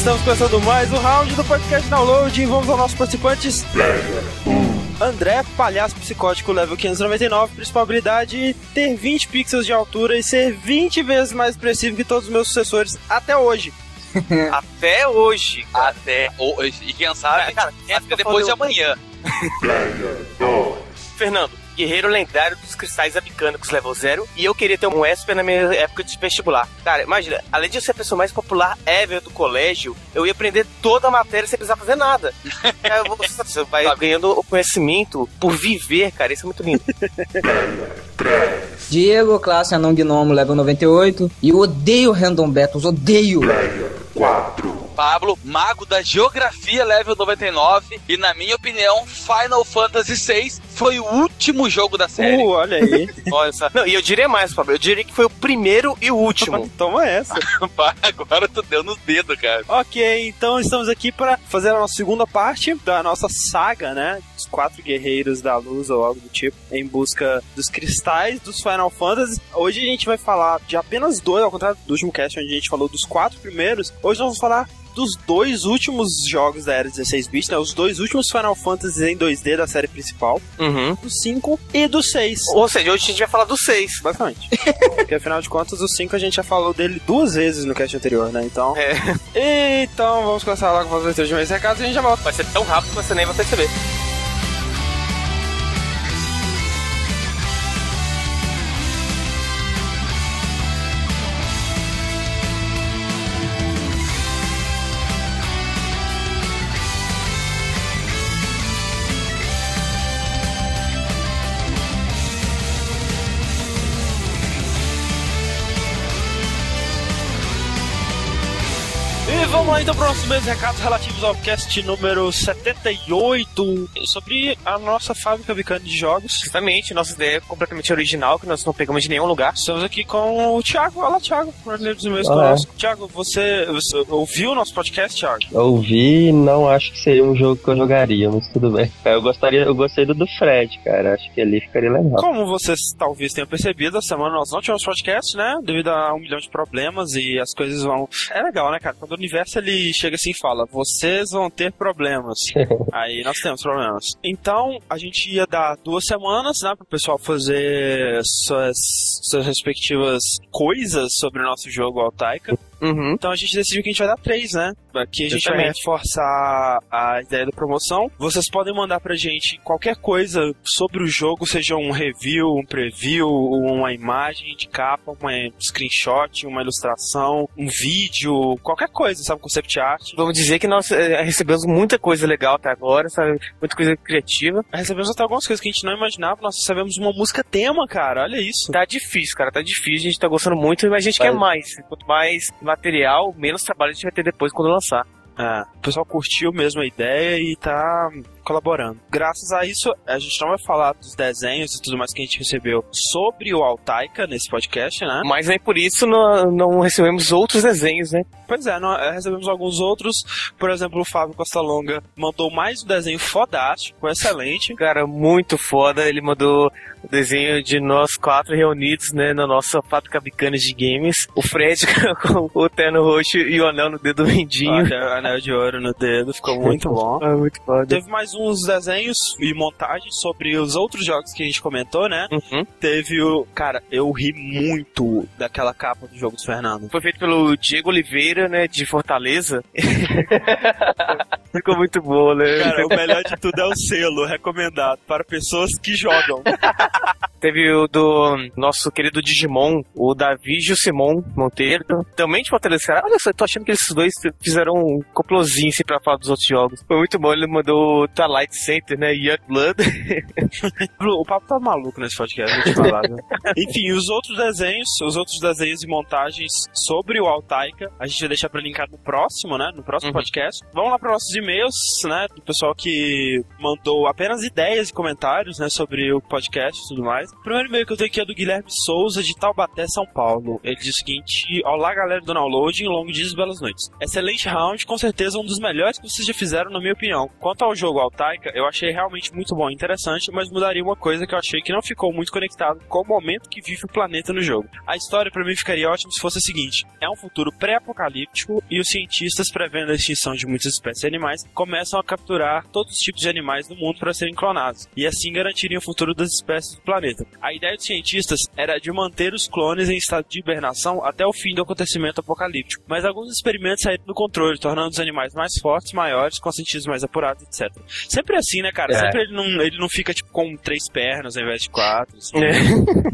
Estamos começando mais um round do podcast Download. Vamos aos nossos participantes. André, palhaço psicótico, level 599, principal habilidade, ter 20 pixels de altura e ser 20 vezes mais expressivo que todos os meus sucessores até hoje. até hoje. Cara. Até hoje. E quem sabe, cara, até depois de amanhã. Fernando, guerreiro lendário dos cristais abicânicos level 0 e eu queria ter um Esper na minha época de vestibular. Cara, imagina, além de eu ser a pessoa mais popular ever do colégio, eu ia aprender toda a matéria sem precisar fazer nada. você vai ganhando o conhecimento por viver, cara, isso é muito lindo. Diego, classe Anão Gnomo, level 98. E eu odeio Random Battles, odeio. 4. Pablo, mago da geografia level 99 e na minha opinião, Final Fantasy VI foi o último jogo da série. Uh, olha aí. olha só. Não, e eu diria mais, Pablo, eu diria que foi o primeiro e o último. Toma essa. Agora tu deu nos dedos, cara. Ok, então estamos aqui para fazer a nossa segunda parte da nossa saga, né? Os quatro guerreiros da luz ou algo do tipo, em busca dos cristais dos Final Fantasy. Hoje a gente vai falar de apenas dois, ao contrário do último cast onde a gente falou dos quatro primeiros. Hoje nós vamos falar dos dois últimos jogos da era 16-bit, né? Os dois últimos Final Fantasy em 2D da série principal. Uhum. Do 5 e do 6. Ou seja, hoje a gente vai falar do 6. Basicamente. Porque afinal de contas, o 5 a gente já falou dele duas vezes no cast anterior, né? Então. É. Então, vamos começar logo com as leituras de meus recados e a gente já volta. Vai ser tão rápido que você nem vai perceber. Lá então para os nossos meus recados relativos ao cast número 78 sobre a nossa fábrica bicana de jogos. Exatamente, nossa ideia é completamente original, que nós não pegamos de nenhum lugar. Estamos aqui com o Thiago. Olá, Thiago. Ler dos meus conosco. Thiago, você, você, ouviu o nosso podcast, Thiago? Ouvi, não acho que seria um jogo que eu jogaria, mas tudo bem. Eu gostaria, eu gostei do, do Fred, cara. Acho que ali ficaria legal. Como vocês talvez tenham percebido, a semana nós não tivemos podcast, né? Devido a um milhão de problemas e as coisas vão. É legal, né, cara? Quando o universo universo chega assim e fala: vocês vão ter problemas. Aí nós temos problemas. Então a gente ia dar duas semanas, né, para o pessoal fazer suas, suas respectivas coisas sobre o nosso jogo Altaika. Uhum. Então a gente decidiu que a gente vai dar três, né? Aqui a gente vai reforçar a ideia da promoção. Vocês podem mandar pra gente qualquer coisa sobre o jogo, seja um review, um preview, uma imagem de capa, uma screenshot, uma ilustração, um vídeo, qualquer coisa, sabe? Concept art. Vamos dizer que nós é, recebemos muita coisa legal até agora, sabe? Muita coisa criativa. Recebemos até algumas coisas que a gente não imaginava. Nós recebemos uma música tema, cara. Olha isso. Tá difícil, cara. Tá difícil. A gente tá gostando muito, mas a gente quer mais. Quanto mais material, menos trabalho a gente vai ter depois quando lançar. É, o pessoal curtiu mesmo a ideia e tá colaborando. Graças a isso, a gente não vai falar dos desenhos e tudo mais que a gente recebeu sobre o Altaika nesse podcast, né? Mas nem por isso não, não recebemos outros desenhos, né? Pois é, nós é, recebemos alguns outros. Por exemplo, o Fábio Costa Longa mandou mais um desenho fodástico, excelente. Cara, muito foda. Ele mandou desenho de nós quatro reunidos, né, na nossa fábrica bicana de games. O Fred com o terno roxo e o anel no dedo mindinho. Olha, anel de ouro no dedo, ficou muito bom. É muito foda. Teve mais uns desenhos e montagens sobre os outros jogos que a gente comentou, né? Uhum. Teve o. Cara, eu ri muito daquela capa do jogo do Fernando. Foi feito pelo Diego Oliveira, né, de Fortaleza. Ficou muito bom, né? Cara, o melhor de tudo é o selo recomendado para pessoas que jogam. Teve o do nosso querido Digimon, o Davi Simon Monteiro. Também de Fortaleza, cara. Olha só, eu tô achando que esses dois fizeram um complozinho assim pra falar dos outros jogos. Foi muito bom, ele mandou o Twilight Center, né? Young Blood. o papo tá maluco nesse podcast, vou te falar. Né? Enfim, os outros desenhos, os outros desenhos e montagens sobre o Altaika, a gente vai deixar pra linkar no próximo, né? No próximo uhum. podcast. Vamos lá para nossos e-mails, né? Do pessoal que mandou apenas ideias e comentários, né? Sobre o podcast e tudo mais. O primeiro e-mail que eu tenho aqui é do Guilherme Souza, de Taubaté, São Paulo. Ele diz o seguinte: Olá, galera do Downloading, longo dias e belas noites. Excelente round, com certeza um dos melhores que vocês já fizeram, na minha opinião. Quanto ao jogo Altaika, eu achei realmente muito bom e interessante, mas mudaria uma coisa que eu achei que não ficou muito conectado com o momento que vive o planeta no jogo. A história para mim ficaria ótima se fosse a seguinte: é um futuro pré-apocalíptico e os cientistas, prevendo a extinção de muitas espécies de animais, começam a capturar todos os tipos de animais do mundo para serem clonados e assim garantirem o futuro das espécies do planeta. A ideia dos cientistas era de manter os clones em estado de hibernação até o fim do acontecimento apocalíptico, mas alguns experimentos saíram do controle, tornando os animais mais fortes, maiores, com sentidos mais apurados, etc. Sempre assim, né, cara? É. Sempre ele não, ele não fica tipo com três pernas ao invés de quatro, assim, é.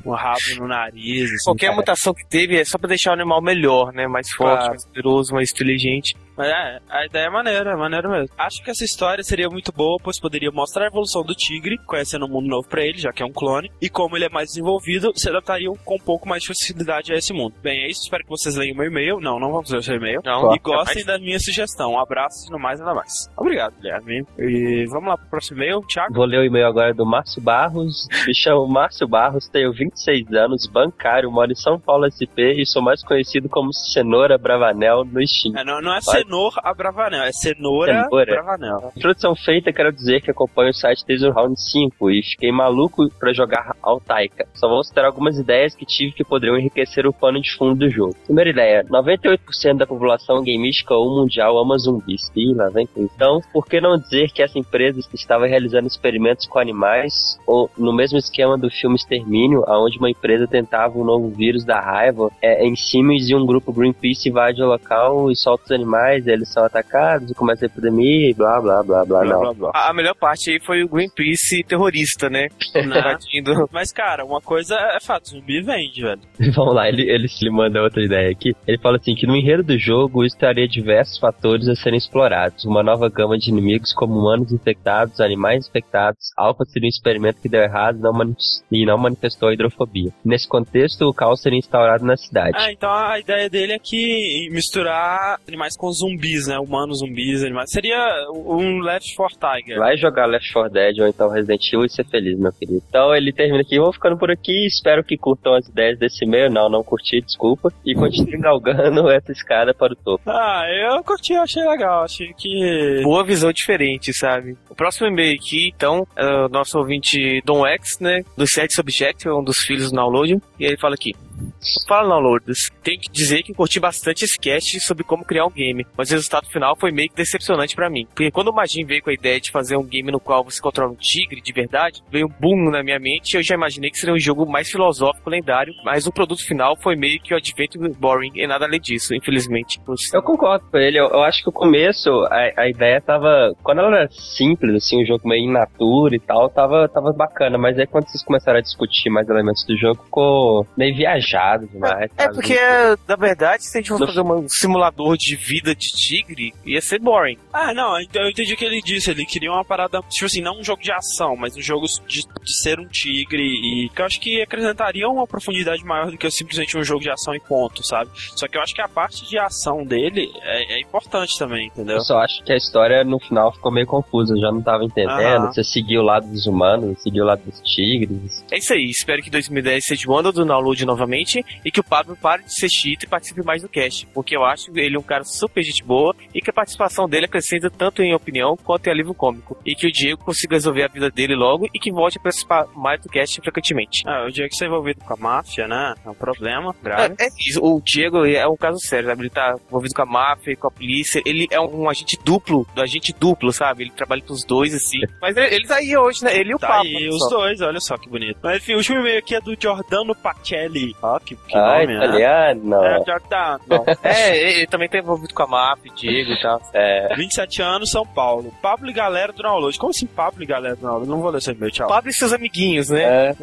um rabo no nariz. Assim, Qualquer cara. mutação que teve é só pra deixar o animal melhor, né? Mais forte, claro. mais poderoso, mais inteligente. Mas é, a ideia é maneira, é maneira mesmo. Acho que essa história seria muito boa, pois poderia mostrar a evolução do tigre, conhecendo um mundo novo para ele, já que é um clone, e como ele é mais desenvolvido, se adaptariam com um pouco mais de facilidade a esse mundo. Bem, é isso. Espero que vocês leiam o meu e-mail. Não, não vamos ler o seu e-mail. Não, e gostem da minha sugestão. Um abraço e no mais nada mais. Obrigado, Guilherme. E vamos lá pro próximo e-mail, Thiago. Vou ler o e-mail agora do Márcio Barros. Me chamo Márcio Barros, tenho 26 anos, bancário, moro em São Paulo SP e sou mais conhecido como Cenoura Bravanel no Steam. É, não, não é Cenoura Bravanel Bravanel, é cenoura, cenoura. Bravanel. Introdução feita, quero dizer que acompanho o site desde o round 5 e fiquei maluco para jogar Altaika. Só vou citar algumas ideias que tive que poderiam enriquecer o pano de fundo do jogo. Primeira ideia, 98% da população gameística ou mundial ama zumbis. Ih, lá vem com. Então, por que não dizer que essa empresa estava realizando experimentos com animais ou no mesmo esquema do filme Extermínio, onde uma empresa tentava um novo vírus da raiva, é, em Sims e um grupo Greenpeace invade o local e solta os animais, eles são atacados e começa a epidemia e blá blá blá blá, blá, blá, blá. A melhor parte aí foi o Greenpeace terrorista, né? Mas, cara, uma coisa é fato, zumbi vende, velho. Vamos lá, ele, ele, ele manda outra ideia aqui. Ele fala assim, que no enredo do jogo estaria diversos fatores a serem explorados. Uma nova gama de inimigos como humanos infectados, animais infectados. Alpha seria um experimento que deu errado não e não manifestou a hidrofobia. Nesse contexto, o caos seria instaurado na cidade. Ah, então a ideia dele é que misturar animais com zumbis, né? Humanos zumbis, animais. Seria um Left 4 Tiger. Vai jogar Left 4 Dead ou então Resident Evil e ser feliz, meu querido. Então ele termina aqui. Vou ficando por aqui. Espero que curtam as ideias desse e-mail. Não, não curti, desculpa. E continue galgando essa escada para o topo. Ah, eu curti, achei legal. Achei que. Boa visão diferente, sabe? O próximo e-mail aqui, então, é o nosso ouvinte Dom X, né? Do Set Subject, um dos filhos do download. E ele fala aqui. Fala, downloaders. Tenho que dizer que curti bastante esse cast sobre como criar um game, mas o resultado final foi meio que decepcionante para mim. Porque quando o Magin veio com a ideia de fazer um game no qual você controla um tigre de verdade, veio um boom na minha mente e eu já imaginei que seria um jogo mais filosófico, lendário, mas o produto final foi meio que o Adventure Boring e nada além disso, infelizmente. Eu concordo com ele, eu, eu acho que o começo, a, a, ideia tava. Quando ela era simples, assim, um jogo meio inatura e tal, tava, tava bacana, mas aí quando vocês começaram a discutir mais elementos do jogo, ficou meio viajado demais. É, é porque, na verdade, se a gente for fazer um simulador de vida de tigre, ia ser boring. Ah, não, então eu entendi o que ele disse. Ele queria uma parada, tipo assim, não um jogo de ação, mas um jogo de, de ser um tigre e que eu acho que acrescentaria uma profundidade maior do que simplesmente um jogo de ação e ponto, sabe? Só que eu acho que a parte de ação dele é, é importante também, entendeu? Eu só acho que a história no final ficou meio confusa, eu já não tava entendendo. Você seguiu o lado dos humanos, seguiu o lado dos tigres. É isso aí, espero que 2010 seja o ano do download novamente e que o Pablo pare de ser cheat e participe mais do cast, porque eu acho ele um cara super gente boa e que a participação dele acrescenta tanto em opinião quanto em alívio cômico. E que o Diego consiga resolver a vida dele logo e que volte a participar mais do cast frequentemente. Ah, o Diego está envolvido com a máfia, né? É um problema grave. É, é isso. O Diego é um caso sério, sabe? Ele tá envolvido com a máfia, com a polícia. Ele é um, um agente duplo, do agente duplo, sabe? Ele trabalha com os dois, assim. Mas ele, ele tá aí hoje, né? Ele e o tá Pablo. Aí, os dois, olha só que bonito. Mas enfim, o último e-mail aqui é do Giordano Pacelli. Ok. que, que Ah, nome, né? italiano. É, Giordano. É, ele também tá envolvido com a MAP, Diego e tal. É. 27 anos, São Paulo. Pablo e galera do download. Como assim Pablo e galera do download? Não vou ler seu e-mail, tchau. Pablo e seus amiguinhos, né? É.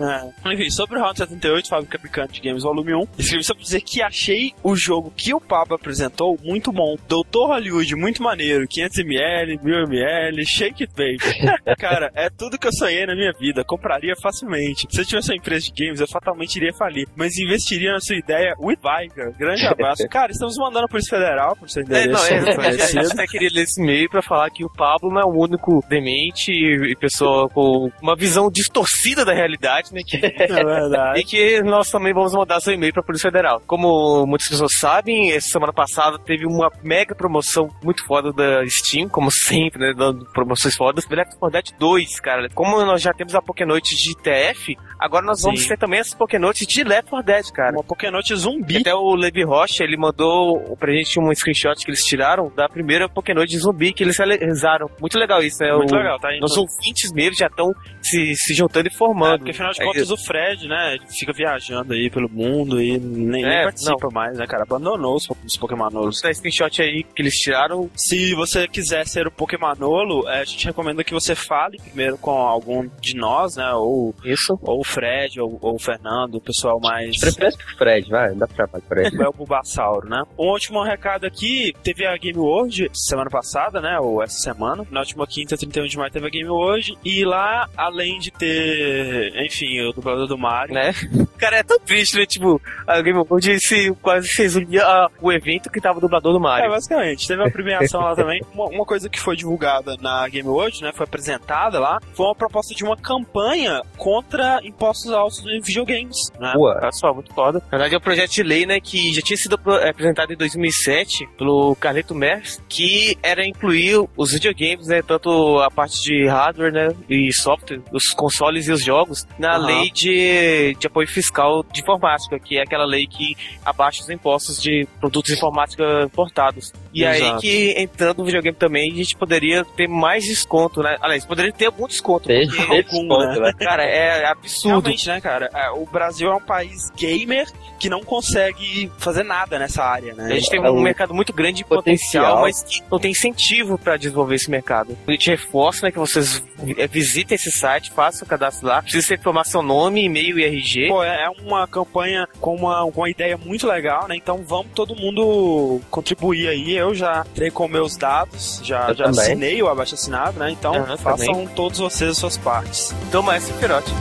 É. Enfim, sobre o Round 78, Fábrica Picante Games Volume 1, escrevi só pra dizer que achei o jogo que o Pablo apresentou muito bom. Doutor Hollywood, muito maneiro. 500ml, 1000ml, shake it baby. Cara, é tudo que eu sonhei na minha vida. Compraria facilmente. Se eu tivesse uma empresa de games, eu fatalmente iria falir. Mas investiria na sua ideia with Viger. Grande abraço. Cara, estamos mandando a Polícia Federal por seu É, endereço não, é, a gente até queria ler esse e-mail pra falar que o Pablo não é o único demente e pessoa com uma visão distorcida da realidade, né? Que, É verdade. e que nós também vamos mandar seu e-mail pra Polícia Federal. Como muitas pessoas sabem, essa semana passada teve uma mega promoção muito foda da Steam, como sempre, né? Dando promoções fodas. Left 4 Dead 2, cara. Como nós já temos a Pokénote de TF, agora nós vamos Sim. ter também essa Pokénote de Left 4 Dead, cara. Uma Pokénote zumbi. Até o Levi Rocha, ele mandou pra gente um screenshot que eles tiraram da primeira Pokénote zumbi que eles realizaram. Muito legal isso, né? Muito O- legal, tá. Nossos ouvintes mesmo já estão se, se juntando e É, formando. porque afinal de É, contas o Fred, né, fica viajando aí pelo mundo e nem, nem É, participa mais, né, cara? Abandonou os, os Pokémonolos. Esse screenshot aí que eles tiraram. Se você quiser ser o Pokémonolo, é, a gente recomenda que você fale primeiro com algum de nós, né, ou, Isso. ou o Fred, ou, ou o Fernando, o pessoal mais... Preferência pro Fred, vai, dá trabalho pra ele. É o Bulbasauro, né? Um último recado aqui, teve a Game World semana passada, né? Ou essa semana. Na última quinta, 31 de maio, teve a Game World. E lá, além de ter, enfim, o dublador do Mario, Né? Cara, é tão triste, né? Tipo, a Game World se quase fez um dia o evento que tava o dublador do É, Mario. basicamente. Teve uma premiação lá também. Uma, uma coisa que foi divulgada na Game World, né? Foi apresentada lá. Foi uma proposta de uma campanha contra impostos altos em videogames, né? Boa. Olha só, muito foda. Na verdade, é um projeto de lei, né, que já tinha sido apresentado em 2007 pelo Carleto Mers, que era incluir os videogames, né, tanto a parte de hardware, né, e software, os consoles e os jogos, na Aham. lei de, de apoio fiscal de informática, que é aquela lei que abaixa os impostos de produtos de informática importados. E aí Exato. que, entrando no videogame também, a gente poderia ter mais desconto, né? Aliás, poderia ter algum desconto. Teve algum, desconto, né? cara, é absurdo. Realmente, né, cara? É, O Brasil é um país gamer que não consegue fazer nada nessa área, né? A gente tem É um um mercado muito grande de potencial, potencial. mas que não tem incentivo para desenvolver esse mercado. A gente reforça né, que vocês eh, visitem esse site, façam o cadastro lá. Precisa ter informação, nome, e-mail e RG. Pô, é é uma campanha com uma, com uma ideia muito legal, né? Então vamos todo mundo contribuir aí. Eu já entrei com meus dados, já, Eu já também. assinei o abaixo assinado, né? Então Aham, façam todos vocês as suas partes. Toma essa, Perote.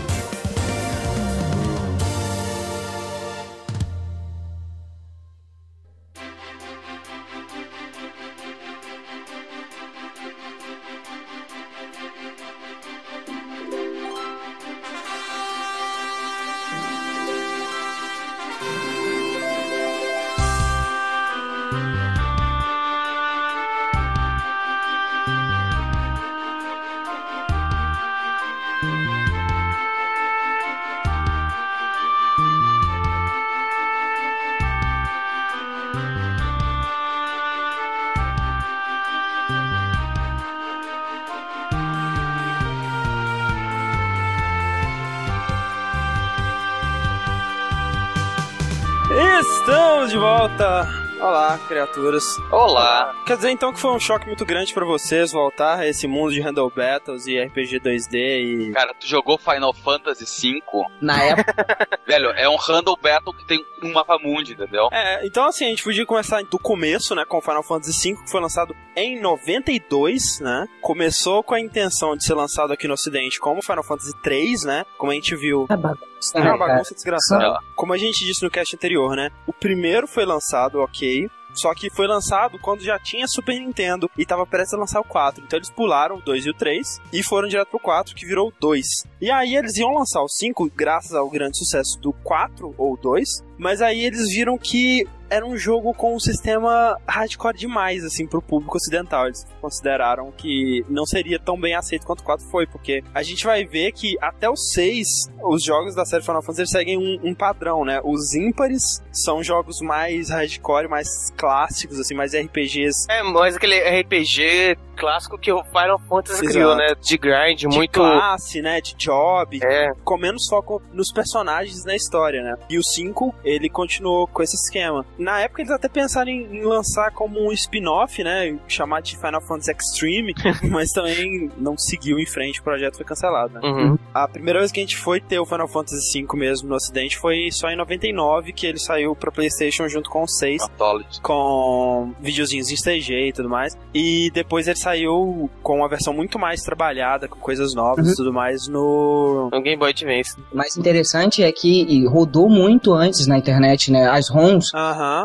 Olá, criaturas. Olá. Quer dizer então que foi um choque muito grande pra vocês voltar a esse mundo de Handle Battles e RPG 2D e. Cara, tu jogou Final Fantasy V? Na época, Velho, é um Handle Battle que tem um mapa mundi, entendeu? É, então assim, a gente podia começar do começo, né, com Final Fantasy V, que foi lançado em 92, né? Começou com a intenção de ser lançado aqui no ocidente como Final Fantasy 3, né? Como a gente viu, é bagunça, é né, uma cara? bagunça desgraçada. Só- Como a gente disse no cast anterior, né? O primeiro foi lançado, ok. Só que foi lançado quando já tinha Super Nintendo e tava prestes a lançar o 4. Então eles pularam o 2 e o 3 e foram direto pro 4, que virou o 2. E aí eles iam lançar o 5, graças ao grande sucesso do 4 ou 2. Mas aí eles viram que era um jogo com um sistema hardcore demais, assim, pro público ocidental. Eles consideraram que não seria tão bem aceito quanto o 4 foi, porque a gente vai ver que até o 6, os jogos da série Final Fantasy seguem um, um padrão, né? Os ímpares são jogos mais hardcore, mais clássicos, assim, mais RPGs. É, mas aquele RPG clássico que o Final Fantasy Exato. criou, né? De grind, de muito. classe, né? De job, É. com menos foco nos personagens na história, né? E o 5, ele continuou com esse esquema. Na época eles até pensaram em, em lançar como um spin-off, né? Chamar de Final Fantasy Extreme, mas também não seguiu em frente, o projeto foi cancelado, né? Uhum. A primeira vez que a gente foi ter o Final Fantasy V mesmo no ocidente foi só em 99, que ele saiu pra Playstation junto com o 6 Anthology. com videozinhos em CG e tudo mais. E depois ele saiu com uma versão muito mais trabalhada, com coisas novas Uhum. e tudo mais no. O Game Boy Advance. O mais interessante é que rodou muito antes na internet, né? As ROMs.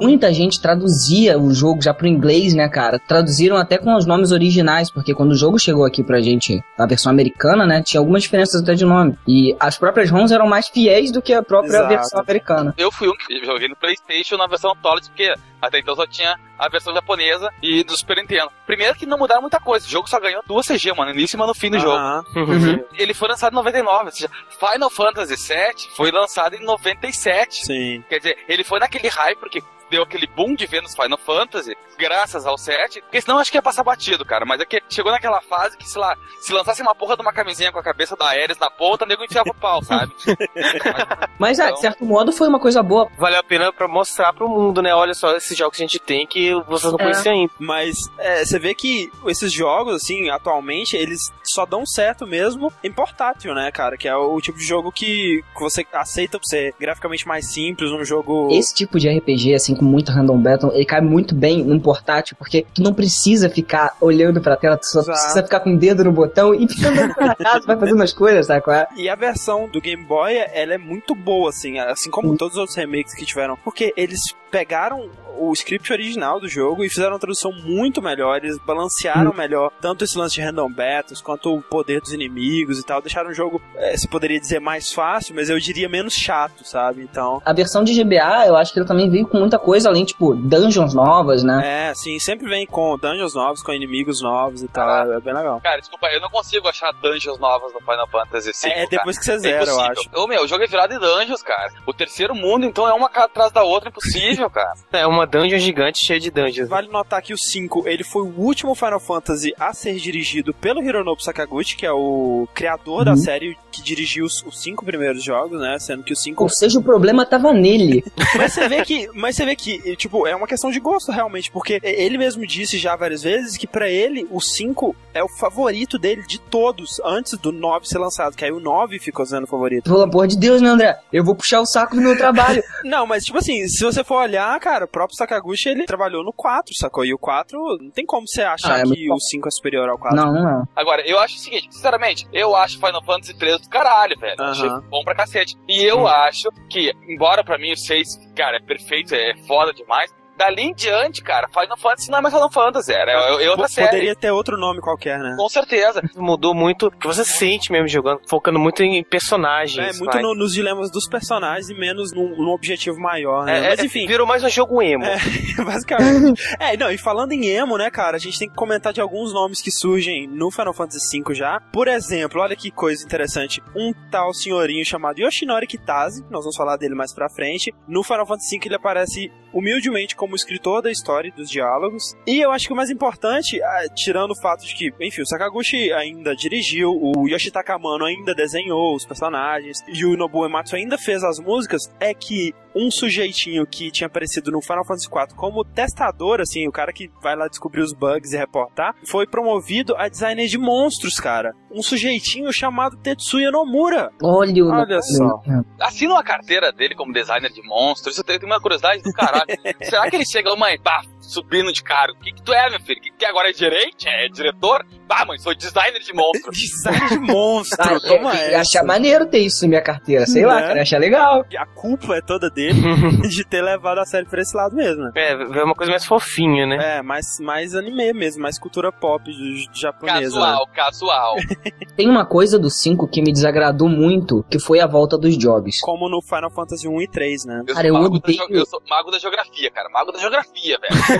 Muita gente traduzia o jogo já pro inglês, né, cara? Traduziram até com os nomes originais, porque quando o jogo chegou aqui pra gente, a versão americana, né, tinha algumas diferenças até de nome. E as próprias ROMs eram mais fiéis do que a própria Exato. versão americana. Eu fui um que joguei no Playstation na versão Anthology, porque até então só tinha a versão japonesa e do Super Nintendo. Primeiro que não mudaram muita coisa, o jogo só ganhou duas CG, mano, no início e no fim do jogo. Aham. Uhum. Ele foi lançado em 99, ou seja, Final Fantasy VII foi lançado em 97. Sim. Quer dizer, ele foi naquele hype porque deu aquele boom de vendas Final Fantasy, graças ao 7, porque senão eu acho que ia passar batido, cara. Mas é que chegou naquela fase que, sei lá, se lançasse uma porra de uma camisinha com a cabeça da Ares na ponta, o nego enfiava o pau, sabe? Mas, ah, de certo modo, foi uma coisa boa. Valeu a pena pra mostrar pro mundo, né? Olha só esses jogos que a gente tem que vocês não É. conheciam ainda. Mas é, você vê que esses jogos, assim, atualmente, eles só dão certo mesmo em portátil, né, cara? Que é o tipo de jogo que, que você aceita por ser graficamente mais simples, um jogo. Esse tipo de RPG, assim, com muito random battle, ele cai muito bem num portátil, porque tu não precisa ficar olhando pra tela, tu só Exato. precisa ficar com o dedo no botão e fica andando pra casa, vai fazendo as coisas, sabe qual é? E a versão do Game Boy, ela é muito boa, assim, assim como todos os outros remakes que tiveram. Porque eles pegaram o script original do jogo e fizeram uma tradução muito melhor. Eles balancearam melhor tanto esse lance de random battles quanto o poder dos inimigos e tal. Deixaram o jogo, eh, se poderia dizer, mais fácil, mas eu diria menos chato, sabe? Então. A versão de GBA, eu acho que ele também veio com muita coisa, além, tipo, dungeons novas, né? É, sim, sempre vem com dungeons novos, com inimigos novos e tal. Ah. É bem legal. Cara, desculpa, eu não consigo achar dungeons novas no Final Fantasy V. É, cara. depois que você É zera, eu impossível. acho. Ô, meu, o jogo é virado em dungeons, cara. O terceiro mundo, então, é uma cara atrás da outra, impossível, cara. É uma dungeon gigante cheia de dungeons. Vale notar que o 5, ele foi o último Final Fantasy a ser dirigido pelo Hironobu Sakaguchi, que é o criador da Uhum. série que dirigiu os, os cinco primeiros jogos, né? Sendo que o 5 Ou seja, o problema tava nele. Mas você vê que, mas você vê que, tipo, é uma questão de gosto realmente, porque ele mesmo disse já várias vezes que pra ele o 5 é o favorito dele de todos antes do 9 ser lançado, que aí o 9 ficou sendo o favorito. Pelo amor de Deus, né, André? Eu vou puxar o saco do meu trabalho. Não, mas tipo assim, se você for olhar, cara, o próprio Sakaguchi ele trabalhou no 4, sacou? E o 4 não tem como você achar Ah, é que o 5 é superior ao 4. não, não é. Agora, eu acho o seguinte, sinceramente, eu acho Final Fantasy 3 do caralho, velho. Aham. Achei bom pra cacete. E eu acho que, embora pra mim o 6, cara, é perfeito, é foda demais, dali em diante, cara, Final Fantasy não é mais Final Fantasy, era é, é outra série. Poderia ter outro nome qualquer, né? Com certeza. Mudou muito, que você sente mesmo jogando, focando muito em personagens. É, muito no- nos dilemas dos personagens e menos num, num objetivo maior, né? É, Mas é, enfim, Virou mais um jogo emo. É. basicamente. é, não, e falando em emo, né, cara, a gente tem que comentar de alguns nomes que surgem no Final Fantasy V já. Por exemplo, olha que coisa interessante. Um tal senhorinho chamado Yoshinori Kitase, nós vamos falar dele mais pra frente. No Final Fantasy V ele aparece humildemente como escritor da história e dos diálogos. E eu acho que o mais importante, ah, tirando o fato de que, enfim, o Sakaguchi ainda dirigiu, o Yoshitaka Amano ainda desenhou os personagens, e o Nobuo Ematsu ainda fez as músicas, é que um sujeitinho que tinha aparecido no Final Fantasy IV como testador, assim, o cara que vai lá descobrir os bugs e reportar, foi promovido a designer de monstros, cara. Um sujeitinho chamado Tetsuya Nomura. Olha o. Olha só. Assina uma carteira dele como designer de monstros, isso eu tenho uma curiosidade do caralho. Será que ele chega, mãe, pá, subindo de cargo? O que, que tu é, meu filho? Que, que agora é gerente? É diretor? Bah, mãe, sou designer de monstros. Designer de monstro, Ah, toma eu ia essa. achar maneiro ter isso na minha carteira, sei lá, Né? cara, eu ia achar legal. A culpa é toda dele de ter levado a série pra esse lado mesmo, né? É, é uma coisa mais fofinha, né? É, mais, mais anime mesmo, mais cultura pop j- japonesa. né? Casual, casual. Tem uma coisa do 5 que me desagradou muito, que foi a volta dos jobs. Como no Final Fantasy 1 e 3, né? Eu Cara, eu da, odeio- geo- eu sou mago da geografia, cara. Mago da geografia, velho.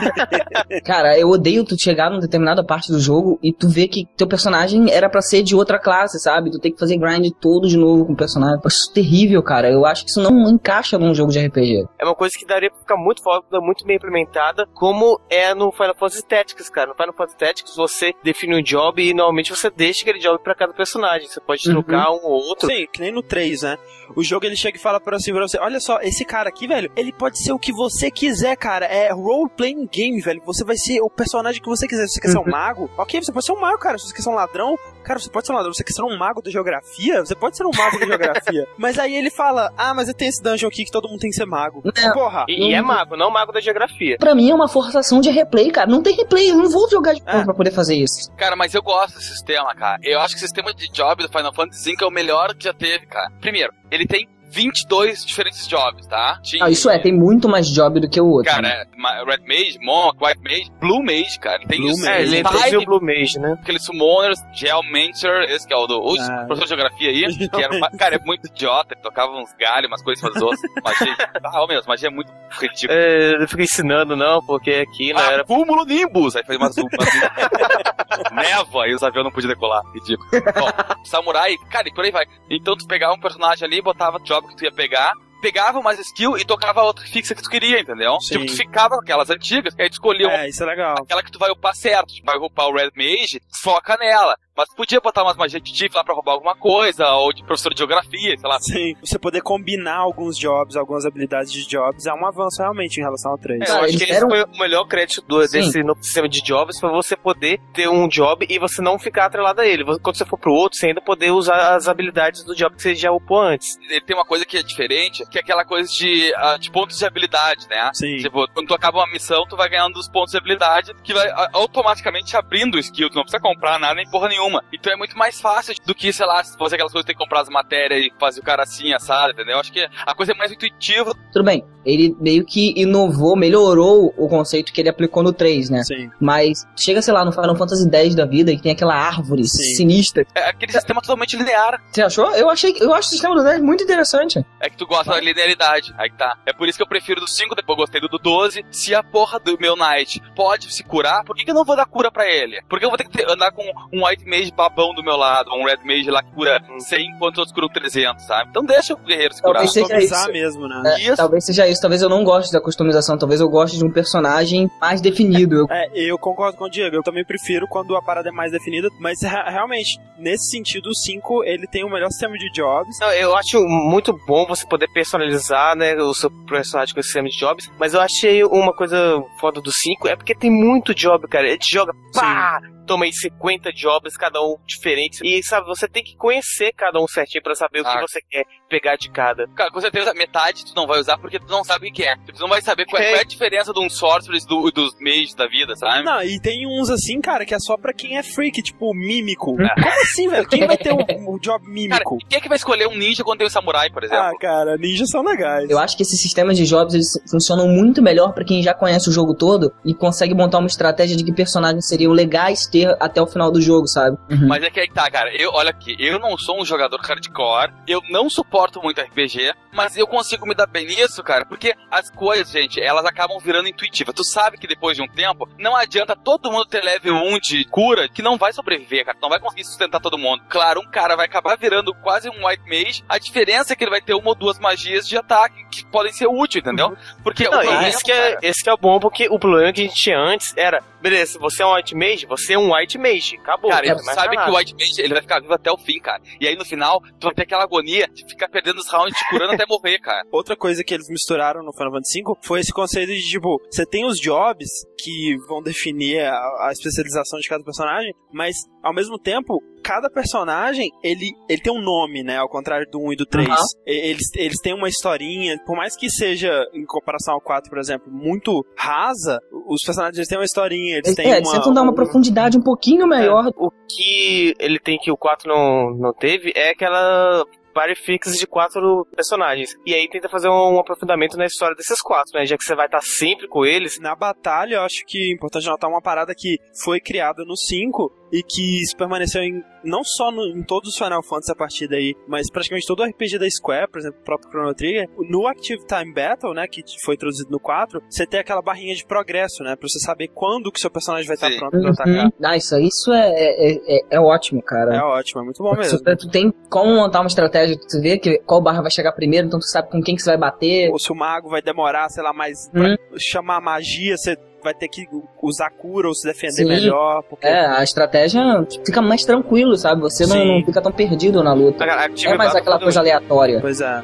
Cara, eu odeio tu chegar numa determinada parte do jogo e tu ver que teu personagem era pra ser de outra classe, sabe? Tu tem que fazer grind todo de novo com o personagem. Eu acho isso terrível, cara. Eu acho que isso não encaixa num jogo de RPG. É uma coisa que daria pra ficar muito foda, muito bem implementada, como é no Final Fantasy Tactics, cara. No Final Fantasy Tactics você define um job e normalmente você deixa aquele job pra cada personagem. Você pode Uhum. trocar um ou outro. Sim, que nem no 3, né? O jogo ele chega e fala pra assim pra você: Olha só, esse cara aqui, velho, ele pode ser o que você quiser, cara. É role-playing game, velho. Você vai ser o personagem que você quiser. Se você quer ser um mago, ok, você pode ser um mago, cara. Se você quer ser um ladrão, cara, você pode ser um ladrão. Se você quer ser um mago da geografia, você pode ser um mago da geografia. Mas aí ele fala: Ah, mas eu tenho esse dungeon aqui que todo mundo tem que ser mago. Não. Porra. E, e é mago, não mago da geografia. Pra mim é uma forçação de replay, cara. Não tem replay, eu não vou jogar de novo É. pra poder fazer isso. Cara, mas eu gosto desse sistema, cara. Eu acho que o sistema de job do Final Fantasy V é o melhor que já teve, cara. Primeiro, ele tem 22 diferentes jobs, tá? Tinha- Ah, isso é, tem muito mais job do que o outro. Cara, né? é Red Mage, Monk, White Mage, Blue Mage, cara. Tem Blue os Mage. É, ele teve o Blue Mage, né? aqueles summoners, Geomancer, esse que é o do o Ah. professor de geografia aí, que era, uma- cara, é muito idiota, ele tocava uns galhos, umas coisas para os outros. Magia, ah, meu, magia é muito ridícula. É, eu não fico ensinando, não, porque aqui não Ah, era. cúmulo Nimbus! Aí fazia umas, umas névoa e os aviões não podiam decolar. Ridículo. Ó, samurai, cara, e por aí vai. Então tu pegava um personagem ali, botava o job que tu ia pegar, pegava mais skill e tocava a outra fixa que tu queria, entendeu? Sim. Tipo, tu ficava com aquelas antigas, aí tu escolhia uma É, isso é legal. aquela que tu vai upar certo. Tipo, vai upar o Red Mage, foca nela. Mas podia botar umas magias de Tiff lá pra roubar alguma coisa, ou de professor de geografia, sei lá. Sim, você poder combinar alguns jobs, algumas habilidades de jobs, é um avanço realmente em relação ao 3. É, eu acho que esse foi o melhor crédito do- desse novo sistema de jobs foi você poder ter um job e você não ficar atrelado a ele. Quando você for pro outro, você ainda poder usar as habilidades do job que você já upou antes. Ele tem uma coisa que é diferente, que é aquela coisa de, ah, de pontos de habilidade, né? Sim. Tipo, quando tu acaba uma missão, tu vai ganhando os pontos de habilidade, que vai automaticamente abrindo o skill, tu não precisa comprar nada nem porra nenhuma. Então é muito mais fácil do que, sei lá, se fosse aquelas coisas que tem que comprar as matérias e fazer o cara assim, assado, entendeu? Acho que a coisa é mais intuitiva. Tudo bem, ele meio que inovou, melhorou o conceito que ele aplicou no 3, né? Sim. Mas chega, sei lá, no Final Fantasy X da vida, que tem aquela árvore Sim. sinistra. É aquele sistema totalmente linear. Você achou? Eu achei, eu acho o sistema do 10 muito interessante. É que tu gosta da linearidade. Aí que tá. É por isso que eu prefiro do 5, depois eu gostei do do 12. Se a porra do meu Knight pode se curar, por que, que eu não vou dar cura pra ele? Porque eu vou ter que ter- andar com um White Mage babão do meu lado, um Red Mage lá que cura 100 enquanto outros curam 300, sabe? Então deixa o guerreiro se curar. Talvez seja isso. mesmo, né? É, Isso. Talvez seja isso, talvez eu não goste da customização, talvez eu goste de um personagem mais definido. Eu- É, eu concordo com o Diego. Eu também prefiro quando a parada é mais definida, mas re- realmente, nesse sentido, o 5 ele tem o melhor sistema de jobs. Não, eu acho muito bom você poder personalizar, né, o seu personagem com esse sistema de jobs, mas eu achei uma coisa foda do 5 é porque tem muito job, cara. Ele te joga, pá, toma aí 50 jobs, cada um diferente. E, sabe, você tem que conhecer cada um certinho pra saber o Ah. que você quer pegar de cada. Cara, com certeza metade tu não vai usar porque tu não sabe o que é. Tu não vai saber qual é, É. qual é a diferença de um Sorceress do, dos mages da vida, sabe? Não, e tem uns assim, cara, que é só pra quem é freak, tipo mímico. É. Como assim, velho? Quem vai ter um, um job Cara, mímico? e quem é que vai escolher um ninja quando tem um samurai, por exemplo? Ah, cara, ninjas são legais. Eu acho que esses sistemas de jobs eles funcionam muito melhor pra quem já conhece o jogo todo e consegue montar uma estratégia de que personagens seriam legais ter até o final do jogo, sabe? Mas é que aí que tá, cara. Eu, olha aqui, eu não sou um jogador hardcore, eu não suporto muito RPG, mas eu consigo me dar bem nisso, cara, porque as coisas, gente, elas acabam virando intuitivas. Tu sabe que depois de um tempo, não adianta todo mundo ter level 1 de cura, que não vai sobreviver, cara. Não vai conseguir sustentar todo mundo. Claro, um cara vai acabar virando quase um white mage, a diferença é que ele vai ter uma ou duas magias de ataque que podem ser úteis, entendeu? Porque Não, o problema, esse, que é, cara, esse que é o bom, porque o problema que a gente tinha antes era, beleza, você é um White Mage, você é um White Mage, acabou. Cara, vai sabe que o. White Mage ele vai ficar vivo até o fim, cara. E aí no final, tu vai ter aquela agonia de ficar perdendo os rounds, te curando até morrer, cara. Outra coisa que eles misturaram no Final Fantasy V foi esse conceito de, tipo, você tem os jobs que vão definir a, a especialização de cada personagem, mas, ao mesmo tempo, cada personagem, ele, ele tem um nome, né? Ao contrário do 1 e do 3. Aham. E- Eles, eles têm uma historinha, por mais que seja, em comparação ao 4, por exemplo, muito rasa, os personagens eles têm uma historinha, eles têm é, uma... eles tentam dar uma um- profundidade um pouquinho maior. O que ele tem que o 4 não, não teve é aquela party fix de quatro personagens. E aí tenta fazer um aprofundamento na história desses quatro, né? Já que você vai estar sempre com eles. Na batalha, eu acho que é importante notar uma parada que foi criada no 5, e que isso permaneceu em, não só no, em todos os Final Fantasy a partir daí, mas praticamente todo o RPG da Square, por exemplo, o próprio Chrono Trigger, no Active Time Battle, né, que foi traduzido no 4, você tem aquela barrinha de progresso, né, pra você saber quando que seu personagem vai estar Sim. pronto pra atacar. Uhum. Ah, isso, isso é, é, é, é ótimo, cara. É ótimo, é muito bom mesmo. Tu, tu tem como montar uma estratégia, tu vê que qual barra vai chegar primeiro, então tu sabe com quem que você vai bater. Ou se o mago vai demorar, sei lá, mais Hum. pra chamar magia, você vai ter que usar cura ou se defender Sim. melhor, porque É, a estratégia fica mais tranquilo, sabe? Você não, não fica tão perdido na luta. Cara, Active É mais aquela coisa aleatória. Pois é.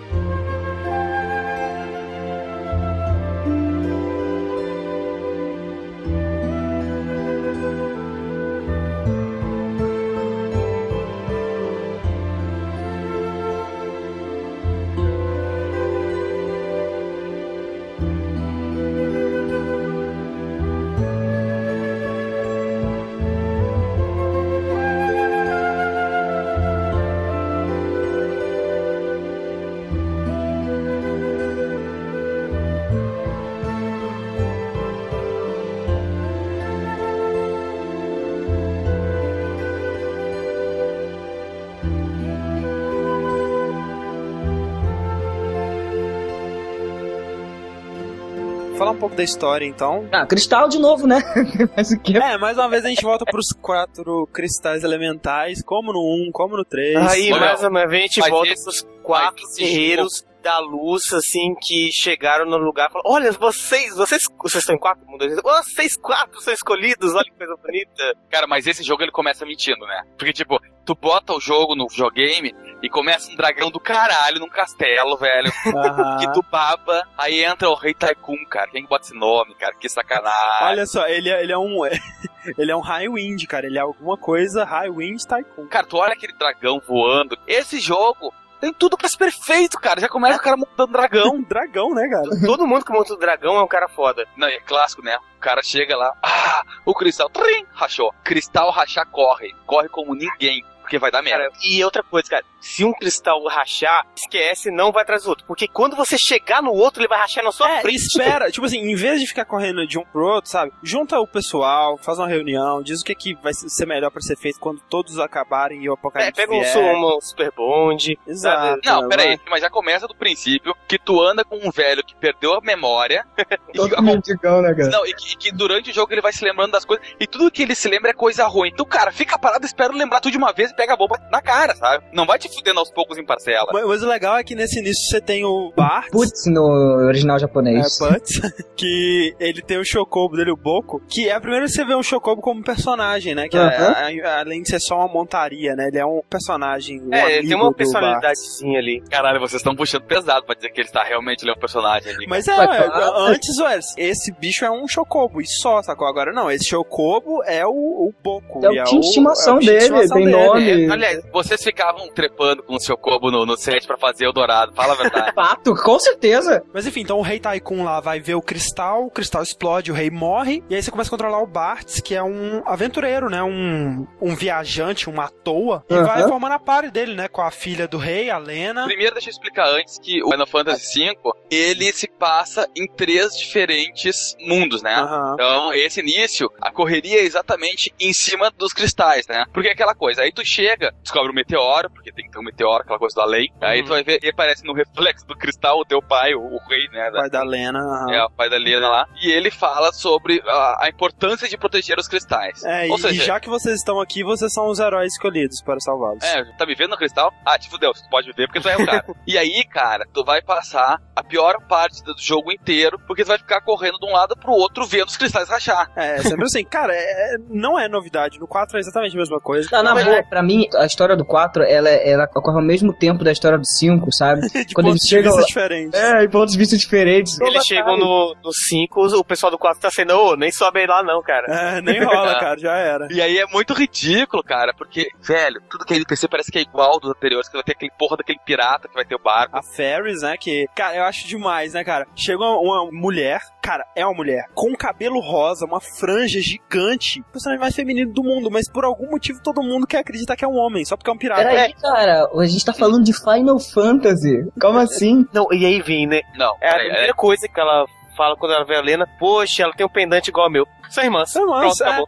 Pouco da história, então. Ah, cristal de novo, né? Mas o que? É, mais uma vez a gente volta pros quatro cristais elementais, como no 1, como no 3. Aí, Olha, mais uma vez, a gente volta esse- pros quatro guerreiros da luz, assim, que chegaram no lugar e falaram, olha, vocês, vocês, vocês estão em quatro? Um, dois, vocês quatro são escolhidos, olha que coisa bonita. Cara, mas esse jogo ele começa mentindo, né? Porque, tipo, tu bota o jogo no videogame e começa um dragão do caralho num castelo, velho. Aham. Que tu baba, aí entra o Rei Tycoon, cara. Quem que bota esse nome, cara? Que sacanagem. Olha só, ele é, ele é um. ele é um High Wind, cara. Ele é alguma coisa High Wind Tycoon. Cara, tu olha aquele dragão voando. Esse jogo tem tudo pra ser perfeito, cara. Já começa o cara montando dragão. Um dragão, né, cara? Todo mundo que monta o dragão é um cara foda. Não, é clássico, né? O cara chega lá, ah, o cristal, trim, rachou. Cristal rachar corre. Corre como ninguém. Porque vai dar merda. Cara, e outra coisa, cara, se um cristal rachar, esquece, não vai atrás do outro. Porque quando você chegar no outro, ele vai rachar na sua É, frente. espera, tipo assim, em vez de ficar correndo de um pro outro, sabe? Junta o pessoal, faz uma reunião, diz o que, que vai ser melhor pra ser feito quando todos acabarem e o É, apocalipse pega um, vier. su- um super bonde. Exato. Não, né, peraí, vai- mas já começa do princípio que tu anda com um velho que perdeu a memória e que, mendigão, né, cara? não, e que, e que durante o jogo ele vai se lembrando das coisas e tudo que ele se lembra é coisa ruim. Então, cara, fica parado, espera lembrar tudo de uma vez e pega a bomba na cara, sabe? Não vai te fudendo aos poucos em parcela. Mas, mas o legal é que nesse início você tem o Bart. Putz, no original É, japonês. Butts, que ele tem o Chocobo dele, o Boco, que é a primeira vez que você vê um Chocobo como personagem, né? Que é- Aham. a- além de ser só uma montaria, né? Ele é um personagem. Um É, ele tem uma personalidadezinha ali. Caralho, vocês estão puxando pesado pra dizer que ele está realmente ele é um personagem ali. Mas é, Ué, ué, claro. antes, ué, esse bicho é um chocobo e só, sacou? Agora não, esse chocobo é o, o Boco. É o time de estimação é o time de dele, estimação tem dele. nome. É, aliás, vocês ficavam trepando com o seu cobo no, no set pra fazer o dourado. Fala a verdade. Fato, com certeza. Mas enfim, então o rei Tycoon lá vai ver o cristal, o cristal explode, o rei morre, e aí você começa a controlar o Bartz, que é um aventureiro, né? Um, um viajante, uma toa, e Aham. vai formando a party dele, né? Com a filha do rei, a Lena. Primeiro, deixa eu explicar antes que o Final Fantasy V, ele se passa em três diferentes mundos, né? Aham. Então, esse início, a correria é exatamente em cima dos cristais, né? Porque é aquela coisa, aí tu chega, descobre o meteoro, porque tem que ter um meteoro, aquela coisa do além. Aí Uhum. tu vai ver, e aparece no reflexo do cristal o teu pai, o, o rei, né? da- Pai da Lena. É, o pai da Lena lá. E ele fala sobre a, a importância de proteger os cristais. É, Ou e, seja, e já que vocês estão aqui, vocês são os heróis escolhidos para salvá-los. É, tá me vendo no cristal? Ah, te fudeu, tu pode me ver porque tu é o cara. e aí, cara, tu vai passar a pior parte do jogo inteiro, porque tu vai ficar correndo de um lado pro outro vendo os cristais rachar. É, sempre assim. Cara, é- não é novidade. No 4 é exatamente a mesma coisa. Tá, na Mas boa, é- pra mim, a história do 4, ela, ela ocorre ao mesmo tempo da história do 5, sabe? De Quando pontos eles de chegam vista lá- diferentes. É, em pontos de vista diferentes. Eles chegam no 5, o pessoal do 4 tá sendo, ô, nem sobe aí lá não, cara. É, nem rola, cara, já era. E aí é muito ridículo, cara, porque, velho, tudo que é NPC parece que é igual dos anteriores, que vai ter aquele porra daquele pirata que vai ter o barco. A Ferris, né, que, cara, eu acho demais, né, cara? Chega uma, uma mulher, cara, é uma mulher, com cabelo rosa, uma franja gigante, o personagem mais feminino do mundo, mas por algum motivo todo mundo quer acreditar que é um homem, só porque é um pirata. Peraí, cara, a gente tá falando de Final Fantasy. Como assim? Não, e aí vem, né? Não, É a peraí, primeira coisa que ela fala quando ela vê a Lena, poxa, ela tem um pendante igual ao meu. São irmãs. São irmãs, Pronto, é. acabou.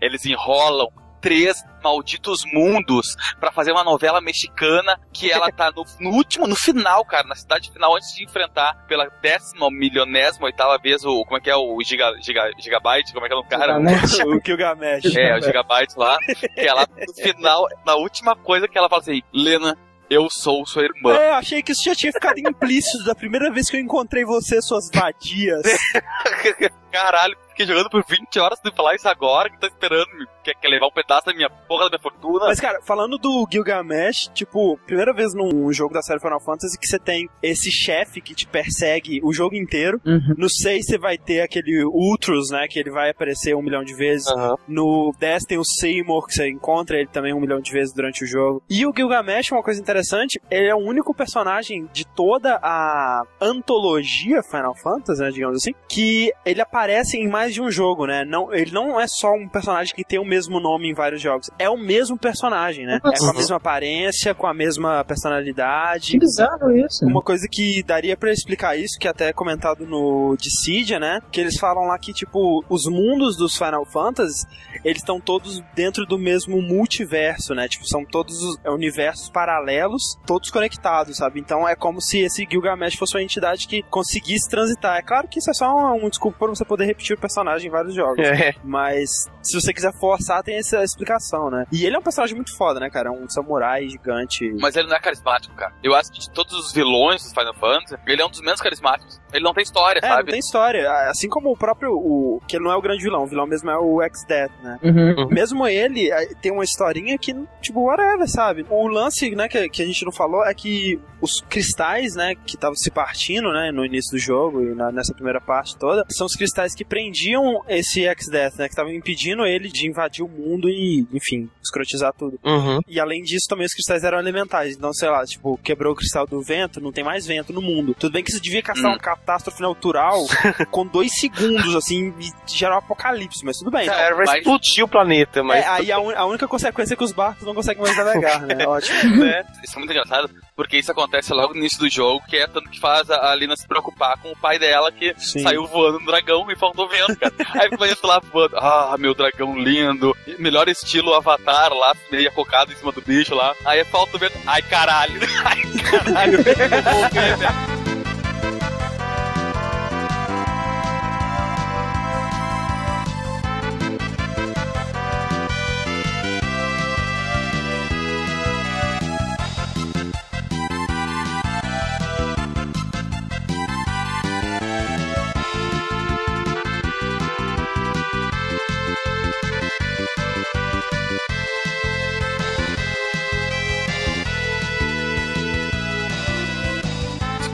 eles enrolam três malditos mundos pra fazer uma novela mexicana que ela tá no, no último, no final, cara, na cidade final, antes de enfrentar pela décima, milionésima, oitava vez o. Como é que é? O giga, giga, Gigabyte? Como é que é o cara? Gilgamesh. o Gilgamesh. É, o Gigabyte lá. Que ela, no final, na última coisa que ela fala assim, Lena, eu sou sua irmã. É, eu achei que isso já tinha ficado implícito da primeira vez que eu encontrei você, suas vadias. Caralho, fiquei jogando por 20 horas de falar isso agora, que tá esperando, quer, quer levar um pedaço da minha porra da minha fortuna. Mas, cara, falando do Gilgamesh, tipo, primeira vez num jogo da série Final Fantasy que você tem esse chefe que te persegue o jogo inteiro. Uhum. No 6 você vai ter aquele Ultros, né? Que ele vai aparecer um milhão de vezes. Aham. No 10 tem o Seymour, que você encontra ele também um milhão de vezes durante o jogo. E o Gilgamesh, uma coisa interessante, ele é o único personagem de toda a antologia Final Fantasy, né, digamos assim, que ele aparece em mais de um jogo, né? Não, ele não é só um personagem que tem o mesmo nome em vários jogos. É o mesmo personagem, né? É com a mesma aparência, com a mesma personalidade. Que bizarro isso. Uma coisa que daria pra explicar isso, que até é comentado no Dissidia, né? Que eles falam lá que, tipo, os mundos dos Final Fantasy, eles estão todos dentro do mesmo multiverso, né? Tipo, são todos os é, universos paralelos, todos conectados, sabe? Então é como se esse Gilgamesh fosse uma entidade que conseguisse transitar. É claro que isso é só um, um desculpa pra você poder repetir o personagem em vários jogos. É. Mas se você quiser forçar, tem essa explicação, né? E ele é um personagem muito foda, né, cara? É um samurai gigante. Mas ele não é carismático, cara. Eu acho que de todos os vilões dos Final Fantasy, ele é um dos menos carismáticos. Ele não tem história, É, não sabe? tem história. Assim como o próprio. O, que ele não é o grande vilão. O vilão mesmo é o X-Death, né? Uhum. Mesmo ele eh, tem uma historinha que, tipo, whatever, sabe? O lance, né, que, que a gente não falou é que os cristais, né, que estavam se partindo, né, no início do jogo e na- nessa primeira parte toda, são os cristais que prendiam esse X-Death, né, que estavam impedindo ele de invadir o mundo e, enfim, escrotizar tudo. Uhum. E além disso, também os cristais eram elementais. Então, sei lá, tipo, quebrou o cristal do vento, não tem mais vento no mundo. Tudo bem que você devia caçar Hum. uma catástrofe natural com dois segundos, assim, e gerar um apocalipse, mas tudo bem. Era pra Mas- explodir o planeta, mas. É, aí a, un- a única consequência é que os barcos não conseguem mais navegar, né? Ótimo. né? Isso é muito engraçado, porque isso acontece logo no início do jogo, que é tanto que faz a Lina se preocupar com o pai dela, que Sim. saiu voando no dragão e faltou vento, cara. Aí fica isso lá voando. Ah, meu dragão lindo. Melhor estilo Avatar lá, meio acocado em cima do bicho lá. Aí falta o vento. Ai, caralho. Ai, caralho. Eu vou ver, velho.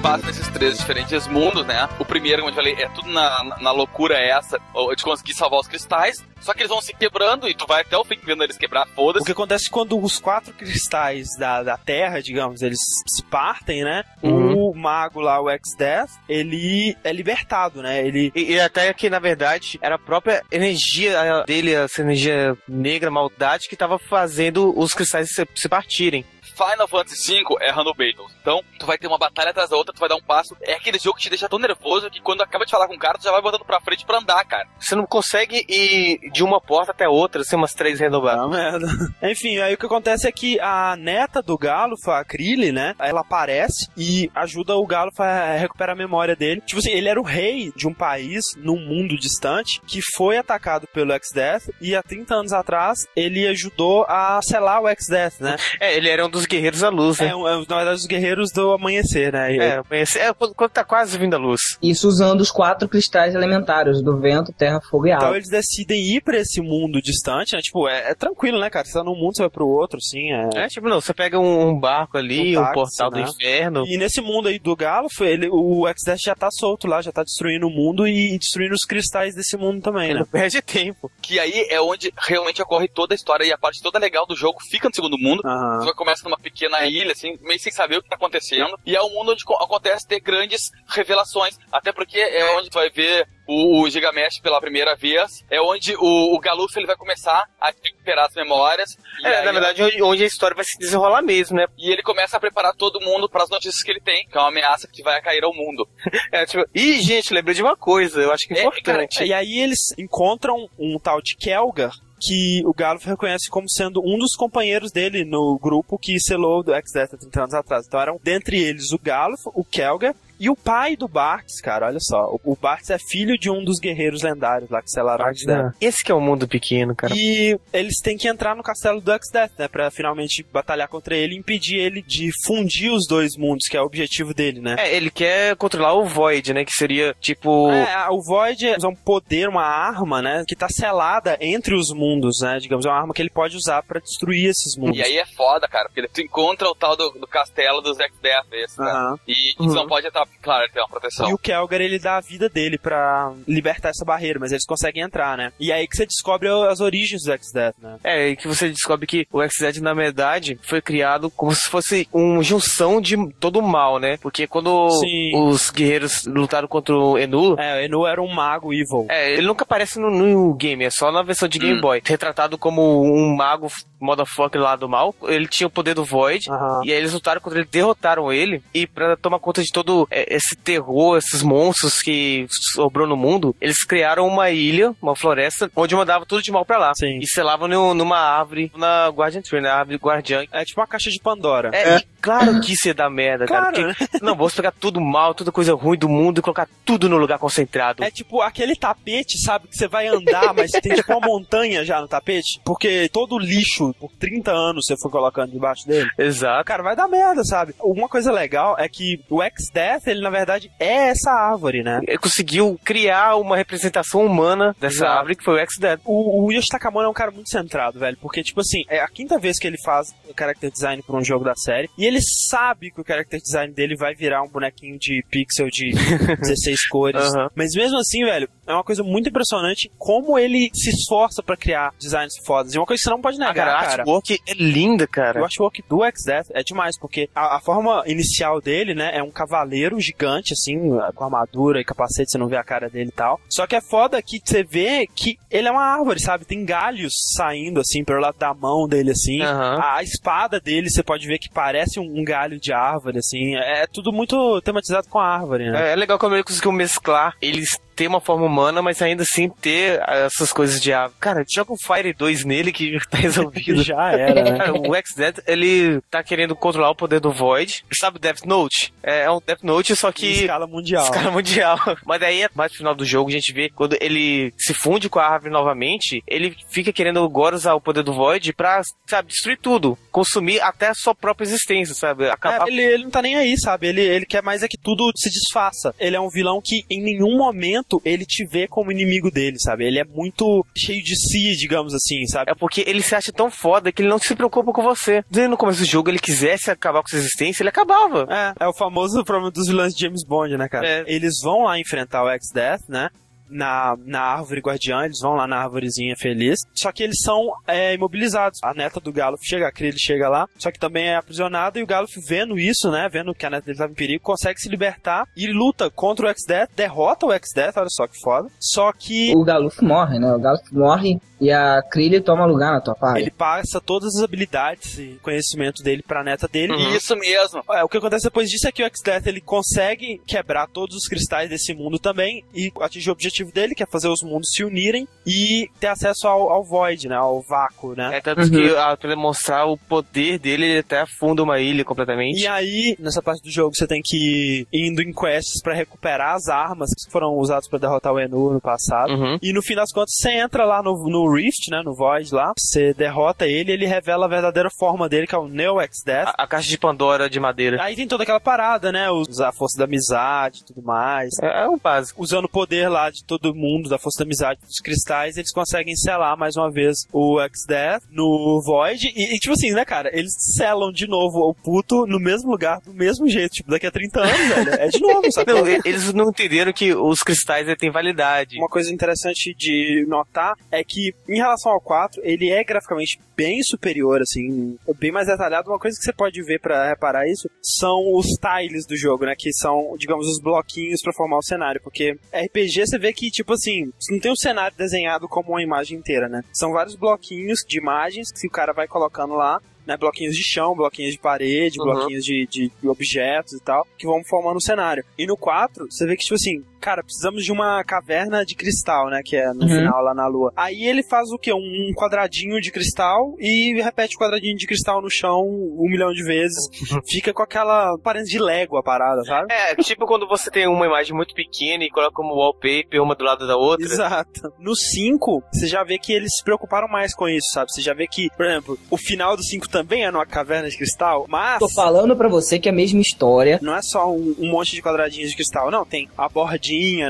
Passa nesses três diferentes mundos, né? O primeiro, como eu falei, é tudo na, na- loucura essa, de conseguir salvar os cristais. Só que eles vão se quebrando e tu vai até o fim vendo eles quebrar, O foda-se. que acontece quando os quatro cristais da, da Terra, digamos, eles se partem, né? Uhum. O mago lá, o X-Death, ele é libertado, né? Ele E, e até que, na verdade, era a própria energia dele, essa energia negra, maldade, que tava fazendo os cristais se, se partirem. Final Fantasy V é Randall Battles. Então, tu vai ter uma batalha atrás da outra, tu vai dar um passo. É aquele jogo que te deixa tão nervoso que quando acaba de falar com o cara, tu já vai botando pra frente pra andar, cara. Você não consegue ir de uma porta até outra, sem umas três renovadas. Ah, merda. Enfim, aí o que acontece é que a neta do Galuf, a Krilly, né? Ela aparece e ajuda o Galuf a recuperar a memória dele. Tipo assim, ele era o rei de um país num mundo distante que foi atacado pelo X-Death e há 30 anos atrás ele ajudou a selar o X-Death, né? É, ele era um dos guerreiros da luz, É, né? um- é, na verdade, os guerreiros do amanhecer, né? É, conhece- é, quando, quando tá quase vindo a luz. Isso usando os quatro cristais elementares do vento, terra, fogo e Então água. eles decidem ir pra esse mundo distante, né? Tipo, é, é tranquilo, né, cara? Você tá num mundo, você vai pro outro, assim. É... É, tipo, não, você pega um, um barco ali, Um um, táxi, portal do né? inferno. E nesse mundo aí do Galo, foi ele, o X-Death já tá solto lá, já tá destruindo o mundo e destruindo os cristais desse mundo também, Ele né? perde tempo. Que aí é onde realmente ocorre toda a história e a parte toda legal do jogo fica no segundo mundo. Aham. Você começa numa pequena ilha, assim, meio sem saber o que tá acontecendo. E é um mundo onde co- acontece ter grandes revelações. Até porque é onde tu vai ver o, o Gigamesh pela primeira vez. É onde o, o Galuf ele vai começar a recuperar as memórias. É, aí- na verdade, onde, onde a história vai se desenrolar mesmo, né? E ele começa a preparar todo mundo para as notícias que ele tem, que é uma ameaça que vai cair ao mundo. É, tipo, e, gente, lembrei de uma coisa, eu acho que é É, importante. E aí eles encontram um tal de Kelgar, que o Galuf reconhece como sendo um dos companheiros dele no grupo que selou do X-Death há 30 anos atrás. Então eram, dentre eles, o Galuf, o Kelger e o pai do Bartz, cara, olha só. O, o Bartz é filho de um dos guerreiros lendários lá que selaram o X-Death. Esse que é o mundo pequeno, cara. E eles têm que entrar no castelo do X-Death, né? Pra finalmente batalhar contra ele e impedir ele de fundir os dois mundos, que é o objetivo dele, né? É, ele quer controlar o Void, né? Que seria tipo. É, o Void é um poder, uma arma, né? Que tá selada entre os mundos, né? Digamos, é uma arma que ele pode usar pra destruir esses mundos. E aí é foda, cara, porque tu encontra o tal do, do castelo dos X-Death, esse, né? Aham. E, e tu não pode entrar, claro, ele tem uma proteção. E o Kelgar, ele dá a vida dele pra libertar essa barreira, mas eles conseguem entrar, né? E aí que você descobre as origens do X-Death, né? É, e que você descobre que o X-Dead, na verdade, foi criado como se fosse uma junção de todo o mal, né? Porque quando Sim. os guerreiros lutaram contra o Enu, É, o Enu era um mago evil. é, ele nunca aparece no, no game, é só na versão de Game Boy. Retratado como um mago motherfucker lá do mal. Ele tinha o poder do Void. E aí eles lutaram contra ele, derrotaram ele. E pra tomar conta de todo é, esse terror, esses monstros que sobrou no mundo, eles criaram uma ilha, uma floresta, onde mandava tudo de mal pra lá. Sim. E selavam no- numa árvore, na Guardian Tree, na árvore guardiã. É tipo uma caixa de Pandora. É, e claro que isso ia dar merda, Claro, cara. Porque, não, vamos pegar tudo mal, toda coisa ruim do mundo e colocar tudo no lugar concentrado. É tipo aquele tapete, sabe? Que você vai andar, mas tem tipo uma montanha já no tapete. Porque todo lixo, por 30 anos, você foi colocando debaixo dele. Exato. Cara, vai dar merda, sabe? Uma coisa legal é que o X-Death, ele na verdade é essa árvore, né? Ele conseguiu criar uma representação humana dessa Exato. árvore que foi o X-Dead. O, o Yoshi Takamura é um cara muito centrado, velho. Porque, tipo assim, é a quinta vez que ele faz character design pra um jogo da série. E ele sabe que o character design dele vai virar um bonequinho de pixel de 16 cores. Aham. Mas mesmo assim, velho, é uma coisa muito impressionante como ele se esforça pra criar designs fodas. E uma coisa que você não pode Ah, negar, cara, a artwork é linda, cara. O work do X-Death é demais, porque a, a forma inicial dele, né, é um cavaleiro gigante, assim, com armadura e capacete, você não vê a cara dele e tal. Só que é foda que você vê que ele é uma árvore, sabe? Tem galhos saindo, assim, pelo lado da mão dele, assim. Aham. A, a espada dele, você pode ver que parece um, galho de árvore, assim. É, é tudo muito tematizado com a árvore, né? É, é legal como ele conseguiu mesclar eles ter uma forma humana, mas ainda assim ter essas coisas de árvore. Cara, joga um Fire 2 nele que tá resolvido. Já era, né? Cara, o X-Dead, ele tá querendo controlar o poder do Void. Sabe Death Note? É, é um Death Note, só que... Em escala mundial. Escala mundial. Mas daí, mais pro final do jogo, a gente vê quando ele se funde com a árvore novamente, ele fica querendo agora usar o poder do Void pra, sabe, destruir tudo. Consumir até a sua própria existência, sabe? Acabar É, ele, ele não tá nem aí, sabe? Ele, ele quer mais é que tudo se desfaça. Ele é um vilão que em nenhum momento ele te vê como inimigo dele, sabe? Ele é muito cheio de si, digamos assim, sabe? É porque ele se acha tão foda que ele não se preocupa com você. Se no começo do jogo ele quisesse acabar com sua existência, ele acabava. É, é o famoso problema dos vilões de James Bond, né, cara? É. Eles vão lá enfrentar o X-Death, né? Na, na árvore guardiã, eles vão lá na árvorezinha feliz. Só que eles são é, imobilizados. A neta do Galuf chega, a Krill chega lá, só que também é aprisionada. E o Galuf, vendo isso, né? Vendo que a neta dele estava em perigo, consegue se libertar e luta contra o X-Death, derrota o X-Death, olha só que foda. Só que O Galuf morre, né? O Galuf morre e a Krilly toma lugar na tua parte. ele passa todas as habilidades e conhecimento dele pra neta dele. Uhum. Isso mesmo. É, o que acontece depois disso é que o X-Death ele consegue quebrar todos os cristais desse mundo também e atingir o objetivo dele, que é fazer os mundos se unirem e ter acesso ao, ao Void, né? Ao vácuo, né? É tanto que ah, pra demonstrar o poder dele, ele até afunda uma ilha completamente. E aí, nessa parte do jogo, você tem que ir indo em quests pra recuperar as armas que foram usadas pra derrotar o Enu no passado. Uhum. E no fim das contas, você entra lá no, no Rift, né? No Void lá. Você derrota ele e ele revela a verdadeira forma dele, que é o Neo X-Death. A, a caixa de Pandora de madeira. Aí tem toda aquela parada, né? Usar a força da amizade e tudo mais. É, é o básico. usando o poder lá de todo mundo, da força da amizade dos cristais, eles conseguem selar mais uma vez o X-Death no Void. E, e, tipo assim, né, cara? Eles selam de novo o puto no mesmo lugar, do mesmo jeito. Tipo, daqui a 30 anos, velho. É de novo, sabe? Não, eles não entenderam que os cristais têm validade. Uma coisa interessante de notar é que, em relação ao 4, ele é graficamente bem superior, assim, bem mais detalhado. Uma coisa que você pode ver pra reparar isso são os tiles do jogo, né? Que são, digamos, os bloquinhos pra formar o cenário. Porque RPG você vê que, tipo assim, não tem um cenário desenhado como uma imagem inteira, né? São vários bloquinhos de imagens que o cara vai colocando lá. Né, bloquinhos de chão, bloquinhos de parede, Uhum. bloquinhos de, de objetos e tal, que vão formando o cenário. E no 4, você vê que, tipo assim, cara, precisamos de uma caverna de cristal, né? Que é no Uhum. final lá na lua. Aí ele faz o quê? Um quadradinho de cristal e repete o quadradinho de cristal no chão um milhão de vezes. Fica com aquela aparência de Lego a parada, sabe? É, tipo quando você tem uma imagem muito pequena e coloca como wallpaper uma do lado da outra. Exato. No 5, você já vê que eles se preocuparam mais com isso, sabe? Você já vê que, por exemplo, o final do 5 também é numa caverna de cristal, mas. Tô falando pra você que é a mesma história. Não é só um, um monte de quadradinhos de cristal, não. Tem a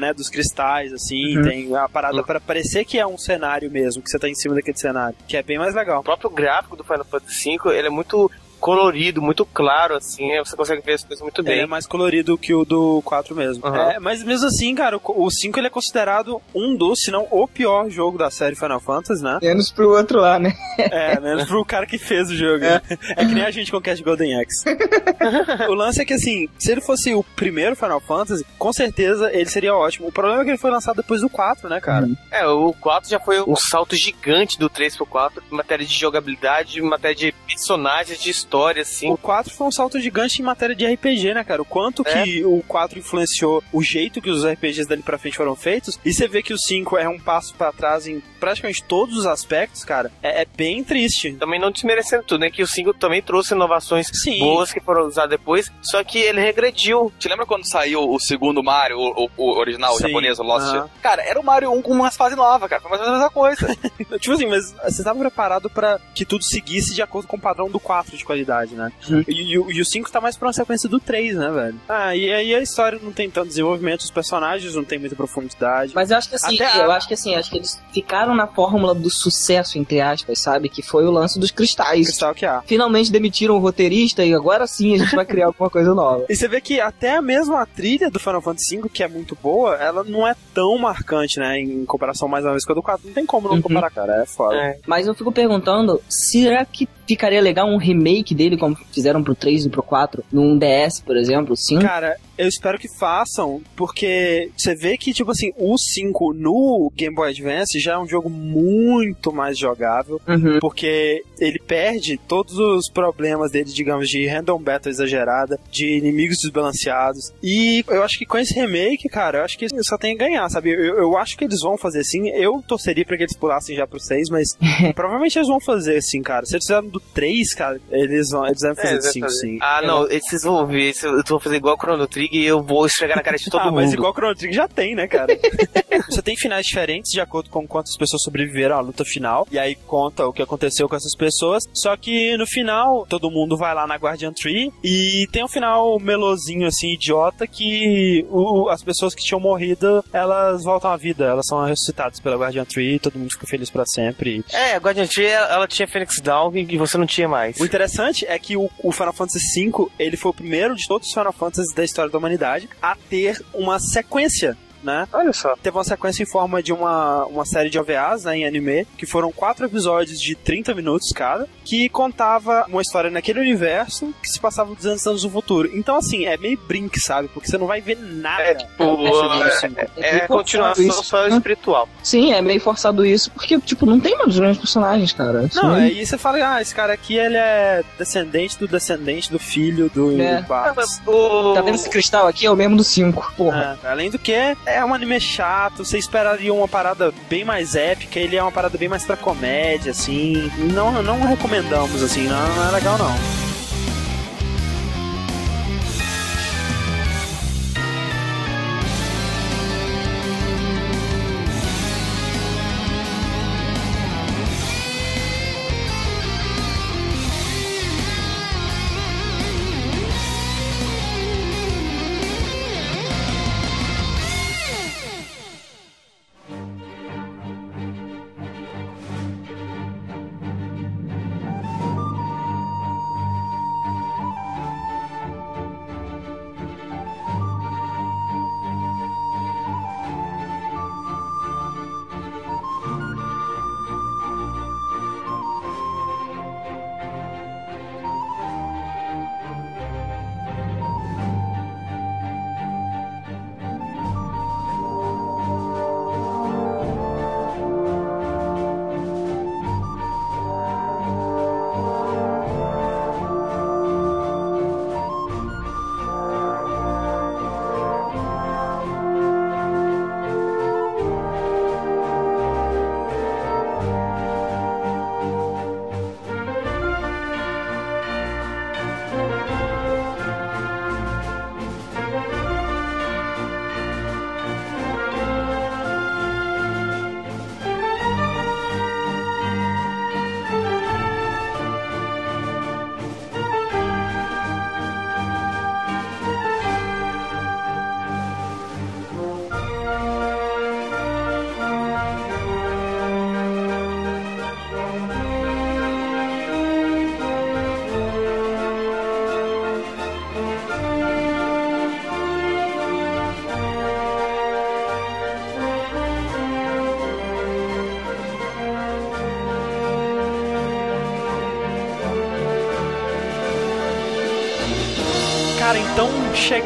né, dos cristais, assim. Uhum. Tem a parada pra parecer que é um cenário mesmo, que você tá em cima daquele cenário. Que é bem mais legal. O próprio gráfico do Final Fantasy V, ele é muito colorido, muito claro, assim, você consegue ver as coisas muito Ele é bem. mais colorido que o do 4 mesmo. Uhum. É, mas mesmo assim, cara, o o 5 ele é considerado um dos, se não o pior jogo da série Final Fantasy, né? Menos pro outro lá, né? É, menos pro cara que fez o jogo. É, que nem a gente com o Cast Golden Axe. o lance é que, assim, se ele fosse o primeiro Final Fantasy, com certeza ele seria ótimo. O problema é que ele foi lançado depois do 4, né, cara? É, o 4 já foi um salto gigante do 3 pro 4, em matéria de jogabilidade, em matéria de personagens, de história, assim. O 4 foi um salto gigante em matéria de RPG, né, cara? O quanto É. que o 4 influenciou o jeito que os RPGs dali pra frente foram feitos. E você vê que o 5 é um passo pra trás em praticamente todos os aspectos, cara. É, é bem triste. Também não desmerecendo tudo, né? Que o 5 também trouxe inovações Sim. boas que foram usadas depois, só que ele regrediu. Te lembra quando saiu o segundo Mario, o, o- original, o Sim. japonês, o Lost? Aham. Cara, era o Mario 1 com umas fases novas, cara. Foi mais ou menos a mesma coisa. Tipo assim, mas você tava preparado pra que tudo seguisse de acordo com o padrão do 4 de qualidade, né? Uhum. E, e o- e o 5 tá mais pra uma sequência do 3, né, velho? Ah, e aí a história não tem tanto desenvolvimento, os personagens não tem muita profundidade. Mas eu acho que assim, Até a- eu acho que assim, acho que eles ficaram na fórmula do sucesso, entre aspas, sabe? Que foi o lance dos cristais. Cristal que há. Finalmente demitiram o roteirista e agora sim a gente vai criar alguma coisa nova. E você vê que até a mesma trilha do Final Fantasy V, que é muito boa, ela não é tão marcante, né? Em comparação mais uma vez com a do 4. Não tem como não Uhum. comparar, cara. É foda. É. Mas eu fico perguntando, será que ficaria legal um remake dele, como fizeram pro 3 e pro 4, num DS, por exemplo, sim? Cara, eu espero que façam, porque você vê que, tipo assim, o 5 no Game Boy Advance já é um jogo muito mais jogável, Uhum. porque ele perde todos os problemas dele, digamos, de random battle exagerada, de inimigos desbalanceados. E eu acho que com esse remake, cara, eu acho que só tem a ganhar, sabe? Eu, eu acho que eles vão fazer sim. Eu torceria pra que eles pulassem já pro 6, mas provavelmente eles vão fazer sim, cara. Se eles fizeram do 3, cara, eles, vão, eles devem fazer É, do 5 fazer. sim. Ah, não, esses vão ver, eu vou fazer igual o Chrono Trigger e eu vou esfregar na cara de todo ah, mundo. mas igual o Chrono Trigger já tem, né, cara? Você tem finais diferentes de acordo com quantas pessoas sobreviveram à luta final. E aí conta o que aconteceu com essas pessoas. Só que no final, todo mundo vai lá na Guardian Tree. E tem um final melosinho, assim, idiota, que o- as pessoas que tinham morrido, elas voltam à vida. Elas são ressuscitadas pela Guardian Tree. E todo mundo fica feliz pra sempre. É, a Guardian Tree, ela ela tinha Phoenix Down e você não tinha mais. O interessante é que o, o Final Fantasy V, ele foi o primeiro de todos os Final Fantasies da história da humanidade a ter uma sequência, né? Olha só. teve uma sequência em forma de uma, uma série de OVAs, né, em anime, que foram quatro episódios de 30 minutos cada, que contava uma história naquele universo que se passava 200 anos no futuro. Então, assim, é meio brink, sabe? Porque você não vai ver nada. É, tipo, é- assim. É, meio continuação forçado isso. só espiritual. Sim, é meio forçado isso, porque, tipo, não tem mais grandes personagens, cara. Isso Não, aí- você fala, ah, esse cara aqui, ele é descendente do descendente do filho do É. Bartos. O... Tá vendo esse cristal aqui? É o mesmo do 5. Porra. É, além do que, é um anime chato, você esperaria uma parada bem mais épica, ele é uma parada bem mais pra comédia, assim. Não, não recomendamos, assim, não, não é legal não.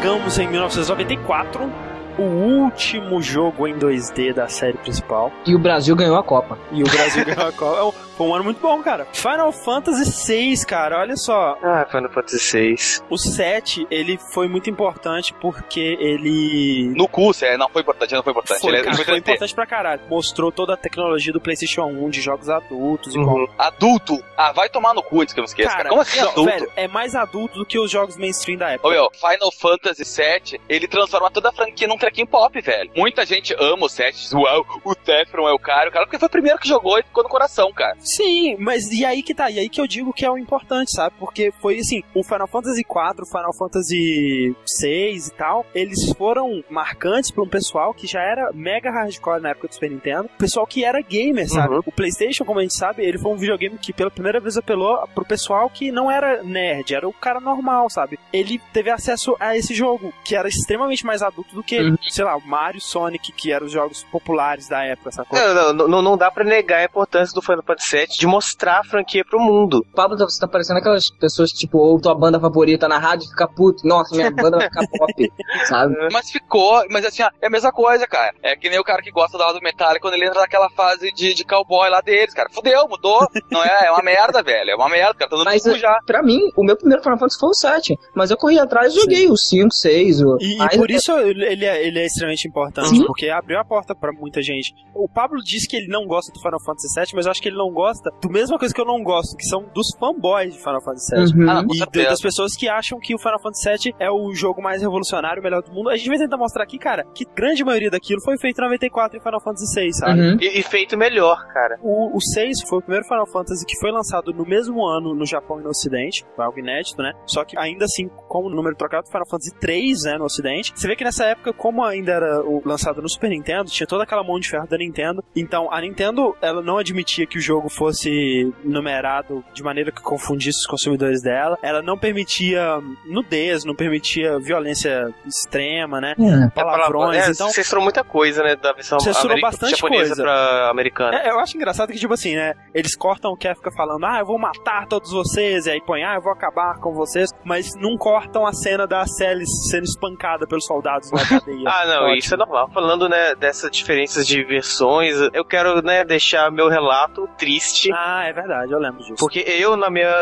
Chegamos em 1994. O último jogo em 2D da série principal. E o Brasil ganhou a Copa. E o Brasil ganhou a Copa. É Foi um ano muito bom, cara. Final Fantasy VI, cara, olha só. Ah, Final Fantasy VI. O 7, ele foi muito importante porque ele. No cu, é, não foi importante, não foi importante. Foi, ele é cara, foi ET. importante pra caralho. Mostrou toda a tecnologia do PlayStation 1 de jogos adultos e Uhum. como. Adulto. Ah, vai tomar no cu antes que eu me esqueça. Cara, Como assim não, adulto? velho, é mais adulto do que os jogos mainstream da época. Ô meu, Final Fantasy VII, ele transforma toda a franquia num trequinho pop, velho. Muita gente ama o 7, diz, uau, o Tefron é o cara, o cara, porque foi o primeiro que jogou e ficou no coração, cara. Sim, mas e aí que tá? E aí que eu digo que é o importante, sabe? Porque foi assim, o Final Fantasy IV, o Final Fantasy VI e tal, eles foram marcantes pra um pessoal que já era mega hardcore na época do Super Nintendo, pessoal que era gamer, sabe? Uhum. O PlayStation, como a gente sabe, ele foi um videogame que pela primeira vez apelou pro pessoal que não era nerd, era o cara normal, sabe? Ele teve acesso a esse jogo, que era extremamente mais adulto do que, Uhum. Sei lá, o Mario, Sonic, que eram os jogos populares da época, sacou? Não, não, não, não dá pra negar a importância do Final Fantasy VII de mostrar a franquia pro mundo. Pablo, você tá parecendo aquelas pessoas que, tipo, ou tua banda favorita na rádio fica puto. Nossa, minha banda vai ficar pop, sabe? Mas ficou, mas assim, é a mesma coisa, cara. É que nem o cara que gosta do lado metálico quando ele entra naquela fase de, de cowboy lá deles, cara. Fudeu, mudou. Não é, é uma merda, velho. É uma merda, cara. Tá dando Mas cu já. pra mim, o meu primeiro Final Fantasy foi o 7. Mas eu corri atrás e joguei o 5, 6. O... E, e por isso ele é, ele é extremamente importante, Sim. porque abriu a porta pra muita gente. O Pablo disse que ele não gosta do Final Fantasy VII, mas eu acho que ele não gosta do mesma coisa que eu não gosto, que são dos fanboys de Final Fantasy VII. Uhum. Ah, com E da- das pessoas que acham que o Final Fantasy VII é o jogo mais revolucionário, o melhor do mundo. A gente vai tentar mostrar aqui, cara, que grande maioria daquilo foi feito em 94 em Final Fantasy VI, sabe? Uhum. E, e feito melhor, cara. O, o 6 foi o primeiro Final Fantasy que foi lançado no mesmo ano no Japão e no Ocidente. Foi algo inédito, né? Só que ainda assim, como número trocado, Final Fantasy 3, né, no Ocidente. Você vê que nessa época, como ainda era o, lançado no Super Nintendo, tinha toda aquela mão de ferro da Nintendo. Então, a Nintendo, ela não admitia que o jogo fosse numerado de maneira que confundisse os consumidores dela. Ela não permitia nudez, não permitia violência extrema, né? É. Palavrões. É, então, censurou muita coisa, né? Da versão Censurou bastante japonesa coisa. pra americana. É, eu acho engraçado que, tipo assim, né? Eles cortam o Kefka falando, ah, eu vou matar todos vocês, e aí põe, ah, eu vou acabar com vocês, mas não cortam a cena da Celis sendo espancada pelos soldados na cadeia. Ah, não, Ótimo. isso é normal. Falando, né, dessas diferenças de versões, eu quero, né, deixar meu relato triste. Ah, é verdade, eu lembro disso. Porque eu, na minha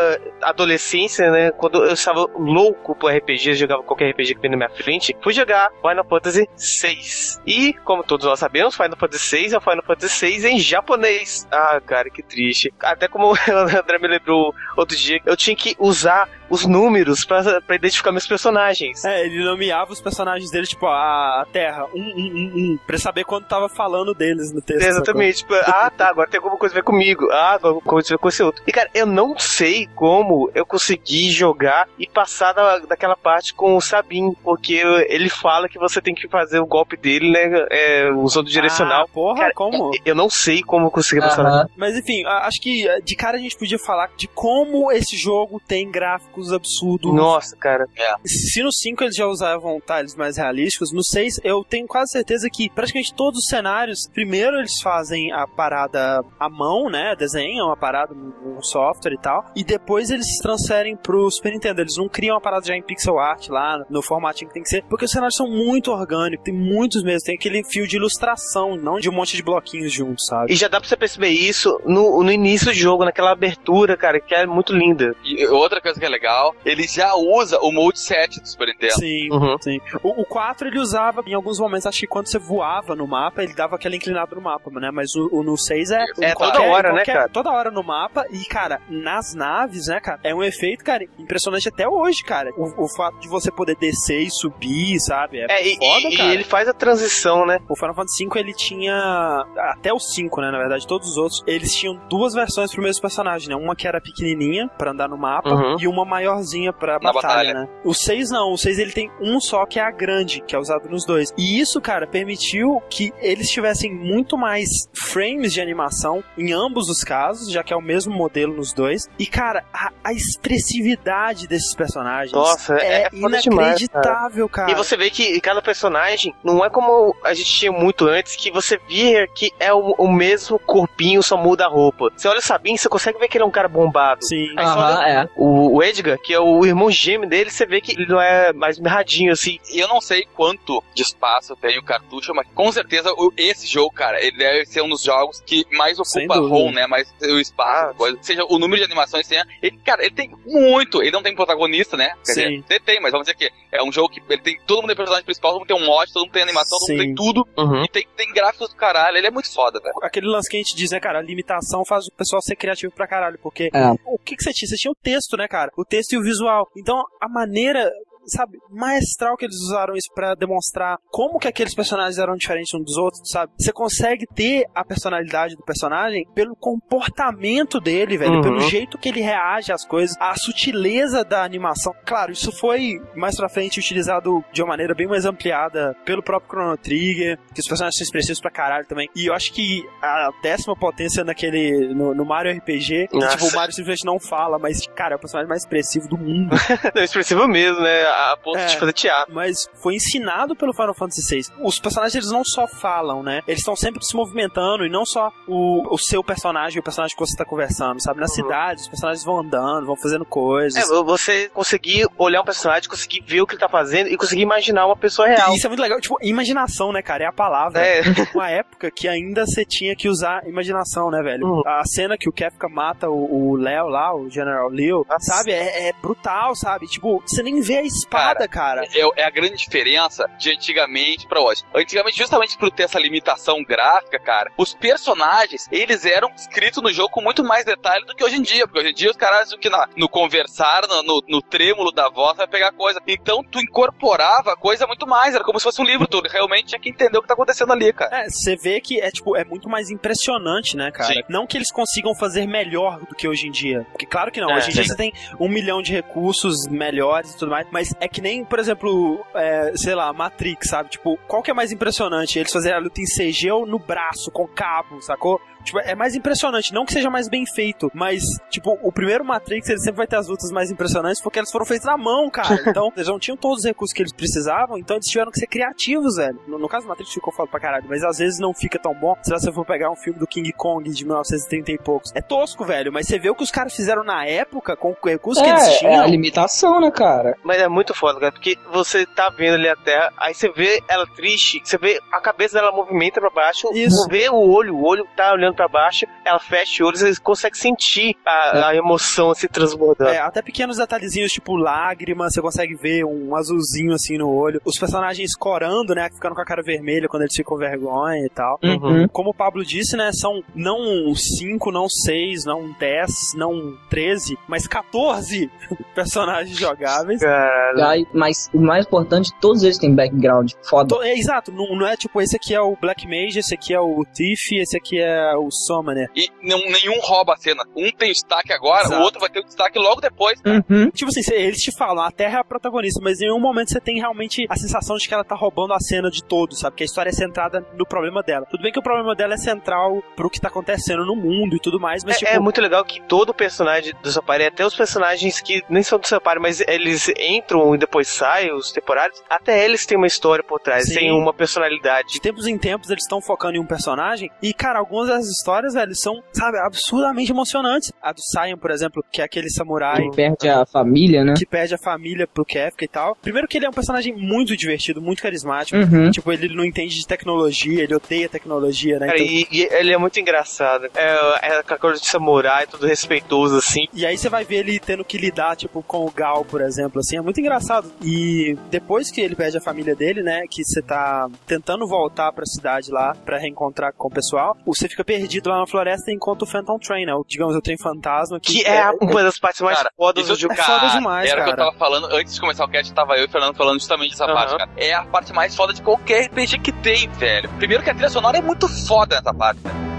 adolescência, né, quando eu estava louco por RPG, jogava qualquer RPG que vinha na minha frente, fui jogar Final Fantasy VI. E, como todos nós sabemos, Final Fantasy VI é o Final Fantasy VI em japonês. Ah, cara, que triste. Até como o André me lembrou outro dia, eu tinha que usar os números pra, pra identificar meus personagens. É, ele nomeava os personagens dele, tipo, a, a Terra, um, um, um, um, pra saber quando tava falando deles no texto. Exatamente, tipo, ah tá, agora tem alguma coisa a ver comigo. Ah, agora alguma coisa a ver com esse outro. E cara, eu não sei como eu consegui jogar e passar da, daquela parte com o Sabin, porque ele fala que você tem que fazer o golpe dele, né, é, usando o direcional. Ah, porra, Cara, como? Eu não sei como eu consegui passar Aham. Mas enfim, acho que de cara a gente podia falar de como esse jogo tem gráficos absurdos. Nossa, cara. Se no 5 eles já usavam tiles mais realísticos, no 6 eu tenho quase certeza que praticamente todos os cenários, primeiro eles fazem a parada à mão, né? Desenham a parada no no software e tal, e depois eles transferem pro Super Nintendo. Eles não criam a parada já em pixel art lá, no formatinho que tem que ser, porque os cenários são muito orgânicos, tem muitos mesmo, tem aquele fio de ilustração, não de um monte de bloquinhos juntos, sabe? E já dá pra você perceber isso no, no início do jogo, naquela abertura, cara, que é muito linda. E outra coisa que é legal, ele já usa o Mode 7 do Super Nintendo. Sim, Uhum. sim. O, o 4 ele usava em alguns momentos, acho que quando você voava no mapa, ele dava aquela inclinada no mapa, né? Mas o, o no 6 é. É toda hora, né, qualquer- cara? Toda hora no mapa. E, cara, nas naves, né, cara? É um efeito, cara, impressionante até hoje, cara. O, o fato de você poder descer e subir, sabe? É, É, e, foda, e- e cara. ele faz a transição, né? O Final Fantasy V ele tinha. Até o 5, né? Na verdade, todos os outros. Eles tinham duas versões pro mesmo personagem, né? Uma que era pequenininha pra andar no mapa Uhum. e uma maiorzinha pra Na batalha, batalha. né? O 6 não. O 6 ele tem um só que é a grande, que é usado nos dois. E isso, cara, permitiu que eles tivessem muito mais frames de animação em ambos os casos, já que é o mesmo modelo nos dois. E, cara, a, a expressividade desses personagens Nossa, é- é, é foda demais, cara. inacreditável, cara. E você vê que cada personagem não é como a gente tinha muito antes, que você via que é o, o mesmo corpinho, só muda a roupa. Você olha o Sabin, você consegue ver que ele é um cara bombado. Sim. Aí Aham, olha é. o, o Edgar, que é o irmão gêmeo dele, você vê que ele não é mais mirradinho, assim. E eu não sei quanto de espaço tem o cartucho, mas com certeza esse jogo, cara, ele deve ser um dos jogos que mais ocupa. ROM, né? Mais o espaço, Ah, coisa. Seja o número de animações que tem. Ele, cara, ele tem muito. Ele não tem protagonista, né? Quer Sim. dizer, ele tem, mas vamos dizer que é um jogo que ele tem. Todo mundo tem personagem principal, todo mundo tem um mod, todo mundo tem animação, todo mundo Sim. tem tudo. Uhum. E tem, tem gráficos do caralho. Ele é muito foda, velho. Aquele lance que a gente diz, né, cara? A limitação faz o pessoal ser criativo pra caralho. Porque É. o que, que você tinha? Você tinha o texto, né, cara? O texto e o visual. Então, a maneira. Sabe, maestral que eles usaram isso pra demonstrar como que aqueles personagens eram diferentes uns dos outros, sabe? Você consegue ter a personalidade do personagem pelo comportamento dele, velho, Uhum. pelo jeito que ele reage às coisas, a sutileza da animação. Claro, isso foi mais pra frente utilizado de uma maneira bem mais ampliada pelo próprio Chrono Trigger, que os personagens são expressivos pra caralho também. E eu acho que a décima potência naquele. no, no Mario RPG, que, tipo, o Mario simplesmente não fala, mas, cara, é o personagem mais expressivo do mundo. Não, expressivo mesmo, né? A ponto É. de fazer teatro. mas foi ensinado pelo Final Fantasy VI. Os personagens eles não só falam, né? Eles estão sempre se movimentando e não só o, o seu personagem e o personagem que você tá conversando, sabe? Na Uhum. cidade, os personagens vão andando, vão fazendo coisas. É, você conseguir olhar um personagem, conseguir ver o que ele tá fazendo e conseguir imaginar uma pessoa real. Isso é muito legal. Tipo, imaginação, né, cara? É a palavra. É. Uma época que ainda você tinha que usar imaginação, né, velho? Uhum. A cena que o Kefka mata o Léo lá, o General Leo, Nossa. sabe? É, é brutal, sabe? Tipo, você nem vê a espada, cara. É, é a grande diferença de antigamente pra hoje. Antigamente, justamente por ter essa limitação gráfica, cara, os personagens, eles eram escritos no jogo com muito mais detalhe do que hoje em dia. Porque hoje em dia os caras, o que na- no conversar, no, no, no trêmulo da voz, vai pegar coisa. Então tu incorporava a coisa muito mais. Era como se fosse um livro. Tu realmente tinha que entender o que tá acontecendo ali, cara. É, você vê que é tipo, é muito mais impressionante, né, cara? Sim. Não que eles consigam fazer melhor do que hoje em dia. Porque claro que não, É, hoje em dia você tem um milhão de recursos melhores e tudo mais. Mas é que nem, por exemplo, é, sei lá, Matrix, sabe? Tipo, qual que é mais impressionante? Eles fazerem a luta em CG ou no braço, com cabo, sacou? Tipo, é mais impressionante, não que seja mais bem feito, mas, tipo, o primeiro Matrix, ele sempre vai ter as lutas mais impressionantes porque elas foram feitas na mão, cara. Então, eles não tinham todos os recursos que eles precisavam, então eles tiveram que ser criativos, velho. No, no caso do Matrix ficou foda pra caralho, mas às vezes não fica tão bom. Se você for pegar um filme do King Kong de 1930 e poucos, é tosco, velho, mas você vê o que os caras fizeram na época com o recurso que eles É, é tinham. a limitação, né, cara? Mas é muito foda, cara, porque você tá vendo ali a Terra, aí você vê ela triste, você vê a cabeça dela movimenta pra baixo, Isso. vê o olho, o olho tá olhando pra baixo, ela fecha o olho, você consegue sentir a, a emoção se transbordando. É, até pequenos detalhezinhos, tipo lágrimas, você consegue ver um azulzinho assim no olho. Os personagens corando, né? Ficando com a cara vermelha quando eles ficam com vergonha e tal. Uhum. Como o Pablo disse, né? São não 5, não 6, não 10, não 13, mas 14 personagens jogáveis. Caralho. Mas o mais importante, todos eles têm background foda. To- É exato, não, não é tipo esse aqui é o Black Mage, esse aqui é o Thief, esse aqui é o Summoner. E não- nenhum rouba a cena. Um tem destaque agora, Exato. o outro vai ter o destaque logo depois. cara. Uhum. Tipo assim, eles te falam, a Terra é a protagonista, mas em nenhum momento você tem realmente a sensação de que ela tá roubando a cena de todos, sabe? Que a história é centrada no problema dela. Tudo bem que o problema dela é central pro que tá acontecendo no mundo e tudo mais, mas É, tipo. é muito legal que todo personagem do seu e até os personagens que nem são do seu mas eles entram e depois saem, os temporários, até eles têm uma história por trás, Sim. têm uma personalidade. De tempos em tempos eles estão focando em um personagem e, cara, algumas das histórias, velho, são, sabe, absurdamente emocionantes. A do Saiyan, por exemplo, que é aquele samurai Que perde a família, né? que perde a família pro Kefka e tal. Primeiro que ele é um personagem muito divertido, muito carismático. Uhum. Tipo, ele não entende de tecnologia, ele odeia tecnologia, né? Cara, Então- e, e ele é muito engraçado. É, é com a coisa de samurai, tudo respeitoso, assim. E aí você vai ver ele tendo que lidar, tipo, com o Gal, por exemplo, assim, é muito engraçado. E depois que ele perde a família dele, né, que você tá tentando voltar pra cidade lá pra reencontrar com o pessoal, você fica perdido lá na floresta e encontra o Phantom Train, né, o, digamos, o trem fantasma que, Que é a- uma das partes mais Cara, fodas do jogo. é foda demais, era o que eu cara. tava falando antes de começar o cast, tava eu e o Fernando falando justamente dessa Aham. parte, cara. É a parte mais foda de qualquer RPG que tem, velho. Primeiro que a trilha sonora é muito foda nessa parte, velho.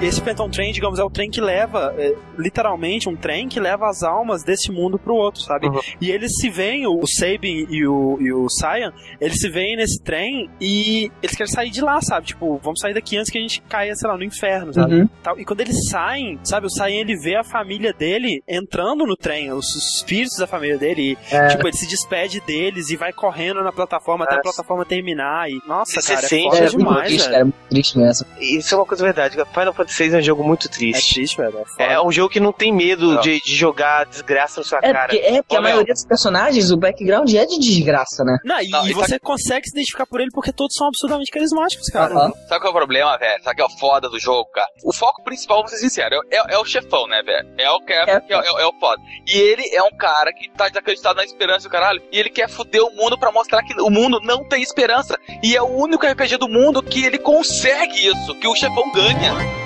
Esse Phantom Train, digamos, é o trem que leva, é, literalmente, um trem que leva as almas desse mundo pro outro, sabe? Uhum. E eles se veem, o Sabin e o, e o Cyan, eles se veem nesse trem e eles querem sair de lá, sabe? Tipo, vamos sair daqui antes que a gente caia, sei lá, no inferno, sabe? Uhum. Tal. E quando eles saem, sabe? O Cyan, ele vê a família dele entrando no trem, os, os espíritos da família dele, e, É. tipo, ele se despede deles e vai correndo na plataforma até a É. plataforma terminar. E, nossa, Você cara, é sente- É, muito demais, triste, velho. cara. Muito triste mesmo. Isso é uma coisa verdade. Final Fantasy VI é um jogo muito É triste. triste, velho. É. É um jogo que não tem medo Não. de, de jogar desgraça na sua É cara. porque, é porque Ô, a Léo. maioria dos personagens, o background é de desgraça, né? Não, e, Não, e e tá- você consegue se identificar por ele porque todos são absurdamente carismáticos, cara. Sabe qual é o problema, velho? Sabe qual é o foda do jogo, cara? O foco principal, vamos ser sinceros, é, é- é o chefão, né, velho? É o Kevin, É. que é, é- é o foda. E ele é um cara que tá desacreditado na esperança, o caralho. E ele quer foder o mundo pra mostrar que o mundo não tem esperança. E é o único RPG do mundo que ele consegue isso, que o chefão ganha.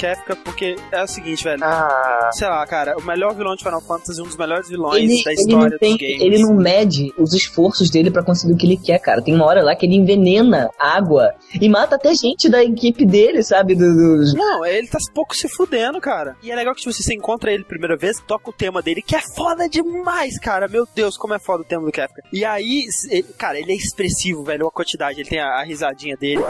Do Kefka, porque é o seguinte, velho. Ah, Sei lá, cara, o melhor vilão de Final Fantasy, um dos melhores vilões Ele, da história não tem, dos games. ele não mede os esforços dele pra conseguir o que ele quer, cara. Tem uma hora lá que ele envenena água e mata até gente da equipe dele, sabe? Dos- Não, ele tá pouco se fudendo, cara. E é legal que tipo, você encontra ele primeira vez, toca o tema dele, que é foda demais, cara. Meu Deus, como é foda o tema do Kefka. E aí, ele- cara, ele é expressivo, velho, a quantidade. Ele tem a, a risadinha dele.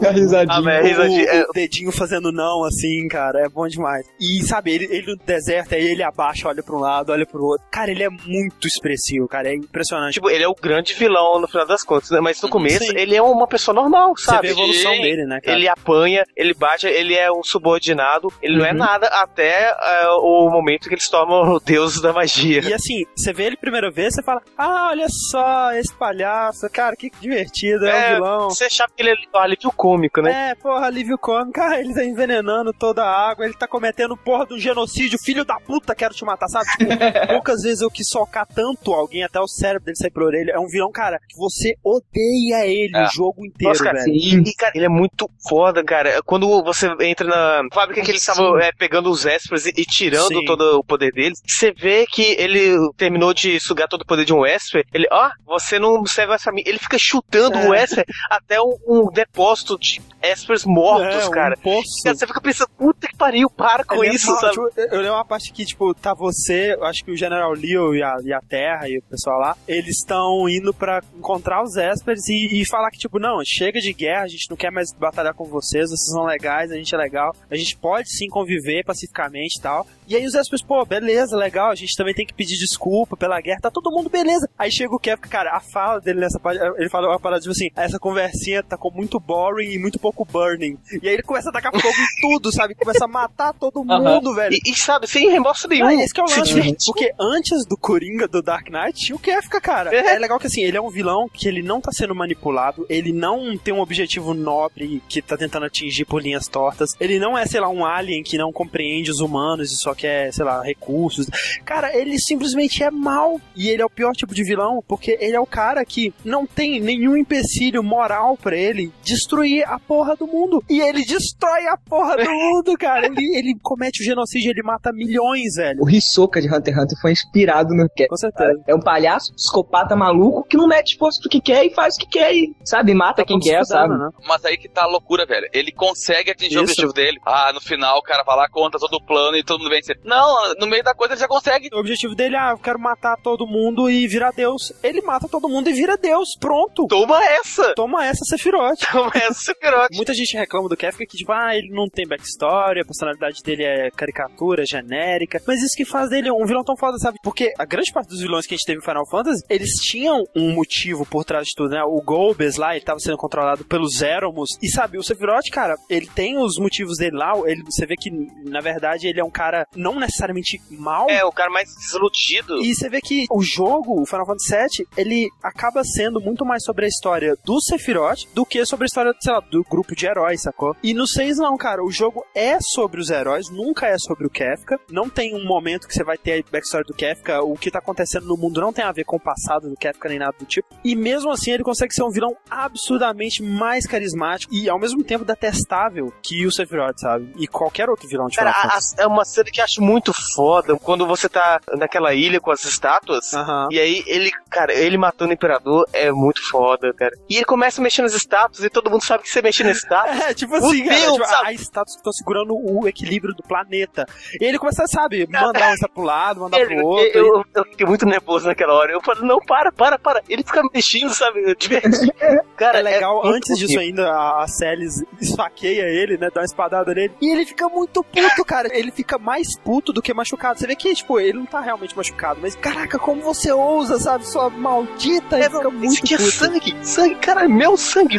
A risadinha. Ah, mas o, risadinha- é- o dedinho fazendo não, assim, cara, é bom demais. E, sabe, ele, ele no deserto, aí ele abaixa, olha pra um lado, olha pro outro. Cara, ele é muito expressivo, cara, é impressionante. tipo, ele é o grande vilão no final das contas, né? Mas no começo Sim. ele é uma pessoa normal, Você vê sabe? a evolução Sim. dele, né, cara? Ele apanha, ele bate, ele é um subordinado, ele não é Uhum. nada até é, o momento que eles tornam o deus da magia. E assim, você vê ele a primeira vez, você fala, ah, olha só, esse palhaço, cara, que divertido, é, É, um vilão. Você sabe que ele é alívio cômico, né? É, porra, alívio cômico, ah, ele tá envenenando toda a água, ele tá cometendo porra de um genocídio, filho da puta, quero te matar, sabe? Tipo, poucas vezes eu quis socar tanto alguém até o cérebro dele sair por orelha. É um vilão, cara, que você odeia ele É. o jogo inteiro, Nossa, cara, velho. E, cara, ele é muito foda, cara. Quando você entra na fábrica que eles estavam é, pegando os Espers e, e tirando Sim. todo o poder deles, você vê que ele terminou de sugar todo o poder de um Esper. Ele, ó, você não serve mais pra mim. Ele fica chutando É. o Esper até um, um depósito de Espers mortos, é, um cara. Cara, você fica pensando, puta que pariu, para com isso, sabe? tipo, eu lembro uma parte que, tipo, tá você, eu acho que o General Leo e a, e a Terra e o pessoal lá, eles estão indo pra encontrar os Espers e, e falar que, tipo, não, chega de guerra, a gente não quer mais batalhar com vocês, vocês são legais, a gente é legal, a gente pode sim conviver pacificamente e tal. E aí os Espers, pô, beleza, legal, a gente também tem que pedir desculpa pela guerra, tá todo mundo beleza. Aí chega o Kevin, cara, a fala dele nessa parte, ele fala uma parada tipo assim, essa conversinha tá com muito boring e muito pouco burning. E aí ele começa a tacar fogo em tudo, sabe? Começa a matar todo mundo, velho. E, e, sabe, sem remorso nenhum. Ah, esse que é o lance, porque antes do Coringa do Dark Knight tinha o Kefka, cara. É. É. legal que assim, ele é um vilão que ele não tá sendo manipulado, ele não tem um objetivo nobre que tá tentando atingir por linhas tortas, ele não é, sei lá, um alien que não compreende os humanos e só quer, sei lá, recursos. Cara, ele simplesmente é mal e ele é o pior tipo de vilão porque ele é o cara que não tem nenhum empecilho moral pra ele destruir a porra do mundo. E ele destrói a porra do mundo, cara. Ele, ele comete o genocídio, ele mata milhões, velho. O Hisoka de Hunter x Hunter foi inspirado no que Com certeza. é um palhaço, psicopata maluco que não mete esforço pro que quer e faz o que quer e, sabe, mata quem pouco se quer, sabe? né? Mas aí que tá a loucura, velho. Ele consegue atingir o Isso. objetivo dele. Ah, no final o cara vai lá, conta todo o plano e todo mundo vence. Não, no meio da coisa ele já consegue. O objetivo dele é, ah, eu quero matar todo mundo e virar Deus. Ele mata todo mundo e vira Deus. Pronto. Toma essa! Toma essa, Sephiroth. Toma essa, Sephiroth. Muita gente reclama do Kefka que, tipo, ah, ele não tem backstory, a personalidade dele é caricatura, genérica. Mas isso que faz dele um vilão tão foda, sabe? Porque a grande parte dos vilões que a gente teve em Final Fantasy, eles tinham um motivo por trás de tudo, né? O Golbez lá, ele tava sendo controlado pelos Zeromos. E sabe, o Sephiroth, cara, ele tem os motivos dele lá. Ele, você vê que, na verdade, ele é um cara não necessariamente mal. É, o cara mais desiludido. E você vê que o jogo, o Final Fantasy VII, ele acaba sendo muito mais sobre a história do Sephiroth do que sobre a história, sei lá, do grupo de heróis, sacou? E no 6 não, cara, o jogo é sobre os heróis, nunca é sobre o Kefka. Não tem um momento que você vai ter a backstory do Kefka, o que tá acontecendo no mundo não tem a ver com o passado do Kefka nem nada do tipo. E mesmo assim ele consegue ser um vilão absurdamente mais carismático e ao mesmo tempo detestável que o Sephiroth, sabe? E qualquer outro vilão de Cara, a- a- é uma cena que eu acho muito foda quando você tá naquela ilha com as estátuas. Aham. E aí ele, cara, ele matando o imperador é muito foda, cara. E ele começa a mexer nas estátuas e todo mundo sabe que você mexe nas estátuas. É, tipo assim, cara, Deus, tipo, a estátuas que estão segurando o equilíbrio do planeta. E ele começa, sabe, mandar um pro lado, mandar Ele- pro outro. eu, eu fiquei muito nervoso naquela hora. Eu falei, não, para, para, para. Ele fica mexendo, sabe? Divertido. Cara, é legal, muito antes disso ainda, a, a Celis esfaqueia ele, né? Dá uma espadada nele. E ele fica muito puto, cara. Ele fica mais puto do que machucado. Você vê que, tipo, ele não tá realmente machucado. Mas, caraca, como você ousa, sabe? Sua maldita. Ele É, fica não, muito isso aqui é puto. sangue, sangue, cara, é meu sangue.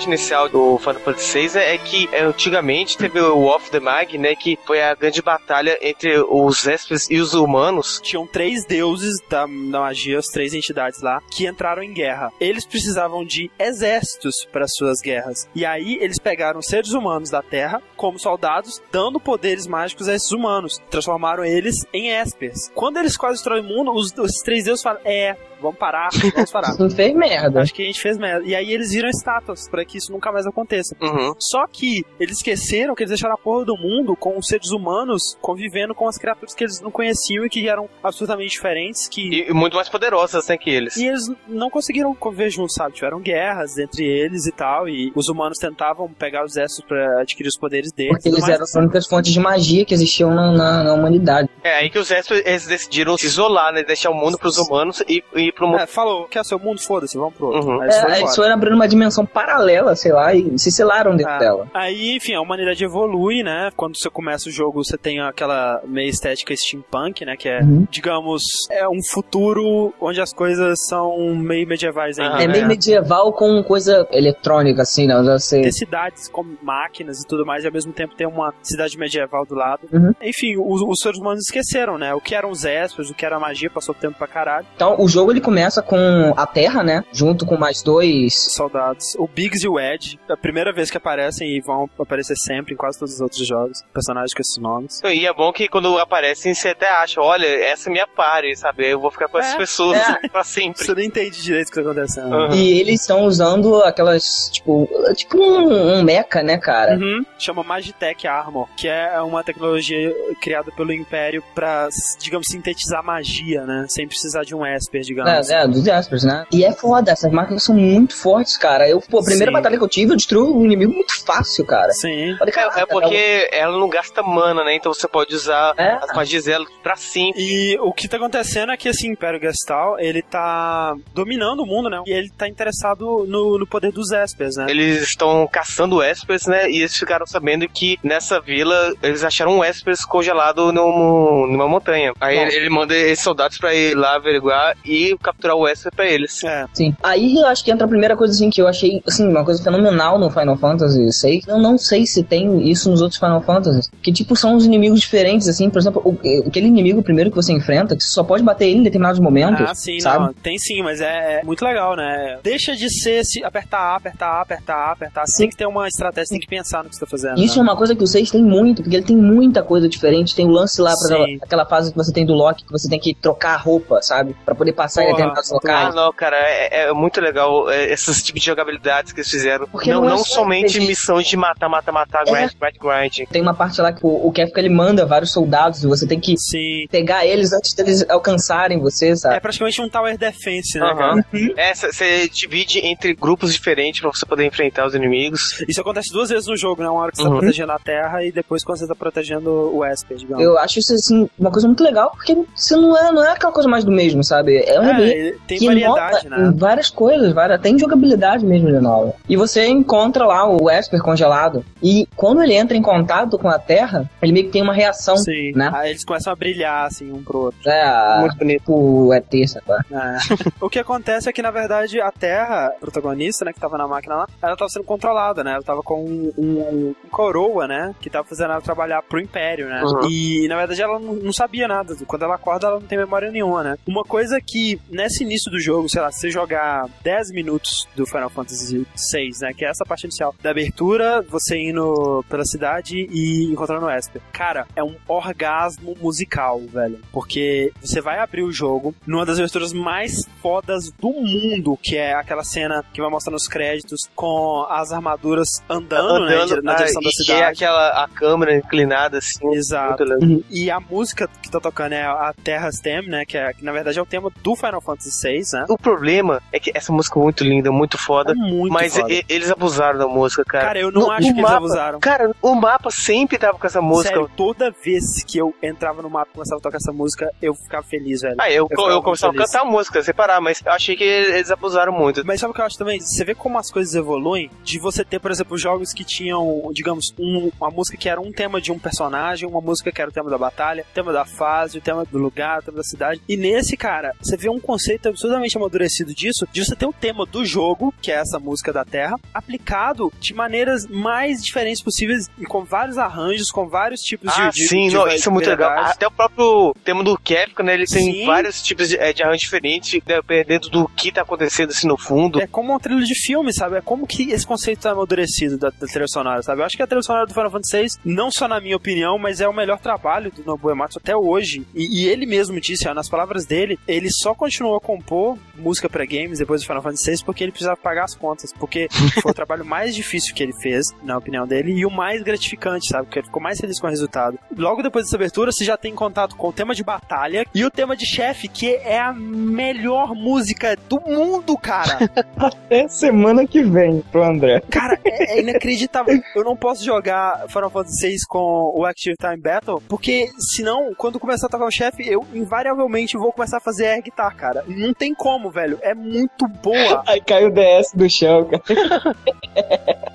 plot inicial do Final Fantasy VI é, é que é, antigamente teve o Off the Mag, né, que foi a grande batalha entre os Espers e os humanos. Tinham três deuses da, da magia, as três entidades lá, que entraram em guerra. Eles precisavam de exércitos para suas guerras. E aí eles pegaram seres humanos da Terra como soldados, dando poderes mágicos a esses humanos. Transformaram eles em Espers. Quando eles quase destroem o mundo, os, os três deuses falam: É, vamos parar, vamos parar. Não fez merda. Acho que a gente fez merda. E aí eles viram estátuas para que isso nunca mais aconteça. Uhum. Só que eles esqueceram que eles deixaram a porra do mundo com os seres humanos convivendo com as criaturas que eles não conheciam e que eram absolutamente diferentes. Que... E, e muito mais poderosas, né, que eles. E eles não conseguiram conviver juntos, sabe? Tiveram guerras entre eles e tal. E os humanos tentavam pegar os exércitos pra adquirir os poderes deles. Porque eles eram as únicas fontes de magia que existiam na, na- na humanidade. É aí que os Espers eles decidiram se isolar, né, deixar o mundo pros humanos e e ir pro mundo. É, falou, quer seu mundo? Foda-se, vamos pro outro. Uhum. Aí eles foram É, embora. eles foram abrindo uma dimensão paralela, sei lá, e se selaram dentro Ah. dela. Aí, enfim, a humanidade evolui, né? Quando você começa o jogo, você tem aquela meio estética steampunk, né? Que é, Uhum. digamos, é um futuro onde as coisas são meio medievais ainda. Ah, É né? meio medieval com coisa eletrônica, assim, não? Já sei. Ter cidades com máquinas e tudo mais, e ao mesmo tempo ter uma cidade medieval do lado. Uhum. Enfim, os, os seres humanos esqueceram, né? O que eram os Espers, o que era magia, passou tempo pra caralho. Então, o jogo ele começa com a Terra, né? Junto com mais dois. Soldados. O Biggs e o Ed, a primeira vez que aparecem e vão aparecer sempre em quase todos os outros jogos. Personagens com esses nomes. E é bom que quando aparecem, você até acha, olha, essa é minha party, sabe? Eu vou ficar com essas É, pessoas é. pra sempre. Você não entende direito o que tá acontecendo. Uhum. E eles estão usando aquelas, tipo, tipo um, um mecha, né, cara? Uhum. Chama Magitech Armor, que é uma tecnologia criada pelo Império pra, digamos, sintetizar magia, né? Sem precisar de um Esper, digamos. É, é, dos Jaspers, né? E é foda, essas máquinas são muito fortes, cara. Eu, pô, a primeira Sim. batalha que eu tive, eu destruí o inimigo muito fácil, cara. Sim. Falei, É, é porque ela não gasta mana, né? Então você pode usar É. as magias dela pra sempre. E o que tá acontecendo é que esse Império Gestal, ele tá dominando o mundo, né? E ele tá interessado no, no poder dos Espers, né? Eles estão caçando Espers, né? E eles ficaram sabendo que nessa vila eles acharam um Espers congelado num- numa montanha. Aí ele manda esses soldados pra ir lá averiguar e capturar o Esper pra eles. É. Sim. Aí eu acho que entra a primeira coisa assim que eu achei assim, uma coisa fenomenal no Final Fantasy VI. Eu não sei se tem isso nos outros Final Fantasies. Que tipo, são os inimigos diferentes, assim, por exemplo, o- aquele inimigo primeiro que você enfrenta, que você só pode bater ele em determinados momentos. Ah, sim, sabe? não. Tem sim, mas é, é muito legal, né? Deixa de ser se apertar A, apertar A, apertar A, apertar A. Você Sim. tem que ter uma estratégia, você tem que pensar no que você tá fazendo. Isso né? é uma coisa que o 6 tem muito, porque ele tem muita coisa diferente. Tem o lance lá pra aquela, aquela fase que você tem do Loki, que você tem que trocar a roupa, sabe? Pra poder passar determinados muito locais. Ah, não, cara, é, é muito legal é, esses tipos de jogabilidades que eles fizeram. Porque não não é não somente RPG. missão de matar, matar, matar, É. grind, grind, grind. Tem uma parte lá que o, o Kefka ele manda vários soldados e você tem que Sim. pegar eles antes deles alcançarem você, sabe? É praticamente um Tower Defense, né, Aham. cara? É, você divide entre grupos diferentes pra você poder enfrentar os inimigos. Isso acontece duas vezes no jogo, né? Uma hora que você tá Uhum. protegendo a Terra e depois quando você tá protegendo o Esper, digamos. Eu acho isso assim, uma coisa muito legal, porque você não é, não é aquela coisa mais do mesmo, sabe? É um É, Ele tem que variedade, inova né? em várias coisas, várias, tem jogabilidade mesmo de nova. E você encontra lá o Esper congelado. E quando ele entra em contato com a Terra, ele meio que tem uma reação. Sim. né? Aí eles começam a brilhar, assim, um pro outro. É, Muito bonito. o ET, sabe? É. o que acontece é que, na verdade, a Terra, a protagonista, né, que tava na máquina lá, ela tava sendo controlada, né? Ela tava com um, um- um coroa, né? Que tava fazendo ela trabalhar pro Império, né? Uhum. E, na verdade, ela não, não sabia nada. Quando ela acorda, ela não tem memória nenhuma, né? Uma coisa que, nesse início do jogo, sei lá, se você jogar 10 minutos do Final Fantasy VI, né? Que é essa parte inicial da abertura, você indo pela cidade e encontrando o Esper. Cara, é um orgasmo musical, velho. Porque você vai abrir o jogo numa das aberturas mais fodas do mundo, que é aquela cena que vai mostrando os créditos com as armaduras andando, né, Andando, na ah, direção da e- e é cidade. aquela a câmera inclinada assim. Exato. E a música que tá tocando é a Terra's Theme, né? Que, é, que na verdade é o tema do Final Fantasy VI, né? O problema é que essa música é muito linda, muito foda. É muito mas foda. e- eles abusaram da música, cara. Cara, eu não No- acho que mapa, eles abusaram. Cara, o mapa sempre tava com essa música. Sério, toda vez que eu entrava no mapa e começava a tocar essa música, eu ficava feliz, velho. Ah, eu, Eu eu, começava a cantar a música, separar, mas eu achei que eles abusaram muito. Mas sabe o que eu acho também? Você vê como as coisas evoluem de você ter, por exemplo, jogos que tinham, digamos, um- uma música que era um tema de um personagem, uma música que era o tema da batalha, o tema da fase, o tema do lugar, o tema da cidade. E nesse, cara, você vê um conceito absurdamente amadurecido disso, de você ter o tema do jogo, que é essa música da Terra, aplicado de maneiras mais diferentes possíveis, e com vários arranjos, com vários tipos Ah, de, de sim, de não, isso é muito legal. Até o próprio tema do Kefka, né? Ele tem Sim. vários tipos de, é, de arranjo diferentes, né, dependendo do que tá acontecendo assim no fundo. É como uma trilha de filme, sabe? É como que esse conceito tá amadurecido da, da trilha sonora, sabe? Eu acho que a trilha sonora do Final Fantasy VI, não só na minha opinião, mas é o melhor trabalho do Nobuo Ematsu até hoje. E, e ele mesmo disse, ó, nas palavras dele, ele só continuou a compor música pra games depois do Final Fantasy VI porque ele precisava pagar as contas. Porque foi o trabalho mais difícil que ele fez, na opinião dele, e o mais gratificante, sabe? Porque ele ficou mais feliz com o resultado. Logo depois dessa abertura, você já tem contato com o tema de batalha e o tema de chefe, que é a melhor música do mundo, cara. Até semana que vem pro André. Cara, é, é inacreditável. Eu não posso jogar Final Fantasy VI com o Active Time Battle, porque senão, quando começar a tocar o chefe, eu invariavelmente vou começar a fazer air guitar, cara. Não tem como, velho. É muito boa. Aí caiu o DS do chão, cara.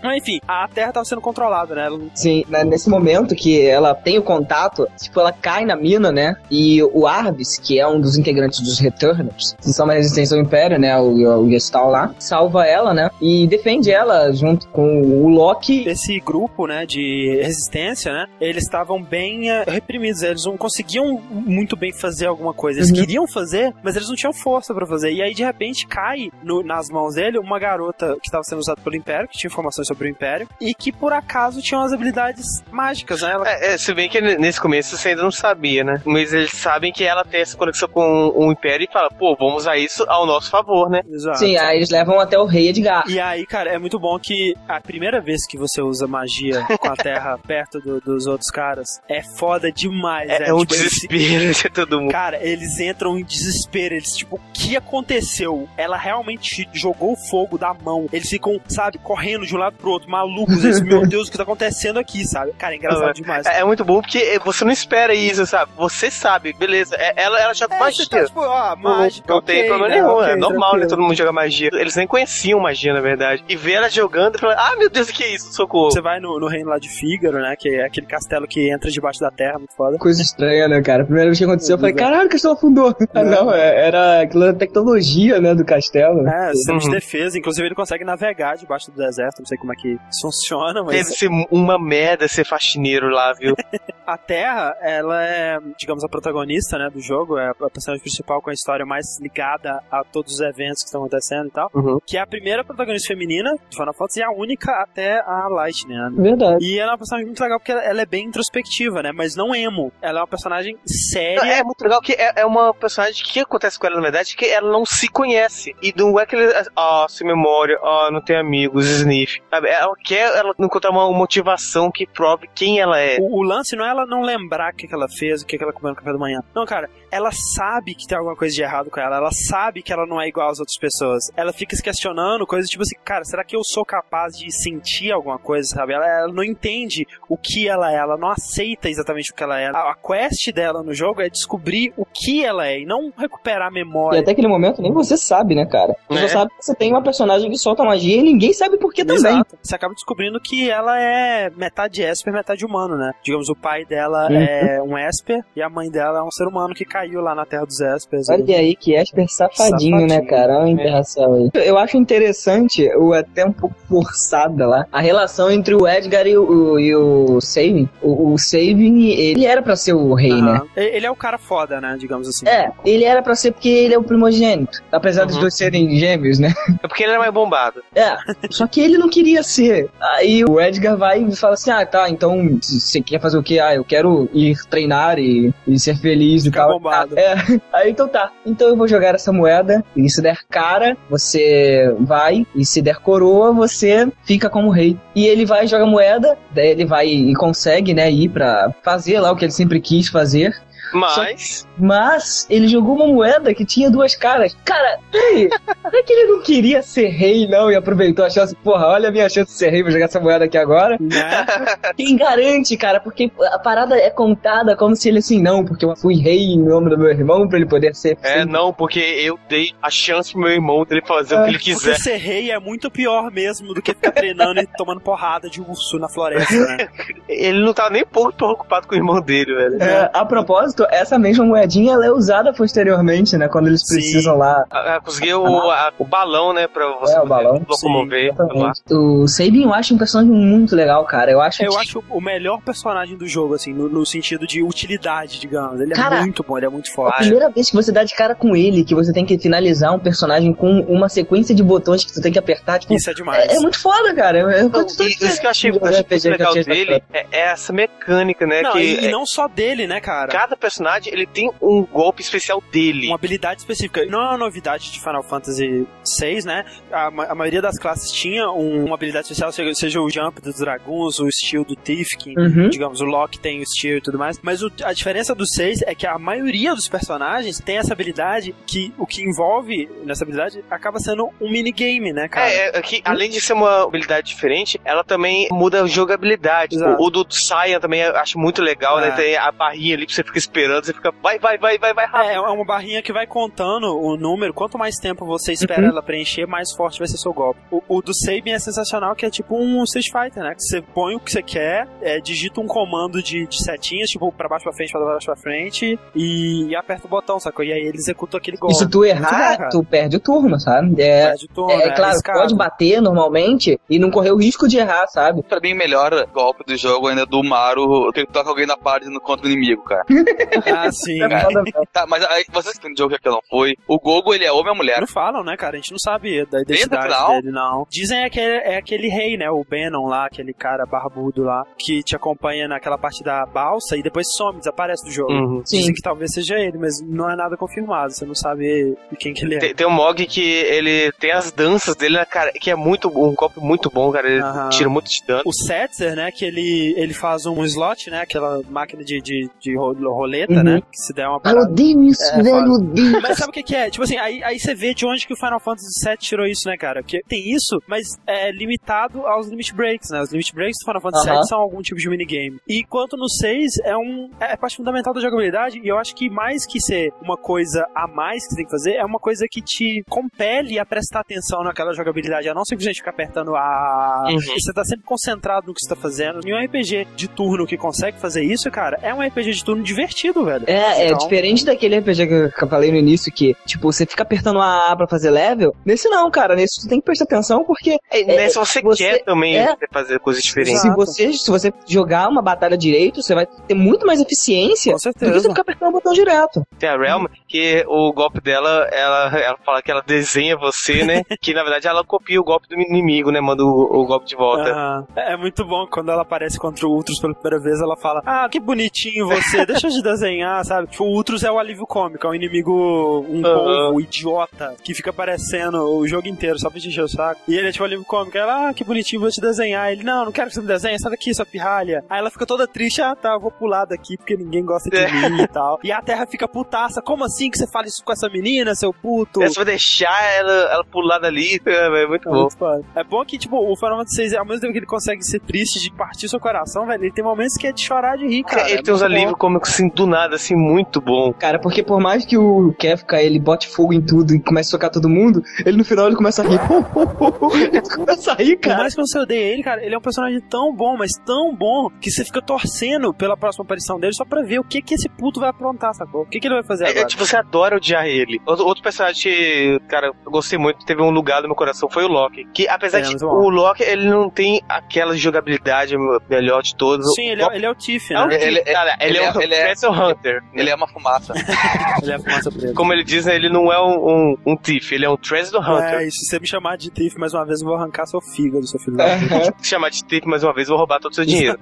Mas enfim, a Terra tava sendo controlada, né? Ela Sim, né, nesse momento que ela tem o contato, tipo, ela cai na mina, né? E o Arvis, que é um dos integrantes dos Returners, que são uma resistência ao Império, né? O, o Gestal lá, salva ela, né? E defende ela junto com o Loki. Esse grupo, né, de resistência, né? Eles estavam bem eh, reprimidos. Eles não conseguiam muito bem fazer alguma coisa. Eles Uhum. queriam fazer, mas eles não tinham força pra fazer. E aí, de repente, cai no- nas mãos dele uma garota que estava sendo usada pelo Império, que tinha informações sobre o Império, e que por acaso tinha umas habilidades mágicas, né? Ela É, é, se bem que nesse começo você ainda não sabia, né? Mas eles sabem que ela tem essa conexão com o Império e fala, pô, vamos usar isso ao nosso favor, né? Exato. Sim, aí eles levam até o rei Edgar. E aí, cara, é muito bom que a primeira vez que você usa magia com a Terra perto do- dos outros caras é foda demais. É, né? é um Tipo, eles se- desespero de todo mundo. Cara, eles entram em desespero. Eles, tipo, o que aconteceu? Ela realmente jogou o fogo da mão. Eles ficam, sabe, correndo de um lado pro outro, malucos. Eles, meu Deus, o que tá acontecendo aqui, sabe? Cara, é engraçado É, demais. É, é muito bom porque você não espera isso, sabe? Você sabe, beleza. é- ela, ela joga É, magia. você tá, tipo, ó, Não- mágica. não tem ok, problema né? nenhum, Ok, é normal, né? Todo mundo joga magia. Eles nem conheciam magia, na verdade. E ver ela jogando e falar, ah, meu Deus, o que é isso? Socorro. Você vai no, no reino lá de Fígaro, né? Que é aquele castelo que entra debaixo da terra, muito foda. Coisa estranha, né, cara? A primeira vez que aconteceu, eu falei, caralho, o castelo afundou. Ah, não, é- era aquela tecnologia, né, do castelo. É, sistema de Uhum. defesa. Inclusive, ele consegue navegar debaixo do deserto, não sei como é que isso funciona, mas Deve ser uma merda ser faxineiro lá, viu? a Terra, ela é, digamos, a protagonista, né, do jogo, é a personagem principal com a história mais ligada a todos os eventos que estão acontecendo e tal, Uhum. que é a primeira protagonista feminina de Final Fantasy e a única até a Light, né? Verdade. E ela é uma personagem muito legal porque ela- é bem introspectiva, né? Mas não emo. Ela é uma personagem séria. É muito legal que é, é uma personagem que acontece com ela, na verdade, que ela não se conhece. E não é que ele, ó, sem memória, ó, não tem amigos, sniff. Sabe? Ela quer ela encontrar uma motivação que prove quem ela é. O, o lance não é ela não lembrar o que, que ela fez, o que, que ela comeu no café da manhã. Não, cara, ela sabe que tem alguma coisa de errado com ela. Ela sabe que ela não é igual às outras pessoas. Ela fica se questionando coisas tipo assim, cara, será que eu sou capaz de sentir alguma coisa, sabe? Ela, ela não entende o que ela é, ela não aceita exatamente o que ela é. A, a quest dela no jogo é descobrir o que ela é e não recuperar a E memória. até aquele momento nem você sabe, né, cara? Você É. só sabe que você tem uma personagem que solta magia e ninguém sabe por que também. Exato. Você acaba descobrindo que ela é metade Esper, metade humano, né? Digamos, o pai dela Uhum. é um Esper e a mãe dela é um ser humano que caiu lá na Terra dos Espers. Olha aí que Esper safadinho, né, Safadinho. cara? Olha uma interação aí. Eu acho interessante, ou até um pouco forçada lá, a relação entre o Edgar e o, e o Saving. O, o Saving, ele era pra ser o rei, né? Aham. E- Ele é o cara foda, né? Digamos assim. É, ele era pra ser porque ele é o primogênito. Apesar dos Uhum. dois serem gêmeos, né? É porque ele era mais bombado. É, só que ele não queria ser. Aí o Edgar vai e fala assim: ah, tá, então você quer fazer o quê? Ah, eu quero ir treinar e, e ser feliz e tal. bombado. É, aí então tá. Então eu vou jogar essa moeda e se der cara, você vai. E se der coroa, você fica como rei. E ele vai e joga a moeda, daí ele vai e consegue, né, ir pra fazer lá o que ele sempre quis fazer. Mas. Mas ele jogou uma moeda que tinha duas caras. Cara, peraí, será que ele não queria ser rei, não? E aproveitou a chance, porra, olha a minha chance de ser rei, vou jogar essa moeda aqui agora. Né? Quem garante, cara? Porque a parada é contada como se ele assim, não, porque eu fui rei em nome do meu irmão pra ele poder ser. É, não, porque eu dei a chance pro meu irmão dele fazer o que ele Porque quiser. ser rei é muito pior mesmo do que ficar treinando e tomando porrada de urso na floresta, né? Ele não tava nem pouco preocupado com o irmão dele, velho. É, a propósito, essa mesma moedinha ela é usada posteriormente, né? Quando eles Sim. precisam lá. Conseguiu o, a- o balão, né? Pra você É, o balão. locomover. lá. Exatamente. O Sabin eu acho um personagem muito legal, cara. Eu acho Eu que acho o melhor personagem do jogo, assim, no, no sentido de utilidade, digamos. Ele é Cara, muito bom, ele é muito A forte. primeira vez que você dá de cara com ele, que você tem que finalizar um personagem com uma sequência de botões que você tem que apertar, tipo, Isso é demais. é, é muito foda, cara. E isso que eu achei, eu muito legal dele é, é essa mecânica, né? Não, que e, e é- não só dele, né, cara? cada personagem ele tem um golpe especial dele. Uma habilidade específica. Não é uma novidade de Final Fantasy VI, né? A, ma- a maioria das classes tinha um- uma habilidade especial, seja, seja o Jump dos Dragões, o Steel do Tifkin, Uhum. digamos, o Loki tem o Steel e tudo mais. Mas o- a diferença dos seis é que a maioria dos personagens tem essa habilidade que o que envolve nessa habilidade acaba sendo um minigame, né, cara? É, é que além de ser uma habilidade diferente, ela também muda a jogabilidade. Exato. O, o do Saiyan também eu acho muito legal, É. né? Tem a barrinha ali que você fica esperando, você fica vai, vai, vai, vai, vai rápido. É, é uma barrinha que vai contando o número. Quanto mais tempo você espera Uhum. ela preencher, mais forte vai ser seu golpe. O, o do Sabin é sensacional, que é tipo um Street Fighter, né? Que você põe o que você quer, é, digita um comando de, de setinhas, tipo, pra baixo pra frente, pra baixo pra frente, e, e aperta o botão, sacou? E aí ele executa aquele E golpe. se tu errar, cara. tu perde o turno, sabe? É, Perde o turno, é, claro, arriscado. pode bater normalmente e não correr o risco de errar, sabe? Pra mim, o melhor golpe do jogo ainda é do Maru, que ele toca alguém na parte no contra o inimigo, cara. Ah, sim. É mesmo. Tá, mas aí, vocês que jogo que não foi, o Gogo, ele é homem ou mulher? Não falam, né, cara? A gente não sabe da identidade dele, não. Dizem é que é, é aquele rei, né? O Benon lá, aquele cara barbudo lá, que te acompanha naquela parte da balsa e depois some, desaparece do jogo. Uhum. Sim. Dizem que talvez seja ele, mas não é nada confirmado. Você não sabe de quem que ele é. Tem, tem um Mog que ele tem as danças dele, né, cara, que é muito um golpe muito bom, cara. Ele Aham. tira muito de dano. O Setzer, né, que ele, ele faz um slot, né, aquela máquina de, de, de ro- roleta, Uhum. né, que se der uma Eu parada. odeio isso, É, velho, eu odeio. Mas sabe o que, que é? Tipo assim, aí, aí você vê de onde que o Final Fantasy VII tirou isso, né, cara? Porque tem isso, mas é limitado aos limit breaks, né? Os limit breaks do Final Fantasy Aham. VII são algum tipo de minigame. E quanto no 6, é um é parte fundamental da jogabilidade, e eu acho que mais que ser uma coisa a mais que você tem que fazer, é uma coisa que te compele a prestar atenção naquela jogabilidade, a não simplesmente ficar apertando a... Uhum. E você tá sempre concentrado no que você tá fazendo. E um RPG de turno que consegue fazer isso, cara, é um RPG de turno divertido, velho. É, é Então- diferente daquele RPG que eu falei no início, que, tipo, você fica apertando a A pra fazer level. Nesse não, cara. Nesse você tem que prestar atenção, porque É, né, se você, você- quer também é. fazer coisas diferentes. se você, se você jogar uma batalha direito, você vai ter muito mais eficiência Com do que você certeza. ficar apertando o botão direto. Tem a Realm, que o golpe dela, ela, ela fala que ela desenha você, né? que na verdade ela copia o golpe do inimigo, né? Manda o, o golpe de volta. Ah, é muito bom quando ela aparece contra o Ultros pela primeira vez, ela fala: Ah, que bonitinho você, deixa eu te desenhar, sabe? Tipo, o Ultros é o alívio cômico, é um inimigo, um Aham. povo idiota que fica aparecendo o jogo inteiro só pra te encher o saco. E ele é tipo o alívio cômico, ela, ah, que bonitinho, vou te desenhar. Ele, não, não quero que você me desenhe, sai daqui, sua pirralha. Aí ela fica toda triste, ah, tá, eu vou pular daqui porque ninguém gosta de É. mim e tal. E a Terra fica putaça, como assim que você fala isso com essa menina, seu puto? É, Você vai deixar ela, ela pular dali, é, é muito É bom. muito. É bom que, tipo, o Final Fantasy VI, ao mesmo tempo que ele consegue ser triste de partir seu coração, velho, ele tem momentos que é de chorar de rir, cara. ele É tem uns alívios cômicos assim, do nada, assim, muito bom. Cara, porque por mais que o Kefka ele bote fogo em tudo e comece a socar todo mundo, ele no final ele começa a rir. ele começa a rir, Por cara. mais que você odeie ele, cara, ele é um personagem tão bom, mas tão bom, que você fica torcendo pela próxima aparição dele só pra ver o que que esse puto vai aprontar, sacou? O que que ele vai fazer É, agora? é, tipo, você adora odiar ele. Outro, personagem que, cara, eu gostei muito, teve um lugar no meu coração, foi o Loki. Que apesar É, de bom. o Loki, ele não tem aquela jogabilidade melhor de todos. Sim, ele é, ele é o Tiff, É né? Ele- ele, cara, ele, ele é é- um é- Treasure Hunter. Ele é uma fumaça. Ele é a fumaça preta. Como ele diz, né, ele não é um, um, um thief, ele é um Treasure Hunter. É, e se você me chamar de Tiff mais uma vez, eu vou arrancar seu fígado, seu filho. Se chamar de thief mais uma vez, eu vou roubar todo o seu dinheiro.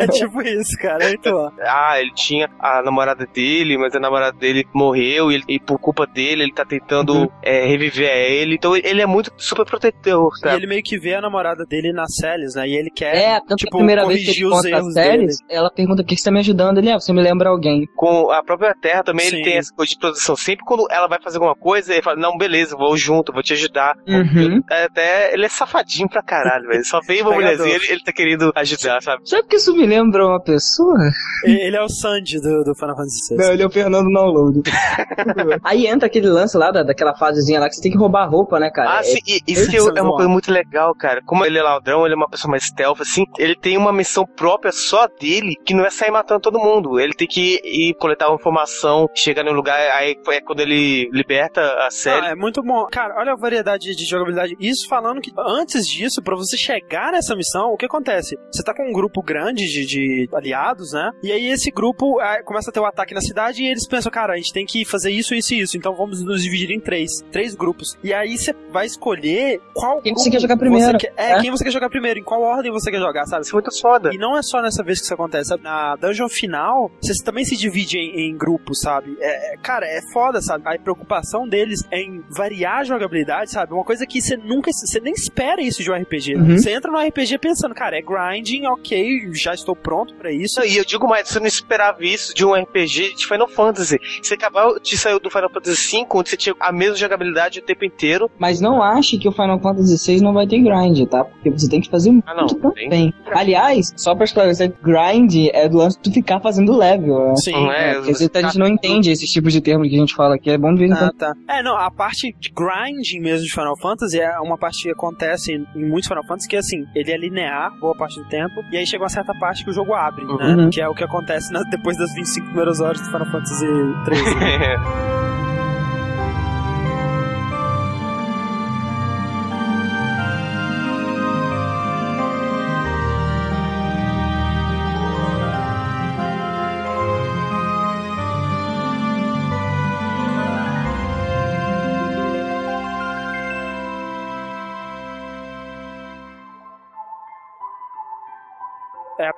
É tipo isso, cara. É bom. ah, ele tinha a namorada dele, mas a namorada dele morreu e, ele- e por culpa dele ele tá tentando Uhum. é, reviver ele. Então ele é muito super protetor, E sabe? ele meio que vê a namorada dele nas séries, né? E ele quer, É, tanto tipo, que a primeira vez que ele os conta as séries, ela pergunta por que você tá me ajudando. Ele, ah, você me lembra alguém. Com a própria Terra também Sim. ele tem essa coisa de proteção. Sempre quando ela vai fazer alguma coisa, ele fala, não, beleza, vou junto, vou te ajudar. Uhum. É, Até ele é safadinho pra caralho, velho. Só veio uma mulherzinha, ele, ele tá querendo ajudar, sabe? Sabe que isso me lembra uma pessoa? Ele é o Sandy do, do Final Fantasy VI. Não, ele é o Fernando Download. Aí entra aquele lance lá da, daquela fasezinha lá que você tem que roubar a roupa, né, cara? Ah, É- sim, e isso que isso é é uma coisa muito legal, cara. Como ele é ladrão, ele é uma pessoa mais stealth, assim, ele tem uma missão própria só dele, que não é sair matando todo mundo. Ele tem que ir coletar uma informação, chegar num lugar, aí é quando ele liberta a série. Ah, é muito bom. Cara, olha a variedade de jogabilidade. Isso falando que antes disso, pra você chegar nessa missão, o que acontece? Você tá com um grupo grande de, de aliados, né? E aí esse grupo ah, começa a ter o ataque na cidade e eles pensam, cara, a gente tem que fazer isso, isso e isso. Então vamos nos dividir em três. Três grupos. E aí você vai escolher qual Quem você quer jogar primeiro. quer- é, É. quem você quer jogar primeiro, em qual ordem você quer jogar, sabe? Isso é muito foda. E não é só nessa vez que isso acontece. sabe? Na dungeon final, você também se divide em, em grupos, sabe? É, é- cara, é foda, sabe? A preocupação deles é em variar a jogabilidade, sabe? Uma coisa que você nunca. Você nem espera isso de um RPG. Uhum. Você entra no RPG pensando, cara, é grinding, ok, já estou pronto pra isso. E eu digo mais, você não esperava isso de um RPG de Final Fantasy. Você acabou de sair do Final Fantasy V, onde você tinha a mesma jogabilidade o tempo inteiro. Mas não ache que o Final Fantasy VI não vai ter grind, tá? Porque você tem que fazer muito Ah, não, também. Aliás, só pra esclarecer, grind é do lance de tu ficar fazendo level, né? Sim. Não é? Porque vezes a gente não entende esses tipos de termos que a gente fala aqui. É bom de vez em Ah, tá. É, não, a parte de grinding mesmo de Final Fantasy é uma parte que acontece em, muitos Final Fantasy que, assim, ele é linear boa parte do tempo, e aí chega uma certa parte que o jogo abre, né? Uhum. Que é o que acontece na- depois das 25 primeiras horas do Final Fantasy 13.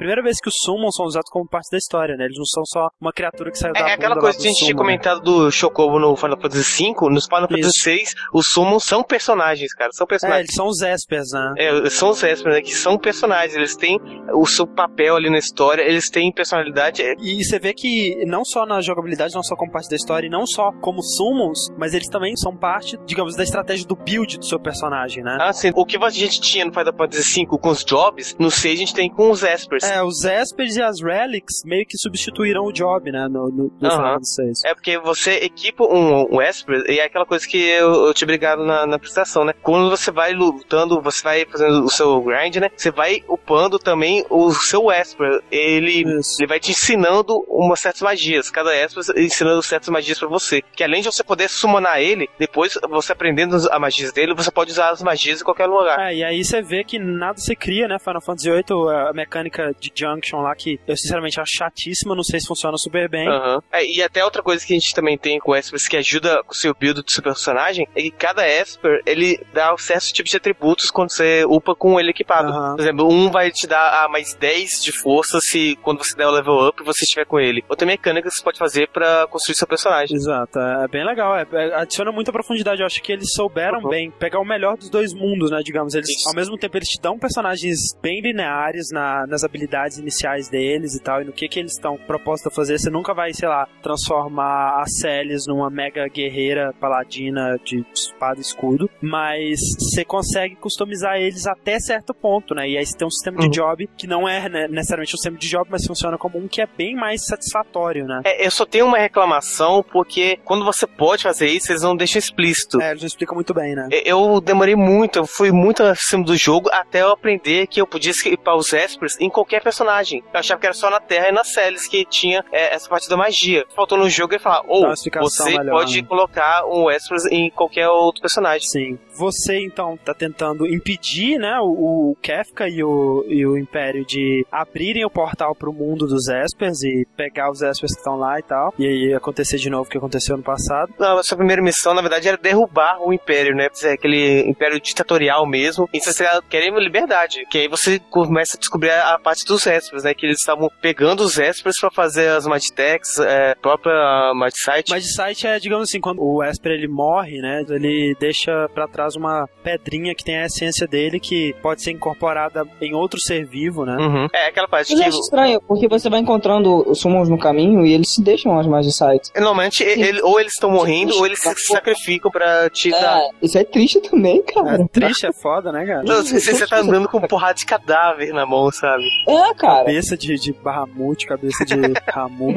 primeira vez que os Summons são usados como parte da história, né? Eles não são só uma criatura que saiu da É aquela coisa que a gente tinha né? comentado do Chocobo no Final Fantasy V, nos Final Fantasy. VI, os Summons são personagens, cara, são É, personagens. eles são os Espers, né? É, são os Esper, né, que são personagens, eles têm o seu papel ali na história, eles têm personalidade. é, E você vê que não só na jogabilidade, não só como parte da história, e não só como Summons, mas eles também são parte, digamos, da estratégia do build do seu personagem, né? Assim, o que a gente tinha no Final Fantasy V com os jobs, no 6 a gente tem com os Espers. Espers. É, os Espers e as Relics meio que substituíram o Job, né, no, no, no VI. É porque você equipa um, um Esper e é aquela coisa que eu, eu te obrigado na, na apresentação, né? Quando você vai lutando, você vai fazendo o seu grind, né? Você vai upando também o seu Esper. Ele, Isso. ele vai te ensinando umas certas magias. Cada Esper ensinando certas magias pra você. Que além de você poder summonar ele, depois você aprendendo as magias dele, você pode usar as magias em qualquer lugar. É, e aí você vê que nada se cria, né? Final Fantasy VIII, a mecânica de Junction lá, que eu sinceramente acho chatíssima, não sei se funciona super bem. Aham. É, e até outra coisa que a gente também tem com Espers que ajuda com o seu build do seu personagem é que cada Esper ele dá certos tipos de atributos quando você upa com ele equipado. Aham. Por exemplo, um vai te dar ah, mais 10 de força se quando você der o level up você estiver com ele. Outra mecânica que você pode fazer pra construir seu personagem. Exato, é bem legal. É, é- adiciona muita profundidade. Eu acho que eles souberam Uhum. bem pegar o melhor dos dois mundos, né? Digamos, eles Isso. ao mesmo tempo eles te dão personagens bem lineares na- nas habilidades iniciais deles e tal, e no que que eles estão propostos a fazer. Você nunca vai, sei lá, transformar a Celis numa mega guerreira paladina de espada e escudo, mas você consegue customizar eles até certo ponto, né? E aí você tem um sistema Uhum. de job que não é né, necessariamente um sistema de job, mas funciona como um que é bem mais satisfatório, né? É, eu só tenho uma reclamação porque quando você pode fazer isso, eles não deixam explícito. É, eles não explicam muito bem, né? Eu demorei muito, eu fui muito acima do jogo até eu aprender que eu podia escapar os Espers em qualquer personagem. Eu achava que era só na Terra e na Celes que tinha é, essa parte da magia. Faltou no jogo ele falar, ou explicação você melhor, pode né? colocar um Espers em qualquer outro personagem. Sim. Você, então, tá tentando impedir, né, o, o Kefka e o, e o Império de abrirem o portal pro mundo dos Espers e pegar os Espers que estão lá e tal. E aí acontecer de novo o que aconteceu no passado. Não, a sua primeira missão, na verdade, era derrubar o Império, né? Aquele Império ditatorial mesmo. E você querendo liberdade. Que aí você começa a descobrir a parte dos Espers, né? Que eles estavam pegando os Espers pra fazer as Magitex, é, própria Magicite. Mas de site é, digamos assim, quando o Esper ele morre, né, ele deixa pra trás uma pedrinha que tem a essência dele que pode ser incorporada em outro ser vivo, né? Uhum. É aquela parte Mas eu que. acho estranho, porque você vai encontrando os summons no caminho e eles se deixam as Magicites. Normalmente, ele- ou eles estão morrendo, ou eles se sacrificam pra te dar. É, isso é triste também, cara. É triste, é foda, né, cara? Não, Você, você tá andando com porrada de cadáver na mão, sabe? É, cara. Cabeça de, de Bahamut, cabeça de Ramu.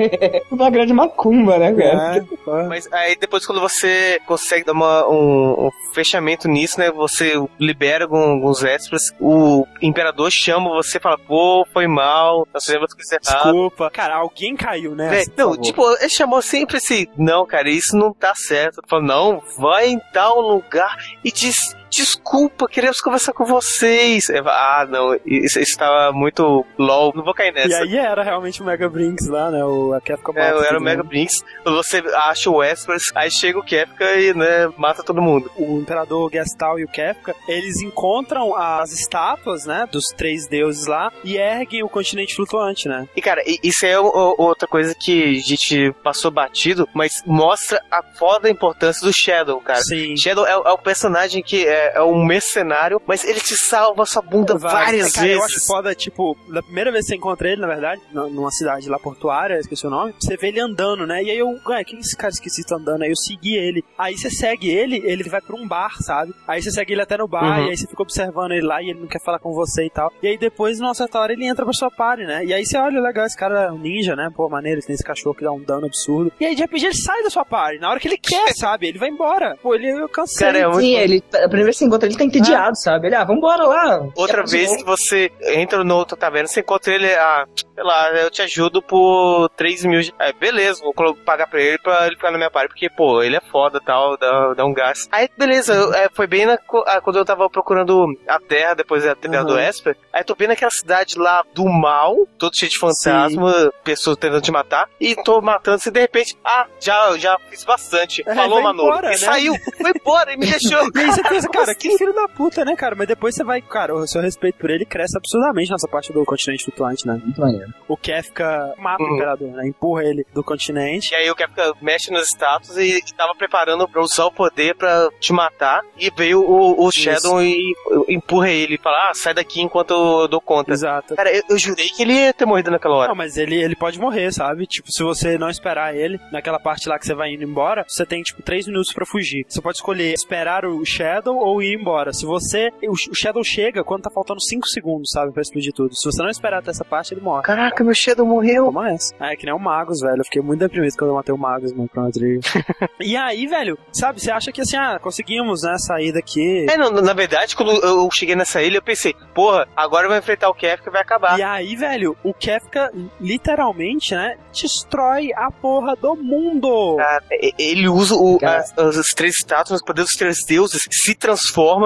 Uma grande macumba, né, cara? É. Mas aí depois quando você consegue dar uma- um, um fechamento nisso, né? Você libera alguns extras, o imperador chama você e fala, pô, foi mal, nós fizemos coisa errada. Desculpa. Cara, alguém caiu por não, tipo, ele chamou sempre esse. Não, cara, isso não tá certo. Falou, não, vai em tal lugar e diz. Desculpa, queremos conversar com vocês. Ah, não, isso, isso tava muito LOL, não vou cair nessa. E aí era realmente o Mega Brinks lá, né? O, a Capcom É, mata era o Mega mundo. Brinks. Você acha o Espers, aí chega o Kefka e, né, mata todo mundo. O Imperador Gestal e o Kefka, eles encontram as estátuas, né? Dos três deuses lá e erguem o continente flutuante, né? E, cara, isso é outra coisa que a gente passou batido, mas mostra a foda importância do Shadow, cara. Sim. Shadow é, o- é o personagem que é, é um mercenário, mas ele te salva a sua bunda várias Cara, Eu acho vezes. foda, tipo, da primeira vez que você encontra ele, na verdade, numa cidade lá portuária, esqueci o nome, você vê ele andando, né? E aí eu, ué, quem é esse cara esquisito andando? Aí eu segui ele. Aí você segue ele, ele vai pra um bar, sabe? Aí você segue ele até no bar, Uhum. e aí você fica observando ele lá e ele não quer falar com você e tal. E aí depois, numa certa hora, ele entra pra sua party, né? E aí você olha, legal, esse cara é um ninja, né? Pô, maneiro, tem esse cachorro que dá um dano absurdo. E aí de repente ele sai da sua party, na hora que ele quer, sabe? Ele vai embora. Pô, ele eu cansei. Cara, é muito- Sim, ele, a primeira vez que você encontra ele tá entediado, sabe? Ele, ah, vambora lá. Outra vez que você entra no outro taverna, você encontra ele, ah, sei lá, eu te ajudo por 3 mil. de- É, beleza, vou pagar pra ele pra ele ficar na minha parte, porque, pô, ele é foda tal, dá, dá um gás. Aí, beleza, eu- é, foi bem na, ah, quando eu tava procurando a terra, depois da terra Uhum. do Esper. Aí tô vendo aquela cidade lá do mal, todo cheio de fantasma, pessoas tentando te matar, e tô matando, e de repente, ah, já, já fiz bastante. É, Falou, Manolo. embora, e né? saiu, foi embora e me deixou. E aí você pensa, Cara, que filho da puta, né, cara? Mas depois você vai, cara, o seu respeito por ele cresce absurdamente nessa parte do continente flutuante, né? Muito maneiro. O Kefka mata o Uhum. imperador, né? Empurra ele do continente. E aí o Kefka mexe nos status e tava preparando pra usar o poder pra te matar. E veio o, o Shadow e empurra ele e fala: Ah, sai daqui enquanto eu dou conta. Exato. Cara, eu, eu jurei que ele ia ter morrido naquela hora. Não, mas ele, ele pode morrer, sabe? Tipo, se você não esperar ele, naquela parte lá que você vai indo embora, você tem, tipo, três minutos pra fugir. Você pode escolher esperar o Shadow ou ir embora. Se você. O, o Shadow chega quando tá faltando 5 segundos, sabe, pra explodir tudo. Se você não esperar até essa parte, ele morre. Caraca, meu Shadow morreu. Toma essa. Ah, é que nem o Magus, velho. Eu fiquei muito deprimido quando eu matei o Magus no Chrono Trigger. e aí, velho, sabe, você acha que assim, ah, conseguimos, né, sair daqui. É, não, na verdade, quando eu cheguei nessa ilha, eu pensei, porra, agora eu vou enfrentar o Kefka e vai acabar. E aí, velho, o Kefka literalmente, né, destrói a porra do mundo. Cara, ele usa o, as, as- as três estátuas, o poder dos três deuses, se transforma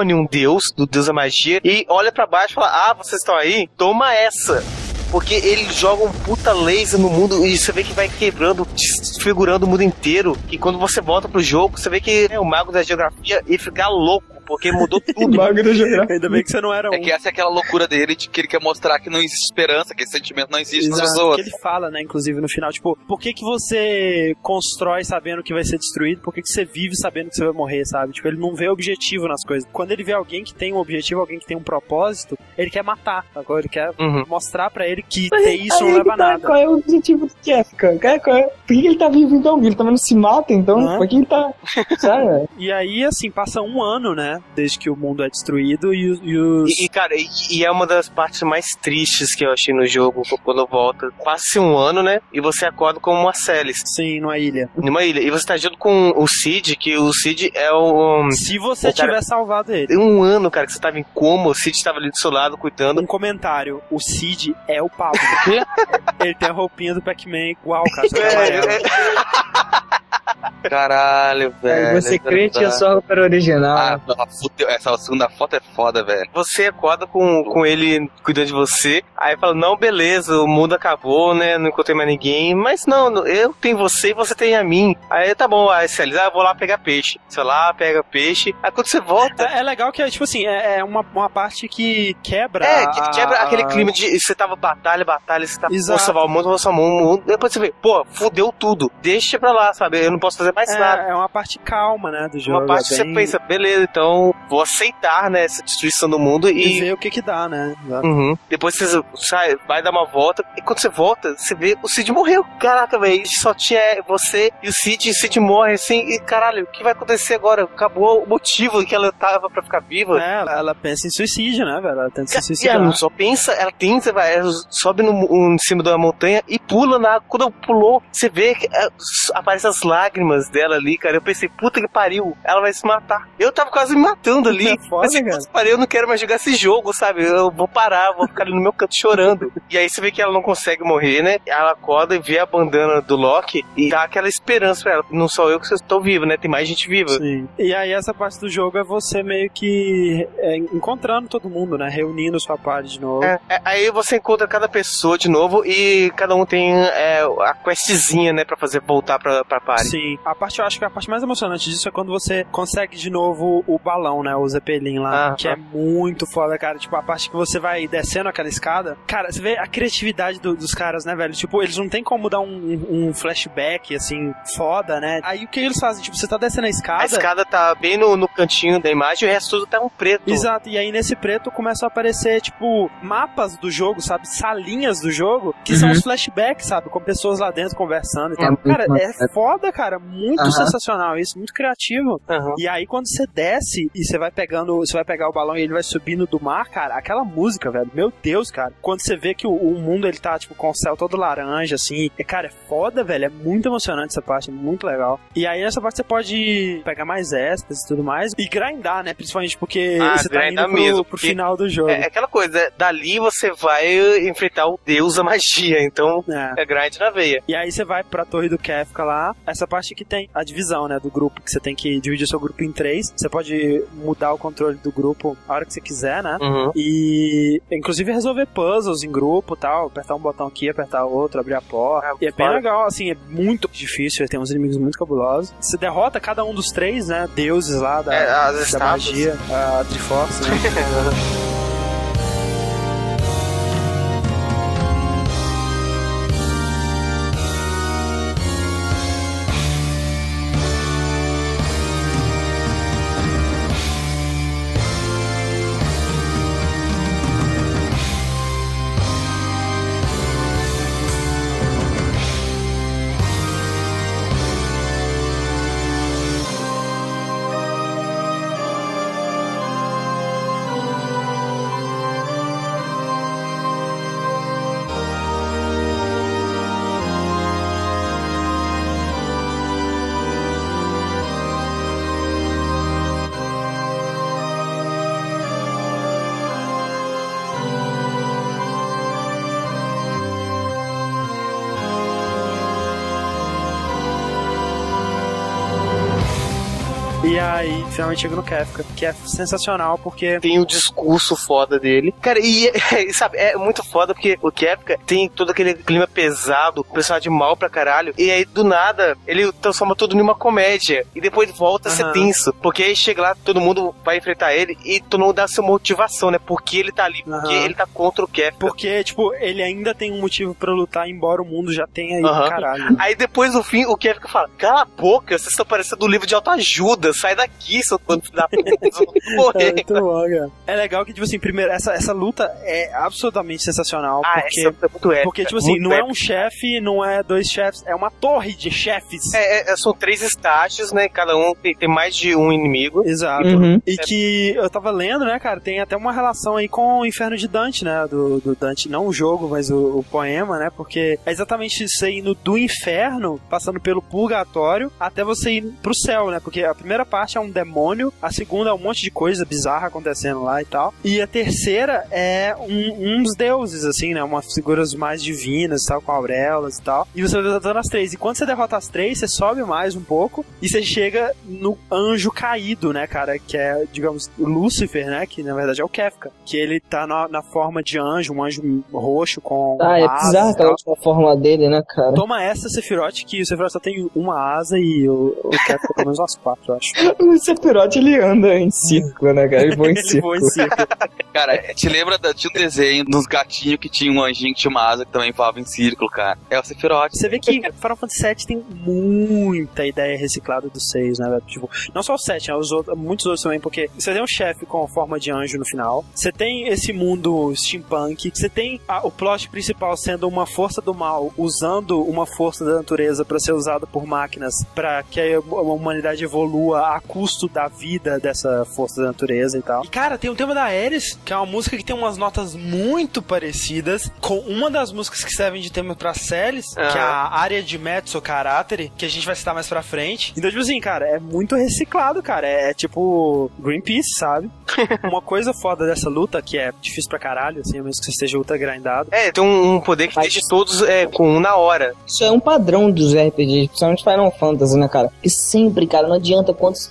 em um deus, do deus da magia, e olha pra baixo e fala: Ah, vocês estão aí? Toma essa! Porque ele joga um puta laser no mundo e você vê que vai quebrando, desfigurando o mundo inteiro. E quando você volta pro jogo, você vê que é o mago da geografia e fica louco, porque mudou tudo. Da geografia. Ainda bem que você não era um. É que essa é aquela loucura dele de que ele quer mostrar que não existe esperança, que esse sentimento não existe nas Exato, pessoas. que ele fala, né, inclusive no final, tipo, por que que você constrói sabendo que vai ser destruído? Por que que você vive sabendo que você vai morrer, sabe? Tipo, ele não vê objetivo nas coisas. Quando ele vê alguém que tem um objetivo, alguém que tem um propósito, ele quer matar, agora ele quer Uhum. mostrar pra ele que Mas ter isso não é leva tá, nada. Qual é o objetivo do Kefka? Qual é- qual é- Por que ele tá vivo então? Ele também não se mata, então? Hã? Por que ele tá. Sabe? E aí, assim, passa um ano, né, desde que o mundo é destruído e, os- e os... E, e, cara, e, e é uma das partes mais tristes que eu achei no jogo quando volta. Passa-se um ano, né? E você acorda como uma Celis. Sim, numa ilha. Numa ilha. E você tá junto com o Cid, que o Cid é o. Se você O cara- tiver salvado ele. Tem um ano, cara, que você tava em coma, o Cid tava ali do seu lado cuidando. Um comentário, o Cid é o Pablo. ele tem a roupinha do Pac-Man igual, cara. só que É, amarelo. é. Caralho, velho. Aí você é crente é verdade. só para original. Ah. Essa segunda foto é foda, velho. Você acorda com, com ele cuidando de você, aí fala, não, beleza, o mundo acabou, né? Não encontrei mais ninguém, mas não, eu tenho você e você tem a mim. Aí tá bom, aí você ah, eu vou lá pegar peixe. Você lá, pega peixe. Aí quando você volta. É, é legal que, é, tipo assim, é, é uma, uma parte que quebra. É, que a- quebra aquele clima de você tava batalha, batalha, você tá Exato. vou salvar o mundo, vou salvar o mundo. Depois você vê, pô, fudeu tudo. Deixa pra lá, sabe? Eu não posso fazer mais nada. É, é uma parte calma, né, do jogo. Uma parte é que você bem- pensa, beleza, então vou aceitar, né, essa destruição do mundo E e ver o que que dá, né? Uhum. Depois você sai, vai dar uma volta, e quando você volta, você vê o Cid morreu. Caraca, velho, só tinha você e o Cid, e o Cid morre assim, e caralho, o que vai acontecer agora? Acabou o motivo que ela tava pra ficar viva. É, ela, ela pensa em suicídio, né, velho? Ela tenta se E ela suicidar. não só pensa, ela tenta, vai, ela sobe no, um, em cima da montanha e pula na água. Quando pulou, você vê que é, aparecem as lágrimas dela ali, cara. Eu pensei, puta que pariu, ela vai se matar. Eu tava quase me matando ali. É foda, Pensei, cara. pariu, eu não quero mais jogar esse jogo, sabe? Eu vou parar, vou ficar ali no meu canto chorando. E aí você vê que ela não consegue morrer, né? Ela acorda e vê a bandana do Loki e dá aquela esperança pra ela. Não sou eu que estou vivo, né? Tem mais gente viva. Sim. E aí essa parte do jogo é você meio que é, encontrando todo mundo, né? Reunindo sua party de novo. É, é, aí você encontra cada pessoa de novo e cada um tem é, a questzinha, né, pra fazer voltar pra, pra party. Sim, a parte eu acho que a parte mais emocionante disso é quando você consegue de novo o balão, né? O Zeppelin lá, Ah, que ah. é muito foda, cara. Tipo, a parte que você vai descendo aquela escada. Cara, você vê a criatividade do- dos caras, né, velho? Tipo, eles não tem como dar um, um flashback, assim, foda, né? Aí o que eles fazem? Tipo, você tá descendo a escada. A escada tá bem no, no cantinho da imagem e o resto tudo tá um preto. Exato, e aí nesse preto começam a aparecer, tipo, mapas do jogo, sabe? Salinhas do jogo, que são Uhum. os flashbacks, sabe? Com pessoas lá dentro conversando e tal. muito cara, é foda, cara. Muito sensacional isso, muito criativo. E aí quando você desce e você vai pegando, você vai pegar o balão e ele vai subindo do mar, cara, aquela música, velho, meu Deus, cara. Quando você vê que o, o mundo ele tá, tipo, com o céu todo laranja, assim, é, cara, é foda, velho. É muito emocionante essa parte, muito legal. E aí nessa parte você pode pegar mais extras e tudo mais e grindar, né? Principalmente porque Ah, você tá indo grindar pro, mesmo, pro final do jogo. É, é aquela coisa, é, dali você vai enfrentar o deus da magia, então É. é grind na veia. E aí você vai pra torre do Kefka lá, essa parte que tem a divisão, né, do grupo, que você tem que dividir seu grupo em três. Você pode mudar o controle do grupo a hora que você quiser, né? Uhum. E inclusive resolver puzzles em grupo tal, apertar um botão aqui, apertar outro, abrir a porta. Ah, e é bem legal, assim, é muito difícil, tem uns inimigos muito cabulosos. Você derrota cada um dos três, né, deuses lá da, É, da magia, a Triforce, né? aí, chega no Kefka, que é sensacional porque. Tem o discurso foda dele. Cara, e, e, sabe, é muito foda porque o Kefka tem todo aquele clima pesado, personagem mal pra caralho, e aí do nada ele transforma tudo numa comédia. E depois volta a ser tenso. Porque aí chega lá, todo mundo vai enfrentar ele e todo mundo dá sua motivação, né? Porque ele tá ali, porque Aham. ele tá contra o Kefka. Porque, tipo, ele ainda tem um motivo pra lutar, embora o mundo já tenha Aham. pro caralho. Aí depois no fim, o Kevin fala: Cala a boca, vocês estão parecendo um livro de autoajuda, sai daqui, seu puta, vocês vão É morrer. muito bom, cara. É legal que, tipo assim, primeiro, essa, essa luta é absolutamente sensacional. Ah, porque, essa é muito épica. porque, tipo assim, não é épica. um chefe, não é dois chefes, é uma torre de chefes. É, é, são três estágios, né? Cada um tem, tem mais de um inimigo. Exato. Uhum. E que eu tava lendo, né, cara, tem até uma relação aí com o Inferno de Dante, né, do, do Dante, não o jogo, mas o, o poema, né, porque é exatamente você indo do inferno, passando pelo purgatório, até você ir pro céu, né, porque a primeira parte é um demônio, a segunda é um monte de coisa bizarra acontecendo lá e tal, e a terceira é um, uns deuses, assim, né, umas figuras mais divinas, tal, com auréolas e tal, e você vai derrotando as três, e quando você derrota as três, você sobe mais um pouco, e você chega no anjo caído, né, cara? Que é, digamos, Lúcifer, né? Que na verdade é o Kefka. Que ele tá na, na forma de anjo, um anjo roxo com. Ah, é bizarro aquela última fórmula dele, né, cara? Toma essa, Sephiroth, que o Sephiroth só tem uma asa e o, o Kefka pelo menos umas quatro, eu acho. O Sephiroth, ele anda em círculo, né, cara? Ele voa em Ele círculo. voa em círculo. Cara, te lembra da, tinha um desenho dos gatinhos que tinha um anjinho que tinha uma asa que também voava em círculo, cara. É o Sephiroth. Você vê que Final Fantasy VII tem muita ideia reciclada do 6, né, velho? Tipo, não só o 7, né? Os outros, muitos outros também, porque você tem um chefe com forma de anjo no final, você tem esse mundo steampunk, você tem a- o plot principal sendo uma força do mal usando uma força da natureza pra ser usada por máquinas pra que a a humanidade evolua a custo da vida dessa força da natureza e tal. E cara, tem o tema da Ares, que é uma música que tem umas notas muito parecidas com uma das músicas que servem de tema pra Celis, que é a área de Mezzo Carattere, que a gente vai citar mais pra frente. Então, tipo assim, cara, é muito reciclado, cara. É, é tipo Greenpeace, sabe? Uma coisa foda dessa luta, que é difícil pra caralho, assim, a menos que você esteja ultra grindado. É, tem um, um poder que Mas- deixa todos é, com um na hora. Isso é um padrão dos RPGs, principalmente Final Fantasy, né, cara? Que sempre, cara, não adianta quanto você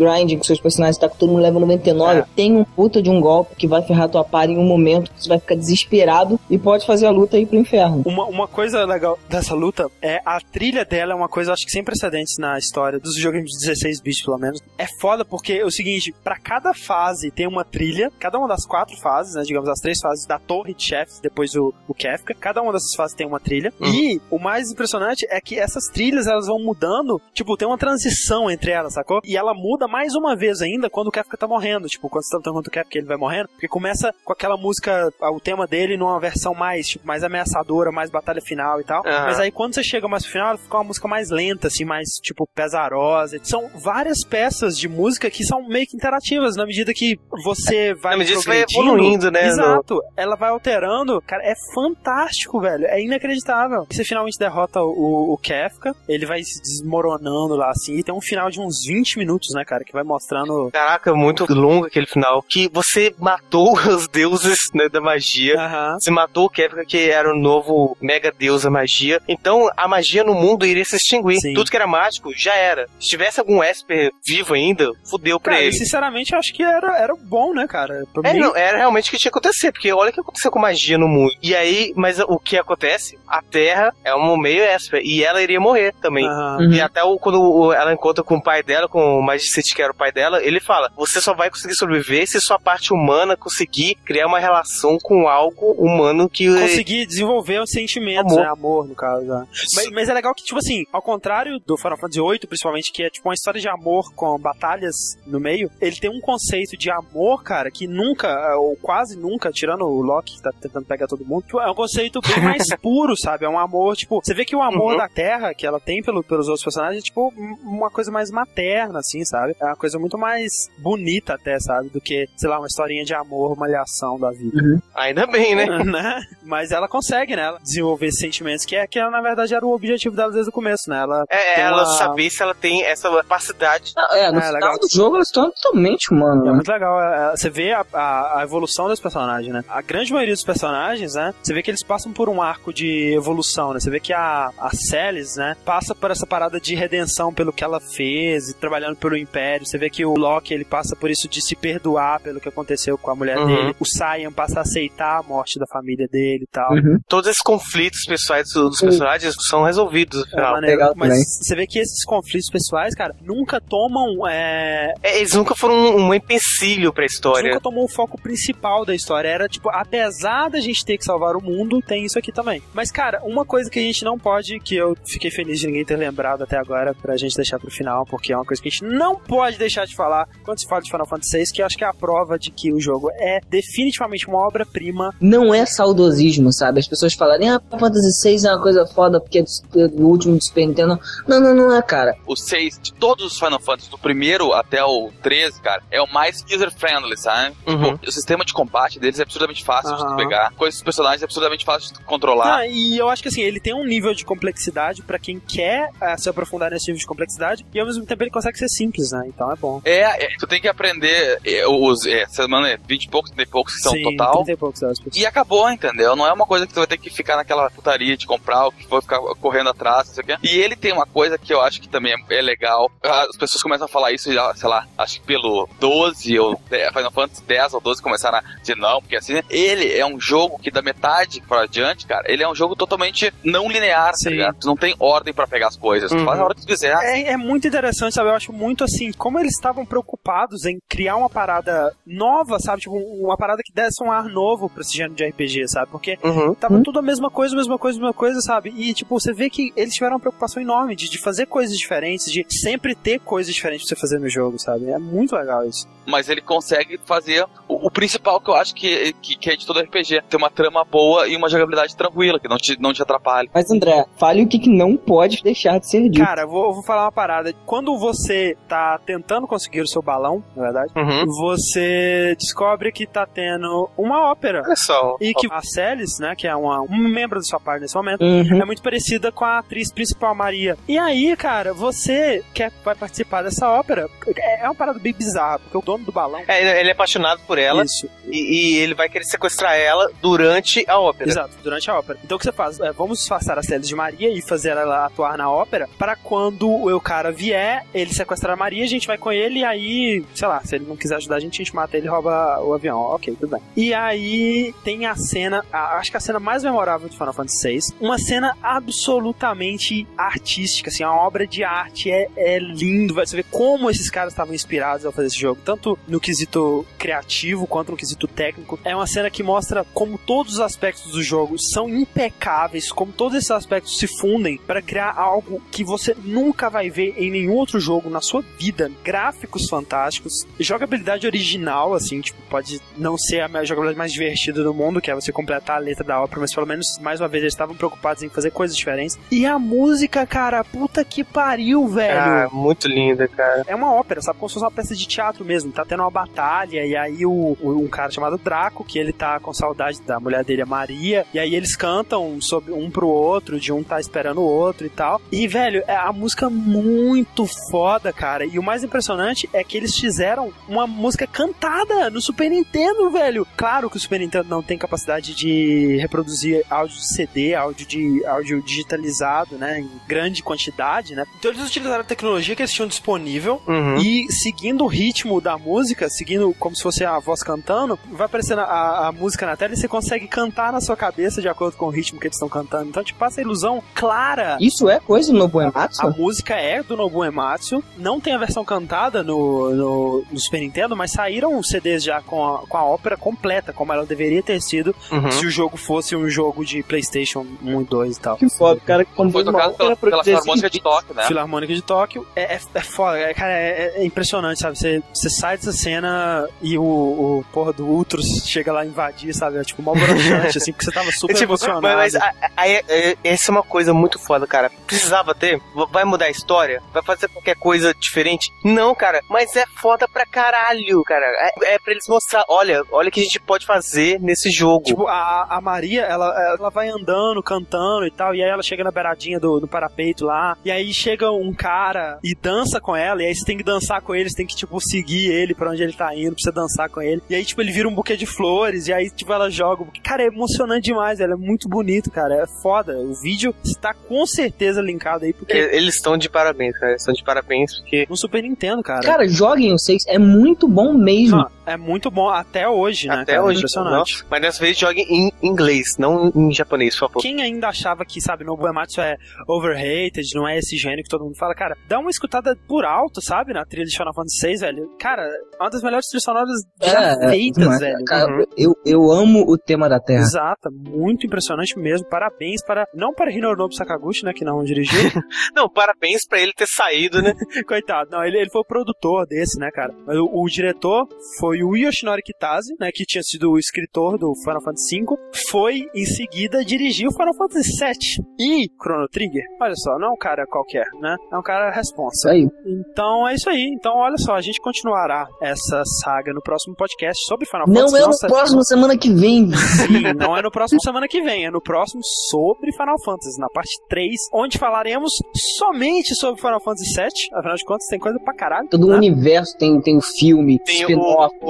grinding com seus personagens, tá com todo mundo level 99, É. tem um puta de um golpe que vai ferrar tua par em um momento que você vai ficar desesperado e pode fazer a luta ir pro inferno. Uma, uma coisa legal dessa luta é a trilha dela é uma coisa, acho que sem precedentes na história dos joguinhos de 16 bits, pelo menos. É foda porque é o seguinte, pra cada fase tem uma trilha, cada uma das quatro fases, né, digamos, as três fases da torre de chefes, depois o, o Kefka, cada uma dessas fases tem uma trilha. E o mais impressionante é que essas trilhas, elas vão mudando, tipo, tem uma transição entre elas, sacou? E ela muda mais uma vez ainda quando o Kefka tá morrendo, tipo, quando você tá lutando contra o Kefka, ele vai morrendo, porque começa com aquela música, o tema dele numa versão mais, tipo, mais ameaçadora, mais batalha final e tal. Aham. Mas aí quando você chega mais pro final, fica uma música mais lenta, assim, mais, tipo, pesarosa. São várias peças de música que são meio que interativas, na medida que você vai Na medida que vai evoluindo, né, Exato. Ela vai alterando. Cara, é fantástico, velho. É inacreditável. Você finalmente derrota o, o Kefka, ele vai se desmoronando lá, assim, e tem um final de uns 20 minutos, né, cara, que vai mostrando... Caraca, muito longo aquele final. Que você matou os deuses né, da magia. Você matou o Kefka, que era o novo mega deus da magia. Então a magia no mundo iria se extinguir. Sim. Tudo que era mágico já era. Se tivesse algum Esper vivo ainda, fudeu pra Cara, ele. sinceramente, eu acho que era, era bom, né, cara? Pra É, mim, não, era realmente o que tinha que acontecer, porque olha o que aconteceu com magia no mundo. E aí, mas o que acontece? A Terra é um meio Esper, e ela iria morrer também. Uhum. E até o, quando ela encontra com o pai dela, com o Magicite, que era o pai dela, ele fala: Você só vai conseguir sobreviver se sua parte humana conseguir criar uma relação com algo humano que. conseguir desenvolver os sentimentos, Amor. né? Amor, no caso. né? Mas, mas é legal que, tipo assim, ao contrário do Final Fantasy VIII, principalmente, que é tipo uma história de amor com batalhas no meio, ele tem um conceito de amor, cara, que nunca, ou quase nunca, tirando o Loki que tá tentando pegar todo mundo, tipo, é um conceito bem mais puro, sabe? É um amor, tipo, você vê que o amor Uhum. da Terra que ela tem pelo, pelos outros personagens é, tipo, um- uma coisa mais materna, assim, sabe? É uma coisa muito mais bonita até, sabe? Do que, sei lá, uma historinha de amor, malhação da vida. Ainda bem, né? né? Mas ela consegue, né? Ela desenvolver esses sentimentos, que, é, que na verdade era o objetivo dela desde o começo, né? Ela É, Tem ela uma- saber se ela tem essa capacidade. Ah, É, no É, final legal. do jogo ela se torna totalmente humana, é né, muito legal. é, é, Você vê a, a- a evolução dos personagens, né? A grande maioria dos personagens, né? Você vê que eles passam por um arco de evolução, né? Você vê que a, a Celis, né? Passa por essa parada de redenção pelo que ela fez e trabalhando pelo Império. Você vê que o Loki, ele passa por isso de se perdoar pelo que aconteceu com a mulher Uhum. dele. O Saiyan passa a aceitar a morte da família dele e tal. Uhum. Todos esses conflitos pessoais dos personagens são resolvidos no É final. maneiro. legal Mas também. você vê que esses conflitos pessoais, cara, nunca tomam. É, É, eles nunca foram um, um empecilho pra história. nunca tomou o foco principal da história. Era tipo, apesar da gente ter que salvar o mundo, tem isso aqui também. Mas, cara, uma coisa que a gente não pode, que eu fiquei feliz de ninguém ter lembrado até agora, pra gente deixar pro final, porque é uma coisa que a gente não pode deixar de falar quando se fala de Final Fantasy VI, que eu acho que é a prova de que o jogo é definitivamente uma obra-prima. Não é saudosismo, sabe? As pessoas falarem, ah, Final Fantasy VI é uma coisa foda porque é do, do último do Super Nintendo. Não, não, não é, cara. O 6, de todos os Final Fantasy, do primeiro até o 13, cara, é o mais user-friendly, sabe? Uhum. Tipo, o sistema de combate deles é absurdamente fácil de Aham. tu pegar. Coisas dos personagens é absurdamente fácil de controlar. Ah, e eu acho que assim, ele tem um nível de complexidade pra quem quer eh, se aprofundar nesse nível de complexidade, e ao mesmo tempo ele consegue ser simples, né? Então é bom. É, é, tu tem que aprender é, os. É, semana é 20 e poucos, 30 e poucos que são Sim, total. 30 e poucos, acho. E acabou, entendeu? Não é uma coisa que tu vai ter que ficar naquela putaria de comprar ou que for ficar correndo atrás, não sei o quê. E ele tem uma coisa que eu acho que também é, é legal. As pessoas começam a falar isso já, sei lá, acho que pelo 12 ou 10, Final Fantasy 10 ou 12 começaram a dizer não, porque assim, ele é um jogo que da metade pra adiante, cara, ele é um jogo totalmente não linear, Sim. tá ligado? Tu não tem ordem pra pegar as coisas, tu Uhum. faz a hora que tu quiser. É, é muito interessante, sabe? Eu acho muito assim, como eles estavam preocupados em criar uma parada nova, sabe? Tipo, uma parada que desse um ar novo pra esse gênero de RPG, sabe? Porque Uhum. tava Hum. tudo a mesma coisa, mesma coisa, mesma coisa, sabe? E, tipo, você vê que eles tiveram uma preocupação enorme de, de fazer coisas diferentes, de sempre ter coisas diferentes pra você fazer no jogo, sabe? É muito legal isso. mas ele consegue fazer o, o principal que eu acho que, que, que é de todo RPG, ter uma trama boa e uma jogabilidade tranquila, que não te, não te atrapalhe. Mas André, fale o que, que não pode deixar de ser dito. Cara, eu vou, eu vou falar uma parada. Quando você tá tentando conseguir o seu balão, na verdade, Uhum. você descobre que tá tendo uma ópera. Olha só. E que a Celis, né, que é uma, um membro da sua parte nesse momento, Uhum. é muito parecida com a atriz principal, Maria. E aí, cara, você quer vai participar dessa ópera, é é uma parada bem bizarra, porque o dono do balão. É, ele- é apaixonado por ela Isso, e, e ele vai querer sequestrar ela durante a ópera. exato, durante a ópera. Então o que você faz? É, vamos disfarçar a Celis de Maria e fazer ela atuar na ópera, para quando o cara vier, ele sequestrar a Maria, a gente vai com ele e aí, sei lá, se ele não quiser ajudar a gente, a gente mata ele e rouba o avião. Ok, tudo bem. E aí tem a cena, a- acho que a cena mais memorável de Final Fantasy VI, uma cena absolutamente artística, assim, uma obra de arte, é, é lindo, você vê como esses caras estavam inspirados ao fazer esse jogo, tanto no quesito criativo quanto no quesito técnico. É uma cena que mostra como todos os aspectos do jogo são impecáveis, como todos esses aspectos se fundem para criar algo que você nunca vai ver em nenhum outro jogo na sua vida. Gráficos fantásticos, jogabilidade original, assim, tipo, pode não ser a jogabilidade mais divertida do mundo, que é você completar a letra da ópera, mas pelo menos, mais uma vez, eles estavam preocupados em fazer coisas diferentes. E a música, cara, puta que pariu, velho. Ah, muito linda, cara. É uma ópera, sabe? Como se fosse uma peça de teatro mesmo. Tá tendo uma batalha, e aí o, o- um cara chamado Draco, que ele tá com saudade da mulher dele, a Maria, e aí eles cantam sobre um pro outro, de um tá esperando o outro e tal. E, velho, é a música muito foda, cara. E o mais impressionante é que eles fizeram uma música cantada no Super Nintendo, velho. Claro que o Super Nintendo não tem capacidade de reproduzir áudio de CD, áudio de áudio digitalizado, né, em grande quantidade, né? Então eles utilizaram a tecnologia que eles tinham disponível Uhum. e seguindo o ritmo da música, seguindo como se fosse a voz cantando, vai aparecendo a, a música na tela e você consegue cantar na sua cabeça de acordo com o ritmo que eles estão cantando. Então te passa a ilusão clara. Isso é coisa do Nobu Ematsu? A música é do Nobu Ematsu, não tem a versão cantada no, no, no Super Nintendo, mas saíram os CDs já com a, com a ópera completa, como ela deveria ter sido Uhum. se o jogo fosse um jogo de PlayStation 1 e 2 e tal. Que foda, o cara que Foi compôs uma tocado pela, pela Filarmônica de Tóquio, né? Filarmônica de Tóquio é, é, é foda, é, cara, é, é impressionante, sabe? Você, você sai dessa cena e o, o porra do Ultros chega lá invadir, sabe? É tipo mó broxante, assim, porque você tava super É tipo, emocionado. mas, mas aí, é- essa é uma coisa muito foda, cara. Precisava ter? Vai mudar a história? Vai fazer qualquer coisa diferente? Não, cara. Mas é foda pra caralho, cara. É, é pra eles mostrar, olha, olha o que a gente pode fazer nesse jogo. Tipo, a, a Maria, ela, ela vai andando, cantando e tal, e aí ela chega na beiradinha do, do parapeito lá, e aí chega um cara e dança com ela, e aí você tem que dançar com ele, você tem que, tipo, seguir ele pra onde ele tá indo, pra você dançar com ele. E aí, tipo, ele vira um buquê de flores, e aí, tipo, ela joga. Cara, é emocionante demais, ela é muito bonito, cara. É foda. O vídeo está com certeza linkado aí, porque. Eles estão de parabéns, cara. Eles estão de parabéns porque. No Super Nintendo, cara. Cara, joguem o 6, é muito bom mesmo. Não, é muito bom até hoje, né? Até cara? hoje, Impressionante. não. Mas dessa vez joguem em inglês, não em japonês, por favor. Quem ainda achava que, sabe, Nobu Ematsu é overrated, não é esse gênio que todo mundo fala, cara, dá uma escutada por alto, sabe, na trilha de Final Fantasy VI, velho. Cara, é uma das melhores trilhas sonoras já É, é, feitas, demais, velho. cara. Uhum. eu, eu amo o tema da Terra. Exato, muito impressionante mesmo. Parabéns para. Não para Hinoronobu Sakaguchi, né? Que não dirigiu. Não, parabéns pra ele ter saído, né? Coitado. Não, ele, ele foi o produtor desse, né, cara? Mas O, o diretor foi o Yoshinori Kitase, né? Que tinha sido o escritor do Final Fantasy V. Foi, em seguida, dirigir o Final Fantasy VII. E Chrono Trigger. Olha só, não é um cara qualquer, né? É um cara responsa. aí. Então é isso aí. Então, olha só, a gente continuará essa saga no próximo podcast sobre Final Não Fantasy. é no Nossa, próximo semana que vem. Sim, não é no próximo semana que vem, é no próximo sobre Final Fantasy, na parte 3, onde falaremos somente sobre Final Fantasy VII. Afinal de contas, tem coisa pra caralho. Todo o né? universo tem, tem o filme, Tem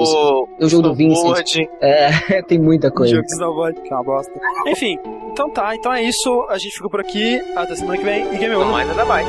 o, spin-offs, o, tem o jogo do Vincent. É, tem muita coisa. Jogo de snowboard, que é uma bosta. Enfim, então tá, então é isso. A gente fica por aqui. Até semana que vem e Game Over. mais nada mais.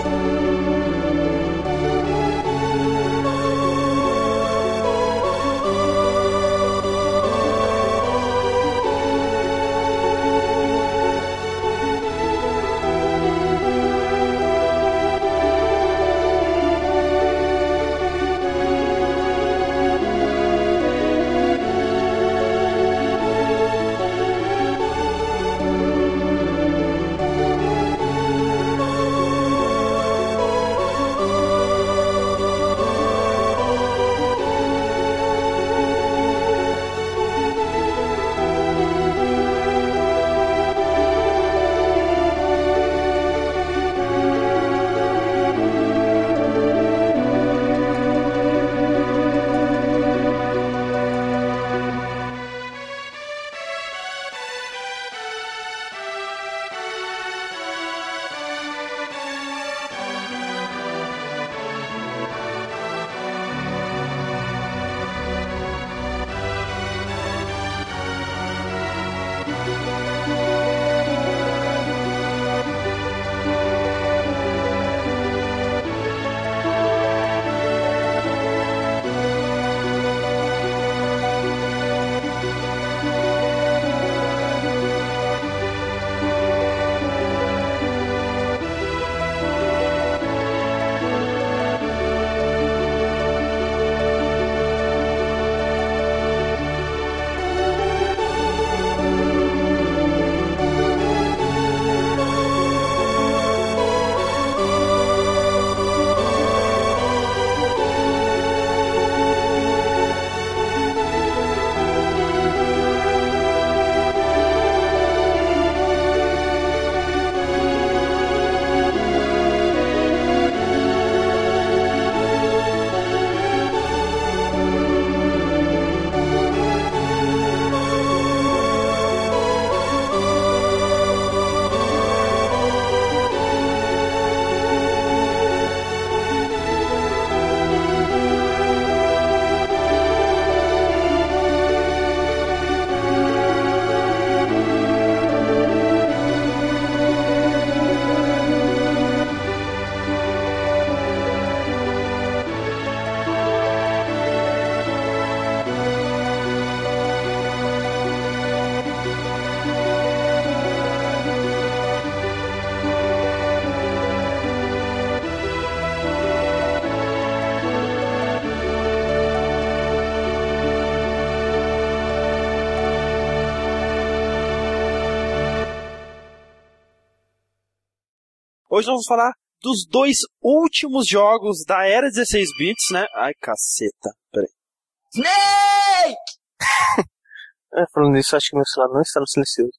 Hoje nós vamos falar dos dois últimos jogos da era 16 bits, né? Ai, caceta. Peraí. É, falando nisso, acho que meu celular não está no silencioso.